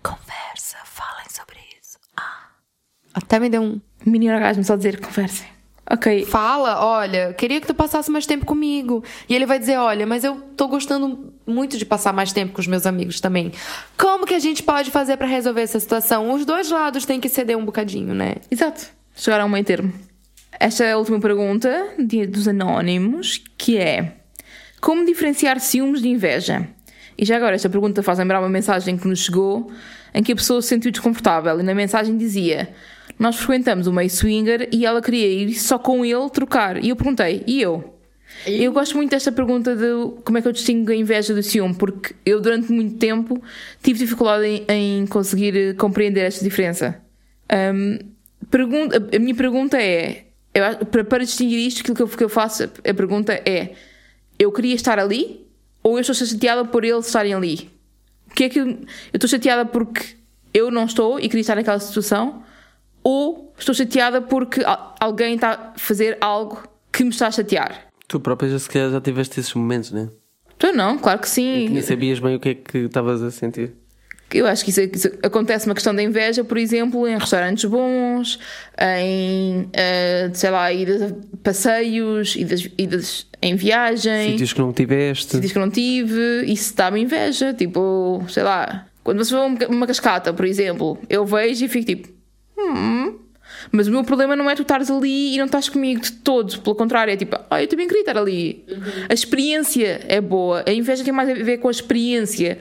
Speaker 3: Conversa, falem sobre isso. Ah. Até me deu um.
Speaker 1: Mini orgasmo, só dizer, conversem. Ok,
Speaker 3: Fala, olha, queria que tu passasse mais tempo comigo. E ele vai dizer, olha, mas eu tô gostando muito de passar mais tempo com os meus amigos também. Como que a gente pode fazer pra resolver essa situação? Os dois lados têm que ceder um bocadinho, né?
Speaker 1: exato. Chegaram a um meio termo. Esta é a última pergunta de- dos anónimos, que é como diferenciar ciúmes de inveja? E já agora, esta pergunta faz lembrar uma mensagem que nos chegou em que a pessoa se sentiu desconfortável e na mensagem dizia: Nós frequentamos o meio swinger e ela queria ir só com ele trocar. E eu perguntei: E eu? Eu gosto muito desta pergunta de como é que eu distingo a inveja do ciúme, porque eu durante muito tempo tive dificuldade em, em conseguir eh, compreender esta diferença. Hum, pergunta, a minha pergunta é: eu para, para distinguir isto, aquilo que eu, que eu faço, a pergunta é: eu queria estar ali ou eu estou chateada por eles estarem ali? O que é que eu, eu estou chateada porque eu não estou e queria estar naquela situação? Ou estou chateada porque al- alguém está a fazer algo que me está a chatear?
Speaker 2: Tu própria já, se calhar, já tiveste esses momentos, né?
Speaker 1: Tu não, claro que sim.
Speaker 2: Nem sabias bem o que é que estavas a sentir.
Speaker 1: Eu acho que isso, isso acontece uma questão da inveja, por exemplo, em restaurantes bons, em, eh, sei lá, idas a passeios, idas, idas em viagem,
Speaker 2: Sítios que não tiveste.
Speaker 1: sítios que não tive, isso dá-me inveja. Tipo, sei lá, quando você vê uma cascata, por exemplo, eu vejo e fico tipo, hum, Mas o meu problema não é tu estares ali e não estás comigo de todo. Pelo contrário, é tipo, ah, eu também queria estar ali. A experiência é boa. A inveja tem mais a ver com a experiência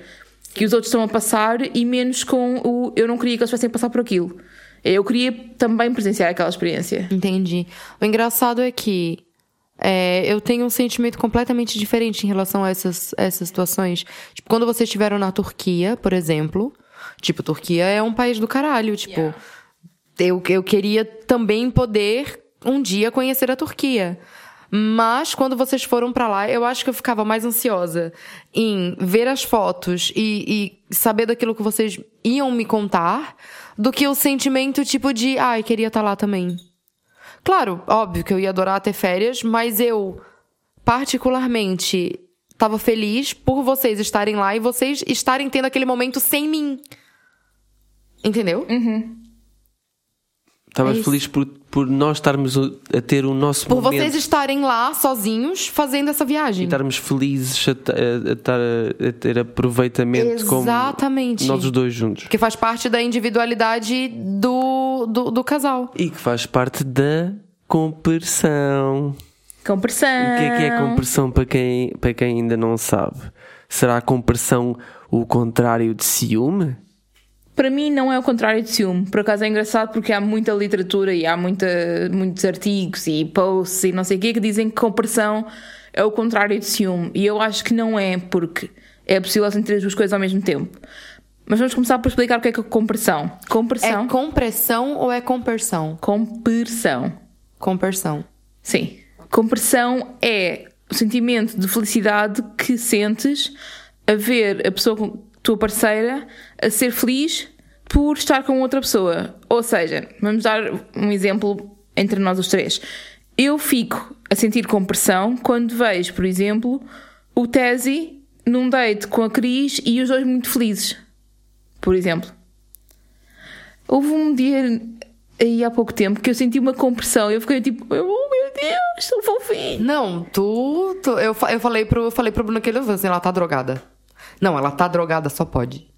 Speaker 1: que os outros estão a passar e menos com o eu não queria que eles fossem a passar por aquilo. Eu queria também presenciar aquela experiência.
Speaker 3: Entendi. O engraçado é que é, eu tenho um sentimento completamente diferente em relação a essas, essas situações. Tipo, quando vocês estiveram na Turquia, por exemplo. Tipo, Turquia é um país do caralho. Tipo, eu, eu queria também poder um dia conhecer a Turquia. Mas quando vocês foram pra lá, eu acho que eu ficava mais ansiosa em ver as fotos e, e saber daquilo que vocês iam me contar do que o sentimento tipo de, ai, queria estar lá também. Claro, óbvio que eu ia adorar ter férias, mas eu particularmente estava feliz por vocês estarem lá e vocês estarem tendo aquele momento sem mim. Entendeu?
Speaker 2: Estavas
Speaker 3: É
Speaker 2: feliz por, por nós estarmos a ter o nosso
Speaker 3: Por
Speaker 2: momento.
Speaker 3: vocês estarem lá sozinhos fazendo essa
Speaker 2: E
Speaker 3: viagem.
Speaker 2: estarmos felizes a, a- a a, ter aproveitamento
Speaker 3: Exatamente.
Speaker 2: como nós os dois juntos.
Speaker 3: Que faz parte da individualidade do, do, do casal.
Speaker 2: E que faz parte da compressão.
Speaker 1: Compressão.
Speaker 2: O que é que é compressão para quem, para quem ainda não sabe? Será a compressão o contrário de ciúme?
Speaker 1: Para mim não é o contrário de ciúme. Por acaso é engraçado porque há muita literatura e há muita, muitos artigos e posts e não sei o quê que dizem que compressão é o contrário de ciúme. E eu acho que não é porque é possível sentir as duas coisas ao mesmo tempo. Mas vamos começar por explicar o que é que é compressão. Compressão.
Speaker 3: É compressão ou é compersão?
Speaker 1: Compersão.
Speaker 3: Compersão.
Speaker 1: Sim. Compressão é o sentimento de felicidade que sentes a ver a pessoa, com- tua parceira, a ser feliz por estar com outra pessoa. Ou seja, vamos dar um exemplo entre nós os três. Eu fico a sentir compressão quando vejo, por exemplo, o Tesi num date com a Cris e os dois muito felizes. Por exemplo. Houve um dia aí há pouco tempo que eu senti uma compressão. Eu fiquei tipo, oh meu Deus, tão fofinho.
Speaker 3: Não, tu. tu- eu, eu falei pro, eu falei pro Bruno que ele assim, ela tá drogada. Não, ela tá drogada, só pode.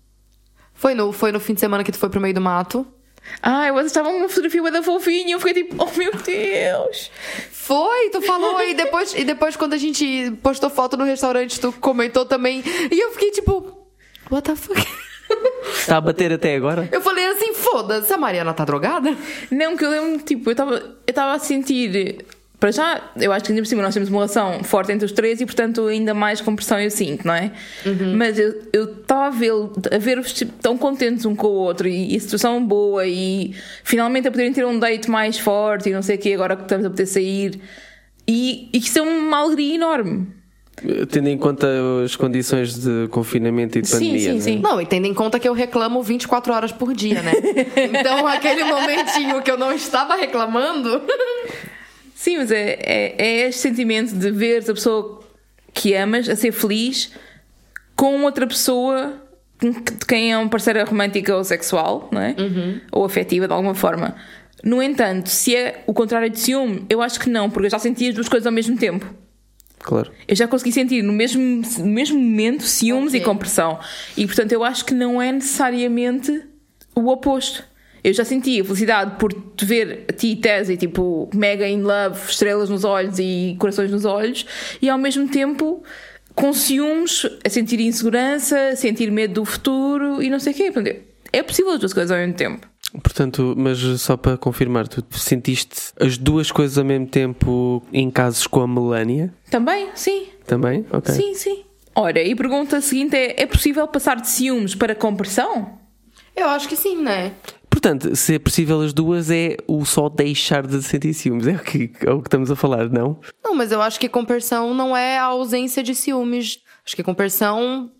Speaker 3: Foi no, foi no fim de semana que tu foi pro meio do mato.
Speaker 1: Ai, vocês estavam numa fotografia da fofinha e eu fiquei tipo, oh meu Deus.
Speaker 3: Foi, tu falou e depois, e depois quando a gente postou foto no restaurante, tu comentou também. E eu fiquei tipo, what the fuck?
Speaker 2: Está a bater até agora?
Speaker 3: Eu falei assim, foda-se, a Mariana tá drogada?
Speaker 1: Não, que eu lembro, tipo, eu estava eu estava a sentir. Para já, eu acho que ainda por cima nós temos uma relação forte entre os três e, portanto, ainda mais compressão eu sinto, não é? Mas eu estava a vê-lo- a ver-vos tipo, tão contentes um com o outro e, e a situação boa e finalmente a poderem ter um date mais forte e não sei o quê, agora que estamos a poder sair. E, e que isso é uma alegria enorme.
Speaker 2: Tendo em conta as condições de confinamento e de
Speaker 1: Sim,
Speaker 2: pandemia.
Speaker 1: sim,
Speaker 2: não é?
Speaker 1: sim.
Speaker 3: Não, e tendo em conta que eu reclamo 24 horas por dia, né? Então, aquele momentinho que eu não estava reclamando.
Speaker 1: Sim, mas é, é, é este sentimento de ver a pessoa que amas a ser feliz com outra pessoa de quem é uma parceira romântica ou sexual, não é? Ou afetiva de alguma forma. No entanto, se é o contrário de ciúme, eu acho que não, porque eu já senti as duas coisas ao mesmo tempo.
Speaker 2: Claro.
Speaker 1: Eu já consegui sentir no mesmo, no mesmo momento ciúmes
Speaker 3: Ok.
Speaker 1: e compressão. E portanto eu acho que não é necessariamente o oposto. Eu já senti a felicidade por te ver a ti, Tese, tipo, mega in love, estrelas nos olhos e corações nos olhos, e ao mesmo tempo com ciúmes, a sentir insegurança, a sentir medo do futuro e não sei o quê. Portanto, é possível as duas coisas ao mesmo tempo.
Speaker 2: Portanto, mas só para confirmar, tu sentiste as duas coisas ao mesmo tempo em casos com a Melania?
Speaker 1: Também, sim.
Speaker 2: Também? Ok.
Speaker 1: Sim, sim. Ora, e a pergunta seguinte é: é possível passar de ciúmes para compressão?
Speaker 3: Eu acho que sim, né?
Speaker 2: Portanto, se é possível as duas, é o só deixar de sentir ciúmes. É o que, é o que estamos a falar, não?
Speaker 3: Não, mas eu acho que compersão não é a ausência de ciúmes. Acho que compersão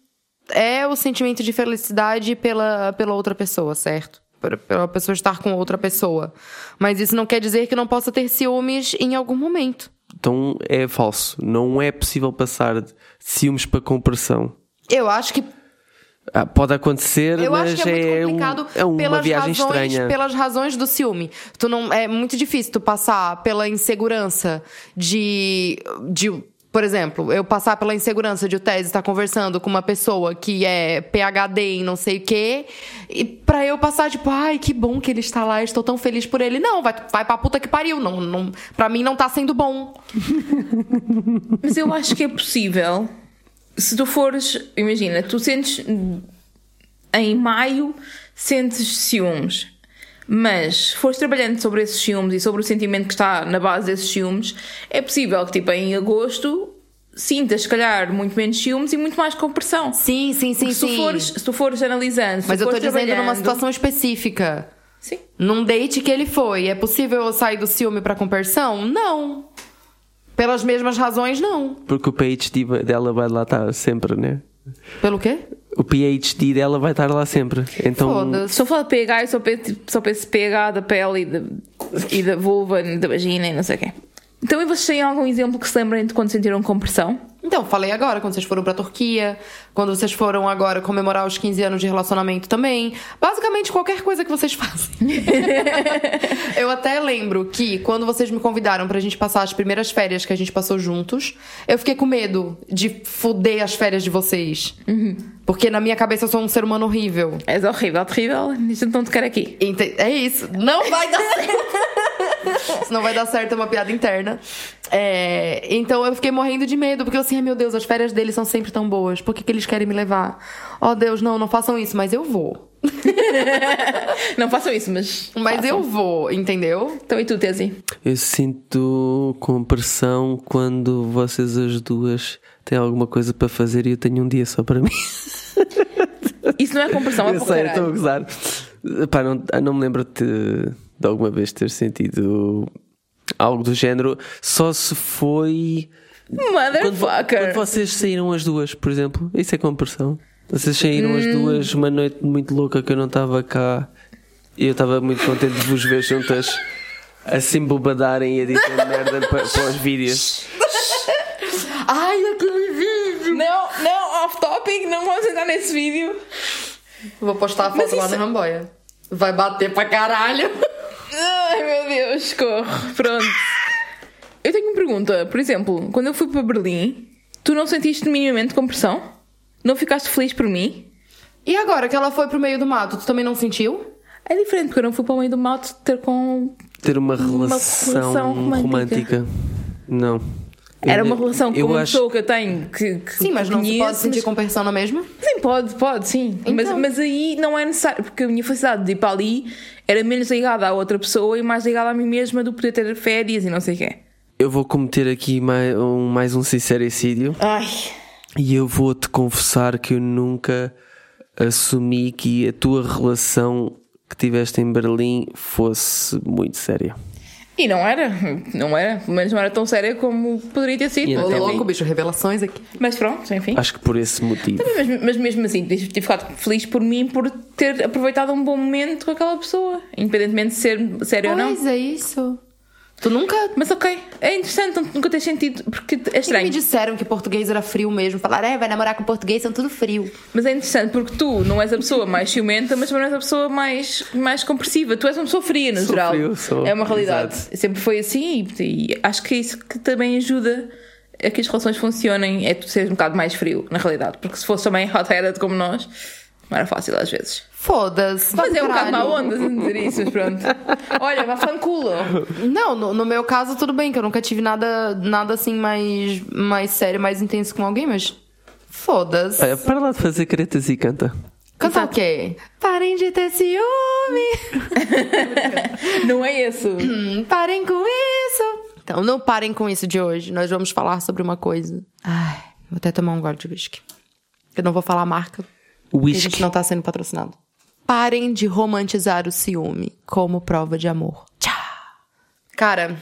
Speaker 3: é o sentimento de felicidade pela, pela outra pessoa, certo? Pela pessoa estar com outra pessoa. Mas isso não quer dizer que não possa ter ciúmes em algum momento.
Speaker 2: Então é falso. Não é possível passar de ciúmes para compressão.
Speaker 3: Eu acho que
Speaker 2: Ah, pode acontecer,
Speaker 3: Eu
Speaker 2: mas
Speaker 3: acho que é muito
Speaker 2: um-
Speaker 3: complicado
Speaker 2: é uma
Speaker 3: pelas
Speaker 2: viagem
Speaker 3: razões,
Speaker 2: estranha.
Speaker 3: pelas razões do ciúme. Tu não é muito difícil tu passar pela insegurança de de Por exemplo, eu passar pela insegurança de o Tese estar conversando com uma pessoa que é PhD em não sei o quê, e pra eu passar, tipo, ai, que bom que ele está lá, estou tão feliz por ele. Não, vai, vai pra puta que pariu. Não, não, pra mim não tá sendo bom.
Speaker 1: Mas eu acho que é possível. Se tu fores, imagina, tu sentes em maio sentes ciúmes. Mas se fores trabalhando sobre esses ciúmes e sobre o sentimento que está na base desses ciúmes, é possível que tipo em agosto sintas, se calhar, muito menos ciúmes e muito mais compressão.
Speaker 3: Sim, sim, sim,
Speaker 1: Porque se,
Speaker 3: sim.
Speaker 1: tu fores, se tu fores analisando, se
Speaker 3: Mas
Speaker 1: tu
Speaker 3: eu
Speaker 1: fores
Speaker 3: dizendo numa situação específica.
Speaker 1: Sim.
Speaker 3: Num date que ele foi, é possível eu sair do ciúme pra compersão? Não. Pelas mesmas razões, não.
Speaker 2: Porque o PhD dela vai lá estar sempre, né?
Speaker 3: Pelo quê?
Speaker 2: O PhD dela vai estar lá sempre. Então,
Speaker 3: Foda-se.
Speaker 1: Se eu falar de pH, eu só penso, só penso pH da pele e da, e da vulva, e da vagina e não sei o quê. Então, e vocês têm algum exemplo que se lembrem de quando sentiram compressão?
Speaker 3: Então, falei agora, quando vocês foram pra Turquia, quando vocês foram agora comemorar os 15 anos de relacionamento também. Basicamente, qualquer coisa que vocês fazem. eu até lembro que quando vocês me convidaram pra gente passar as primeiras férias que a gente passou juntos, eu fiquei com medo de fuder as férias de vocês. Porque na minha cabeça eu sou um ser humano horrível.
Speaker 1: És horrível, terrível, isso não te quero aqui.
Speaker 3: Ente- É isso. Não vai dar certo. Isso não vai dar certo, é uma piada interna. É, então eu fiquei morrendo de medo, porque eu assim, ai meu Deus, as férias deles são sempre tão boas. Por que, que eles querem me levar? Oh Deus, não, não façam isso, mas eu vou.
Speaker 1: Não façam isso, mas.
Speaker 3: Mas
Speaker 1: façam.
Speaker 3: eu vou, entendeu?
Speaker 1: Então, e tu, Tesi?
Speaker 2: eu sinto compressão quando vocês as duas têm alguma coisa para fazer e eu tenho um dia só para mim.
Speaker 1: Isso não é compressão, é
Speaker 2: eu sei, estou a gozar. Pá, não, ah, não me lembro de, de alguma vez ter sentido algo do género, só se foi. Quando,
Speaker 1: Motherfucker!
Speaker 2: quando vocês saíram as duas, por exemplo, isso é compressão. Vocês saíram as
Speaker 1: Hum.
Speaker 2: duas uma noite muito louca que eu não estava cá e eu estava muito contente de vos ver juntas assim bobadarem e a dizer merda para, para os vídeos.
Speaker 3: Ai, aquele vídeo!
Speaker 1: Não, não, off topic, não vamos entrar nesse vídeo.
Speaker 3: Vou postar a foto
Speaker 1: Mas
Speaker 3: lá
Speaker 1: isso-
Speaker 3: no Ramboia. Vai bater pra caralho.
Speaker 1: Ai meu Deus, corre. Pronto. Eu tenho uma pergunta. Por exemplo, quando eu fui para Berlim, tu não sentiste minimamente compressão? Não ficaste feliz por mim?
Speaker 3: E agora que ela foi pro meio do mato, tu também não sentiu?
Speaker 1: É diferente, porque eu não fui para o meio do mato ter com.
Speaker 2: Ter uma
Speaker 1: Uma
Speaker 2: relação,
Speaker 1: relação romântica.
Speaker 2: romântica. Não.
Speaker 1: Era uma relação com uma
Speaker 2: acho-
Speaker 1: pessoa que eu tenho que. que
Speaker 3: Sim, mas não se pode sentir
Speaker 1: mas-
Speaker 3: compersão na mesma?
Speaker 1: Sim, pode, pode, sim. Mas,
Speaker 3: Então.
Speaker 1: mas aí não é necessário, porque a minha felicidade de ir para ali era menos ligada à outra pessoa e mais ligada a mim mesma do poder ter férias e não sei o quê.
Speaker 2: Eu vou cometer aqui mais um, mais um sincericídio
Speaker 1: Ai.
Speaker 2: e eu vou-te confessar que eu nunca assumi que a tua relação que tiveste em Berlim fosse muito séria.
Speaker 1: E não era, não era, pelo menos não era tão séria como poderia ter sido.
Speaker 2: E
Speaker 1: enfim.
Speaker 3: louco, bicho, revelações aqui.
Speaker 1: Mas pronto, enfim.
Speaker 2: Acho que por esse motivo.
Speaker 1: Mas, mas mesmo assim, tive tive ficado feliz por mim por ter aproveitado um bom momento com aquela pessoa, independentemente de ser sério ou não.
Speaker 3: Pois é isso. Tu nunca.
Speaker 1: Mas ok, é interessante nunca ter sentido, porque é
Speaker 3: Eles me
Speaker 1: estranho.
Speaker 3: disseram que português era frio mesmo. Falaram, é, vai namorar com português, são tudo frio.
Speaker 1: Mas é interessante porque tu não és a pessoa mais ciumenta, mas também não és a pessoa mais, mais compressiva. Tu és uma pessoa fria, no
Speaker 2: Sou
Speaker 1: geral.
Speaker 2: frio, sou.
Speaker 1: É uma realidade.
Speaker 2: Exato.
Speaker 1: Sempre foi assim e, e acho que é isso que também ajuda a que as relações funcionem. É tu seres um bocado mais frio, na realidade. Porque se fosse também hot-headed como nós, não era fácil às vezes.
Speaker 3: Foda-se.
Speaker 1: Mas é um bocado má onda dizer isso, mas pronto. Olha, vá fanculo.
Speaker 3: Não, no, no meu caso, tudo bem, que eu nunca tive nada, nada assim mais, mais sério, mais intenso com alguém, mas. Foda-se.
Speaker 2: Olha, para lá de fazer caretas e canta.
Speaker 3: Cantar o quê? Parem de ter ciúme.
Speaker 1: Não é isso.
Speaker 3: Hum, Parem com isso. Então, não parem com isso de hoje. Nós vamos falar sobre uma coisa. Ai, vou até tomar um gole de whisky. Eu não vou falar a marca, porque a
Speaker 2: Whisky.
Speaker 3: gente não tá sendo patrocinado. Parem de romantizar o ciúme como prova de amor. Tchau. Cara,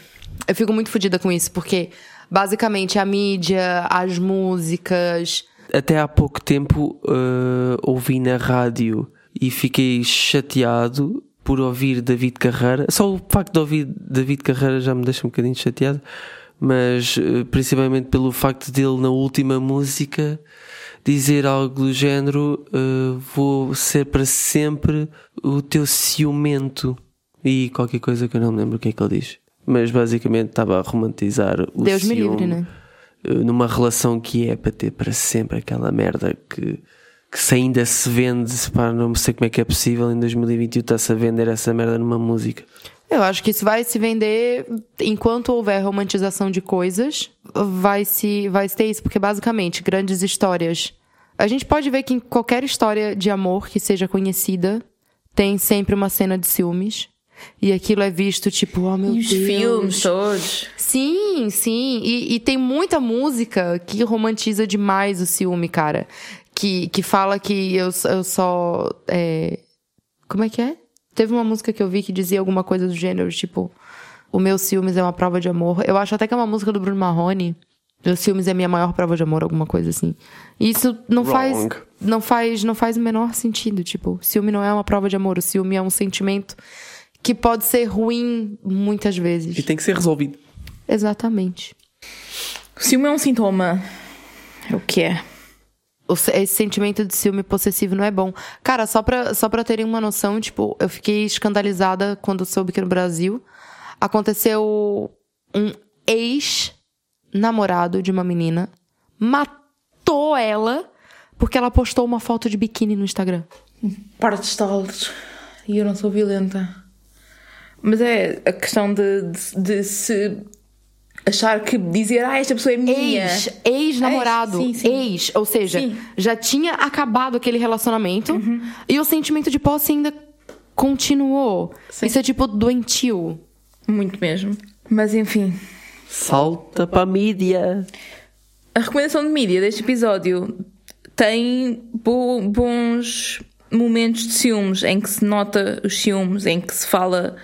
Speaker 3: eu fico muito fodida com isso, porque basicamente a mídia, as músicas.
Speaker 2: Até há pouco tempo eh, ouvi na rádio e fiquei chateado por ouvir David Carreira. Só o facto de ouvir David Carreira já me deixa um bocadinho chateado, mas eh, principalmente pelo facto dele na última música dizer algo do género: eh, Vou ser para sempre o teu ciumento. E qualquer coisa que eu não me lembro o que é que ele diz. Mas basicamente estava a romantizar o
Speaker 3: Deus me
Speaker 2: ciúme.
Speaker 3: livre, né?
Speaker 2: eh, numa relação que é para ter para sempre aquela merda que, que se ainda se vende, pá, não sei como é que é possível em 2021 está-se a vender essa merda numa música.
Speaker 3: Eu acho que isso vai se vender enquanto houver romantização de coisas, vai se vai ter isso, porque basicamente grandes histórias. A gente pode ver que em qualquer história de amor que seja conhecida, tem sempre uma cena de ciúmes. E aquilo é visto tipo, oh meu
Speaker 1: E os
Speaker 3: Deus.
Speaker 1: filmes todos.
Speaker 3: Sim, sim. E, e tem muita música que romantiza demais o ciúme, cara. Que, que fala que eu, eu só. é, Como é que é? Teve uma música que eu vi que dizia alguma coisa do gênero, tipo, o meu ciúmes é uma prova de amor. Eu acho até que é uma música do Bruno Marrone. Meu ciúmes é minha maior prova de amor, alguma coisa assim. E isso não faz,
Speaker 2: Wrong.
Speaker 3: não faz, não faz o menor sentido, tipo, ciúme não é uma prova de amor, o ciúme é um sentimento que pode ser ruim muitas vezes.
Speaker 2: E tem que ser resolvido.
Speaker 3: Exatamente.
Speaker 1: O ciúme é um sintoma. É o que é.
Speaker 3: Esse sentimento de ciúme possessivo não é bom. Cara, só pra, só pra terem uma noção, tipo, eu fiquei escandalizada quando soube que no Brasil aconteceu um ex-namorado de uma menina matou ela porque ela postou uma foto de biquíni no Instagram.
Speaker 1: Para de estalos. E eu não sou violenta. Mas é a questão de, de, de se achar que dizer, ah, esta pessoa é minha.
Speaker 3: Ex, ex-namorado,
Speaker 1: Ex, sim, sim.
Speaker 3: ex, ou seja,
Speaker 1: Sim.
Speaker 3: já tinha acabado aquele relacionamento e o sentimento de posse ainda continuou.
Speaker 1: Sim.
Speaker 3: Isso é tipo doentio.
Speaker 1: Muito mesmo. Mas enfim.
Speaker 2: Salta para a mídia.
Speaker 1: A recomendação de mídia deste episódio tem bo- bons momentos de ciúmes em que se nota os ciúmes, em que se fala.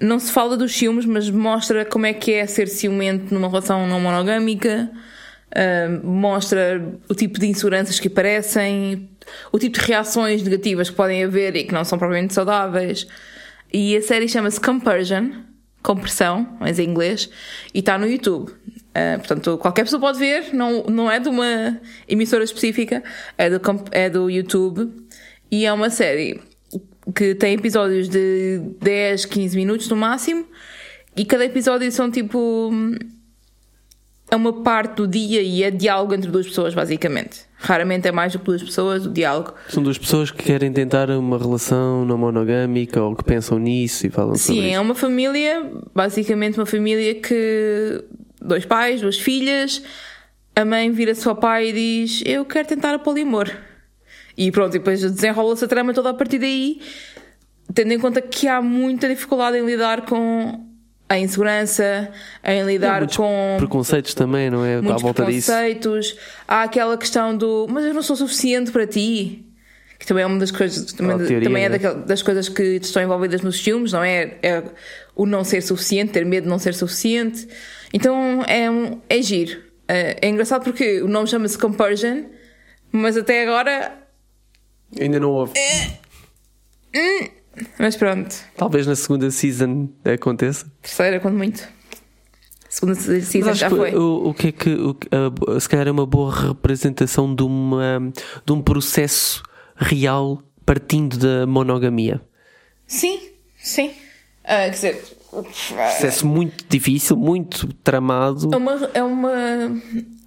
Speaker 1: Não se fala dos ciúmes, mas mostra como é que é ser ciumento numa relação não monogâmica, ah, mostra o tipo de inseguranças que aparecem, o tipo de reações negativas que podem haver e que não são propriamente saudáveis. E a série chama-se Compersion, compressão, mas em inglês, e está no YouTube. Ah, portanto, qualquer pessoa pode ver, não, não é de uma emissora específica, é do, é do YouTube. E é uma série que tem episódios de 10, 15 minutos no máximo, e cada episódio são tipo. É uma parte do dia e é diálogo entre duas pessoas, basicamente. Raramente é mais do que duas pessoas, o diálogo.
Speaker 2: São duas pessoas que querem tentar uma relação não monogâmica ou que pensam nisso e falam sobre
Speaker 1: Sim, é uma família, basicamente uma família que. Dois pais, duas filhas. A mãe vira-se ao pai e diz: Eu quero tentar a polimor. E pronto, e depois desenrola-se a trama toda a partir daí, tendo em conta que há muita dificuldade em lidar com a insegurança, em lidar com
Speaker 2: Preconceitos também, não é? À
Speaker 1: muitos
Speaker 2: volta disso.
Speaker 1: preconceitos. Há aquela questão do mas eu não sou suficiente para ti. Que também é uma das coisas, também,
Speaker 2: teoria,
Speaker 1: também é
Speaker 2: né?
Speaker 1: daquel- das coisas que estão envolvidas nos filmes, não é? É o não ser suficiente, ter medo de não ser suficiente. Então é, um, é giro. É, é engraçado porque o nome chama-se Compersion, mas até agora.
Speaker 2: Ainda não houve.
Speaker 1: Mas pronto,
Speaker 2: Talvez na segunda season aconteça.
Speaker 1: terceira, quando muito. Segunda season já foi.
Speaker 2: o, o que é que o a- se calhar é uma boa representação de, uma, de um processo real partindo da monogamia.
Speaker 1: Sim, sim. Ah, quer dizer.
Speaker 2: Processo muito difícil, muito tramado.
Speaker 1: É uma, é uma,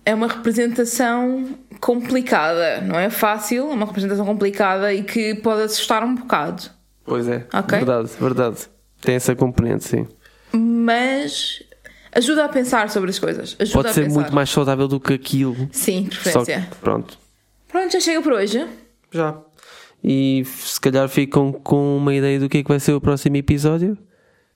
Speaker 1: é uma representação complicada, não é fácil, é uma representação complicada e que pode assustar um bocado.
Speaker 2: Pois é,
Speaker 1: Ok.
Speaker 2: verdade, verdade. Tem essa componente, sim.
Speaker 1: Mas ajuda a pensar sobre as coisas. Ajuda
Speaker 2: Pode
Speaker 1: a
Speaker 2: ser
Speaker 1: pensar.
Speaker 2: muito mais saudável do que aquilo.
Speaker 1: Sim, de
Speaker 2: que, pronto,
Speaker 1: Pronto, já chega por hoje.
Speaker 2: já. E se calhar ficam com uma ideia do que é que vai ser o próximo episódio.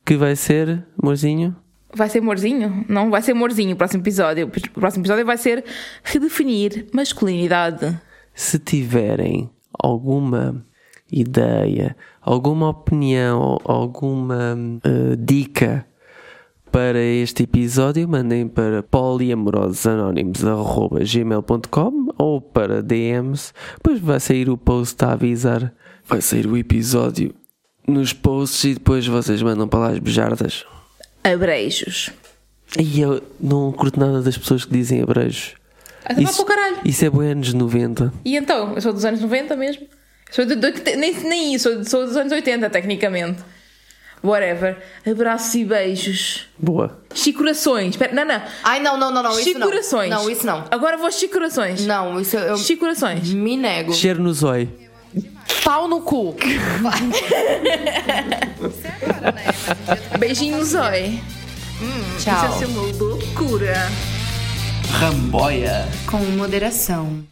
Speaker 2: Que vai ser, amorzinho?
Speaker 1: Vai ser amorzinho? Não vai ser amorzinho o próximo episódio. O próximo episódio vai ser redefinir masculinidade.
Speaker 2: Se tiverem alguma ideia, alguma opinião, alguma eh, dica para este episódio, mandem para poliamorososanónimos.gmail.com ou para DMs, depois vai sair o post a avisar, vai sair o episódio nos posts e depois vocês mandam para lá as bejardas.
Speaker 1: Abreijos.
Speaker 2: E eu não curto nada das pessoas que dizem abrejos.
Speaker 1: Até vai para o caralho.
Speaker 2: isso é bem anos 90.
Speaker 1: E então? Eu sou dos anos 90 mesmo? Sou de, de- nem, nem isso, sou, sou dos anos 80, tecnicamente. whatever. Abraços e beijos.
Speaker 2: Boa.
Speaker 1: Chicorações. Espera, não, não.
Speaker 3: Ai, não, não, não, não. Isso não.
Speaker 1: Chicorações.
Speaker 3: Não, isso não.
Speaker 1: Agora vou aos chicorações.
Speaker 3: Não, isso eu
Speaker 1: Chicorações.
Speaker 3: me nego.
Speaker 2: Cheiro no zóio.
Speaker 3: Pau no cu.
Speaker 1: Beijinho no zóio. Isso
Speaker 3: Tchau.
Speaker 1: é ser uma loucura.
Speaker 2: Ramboia.
Speaker 3: Com moderação.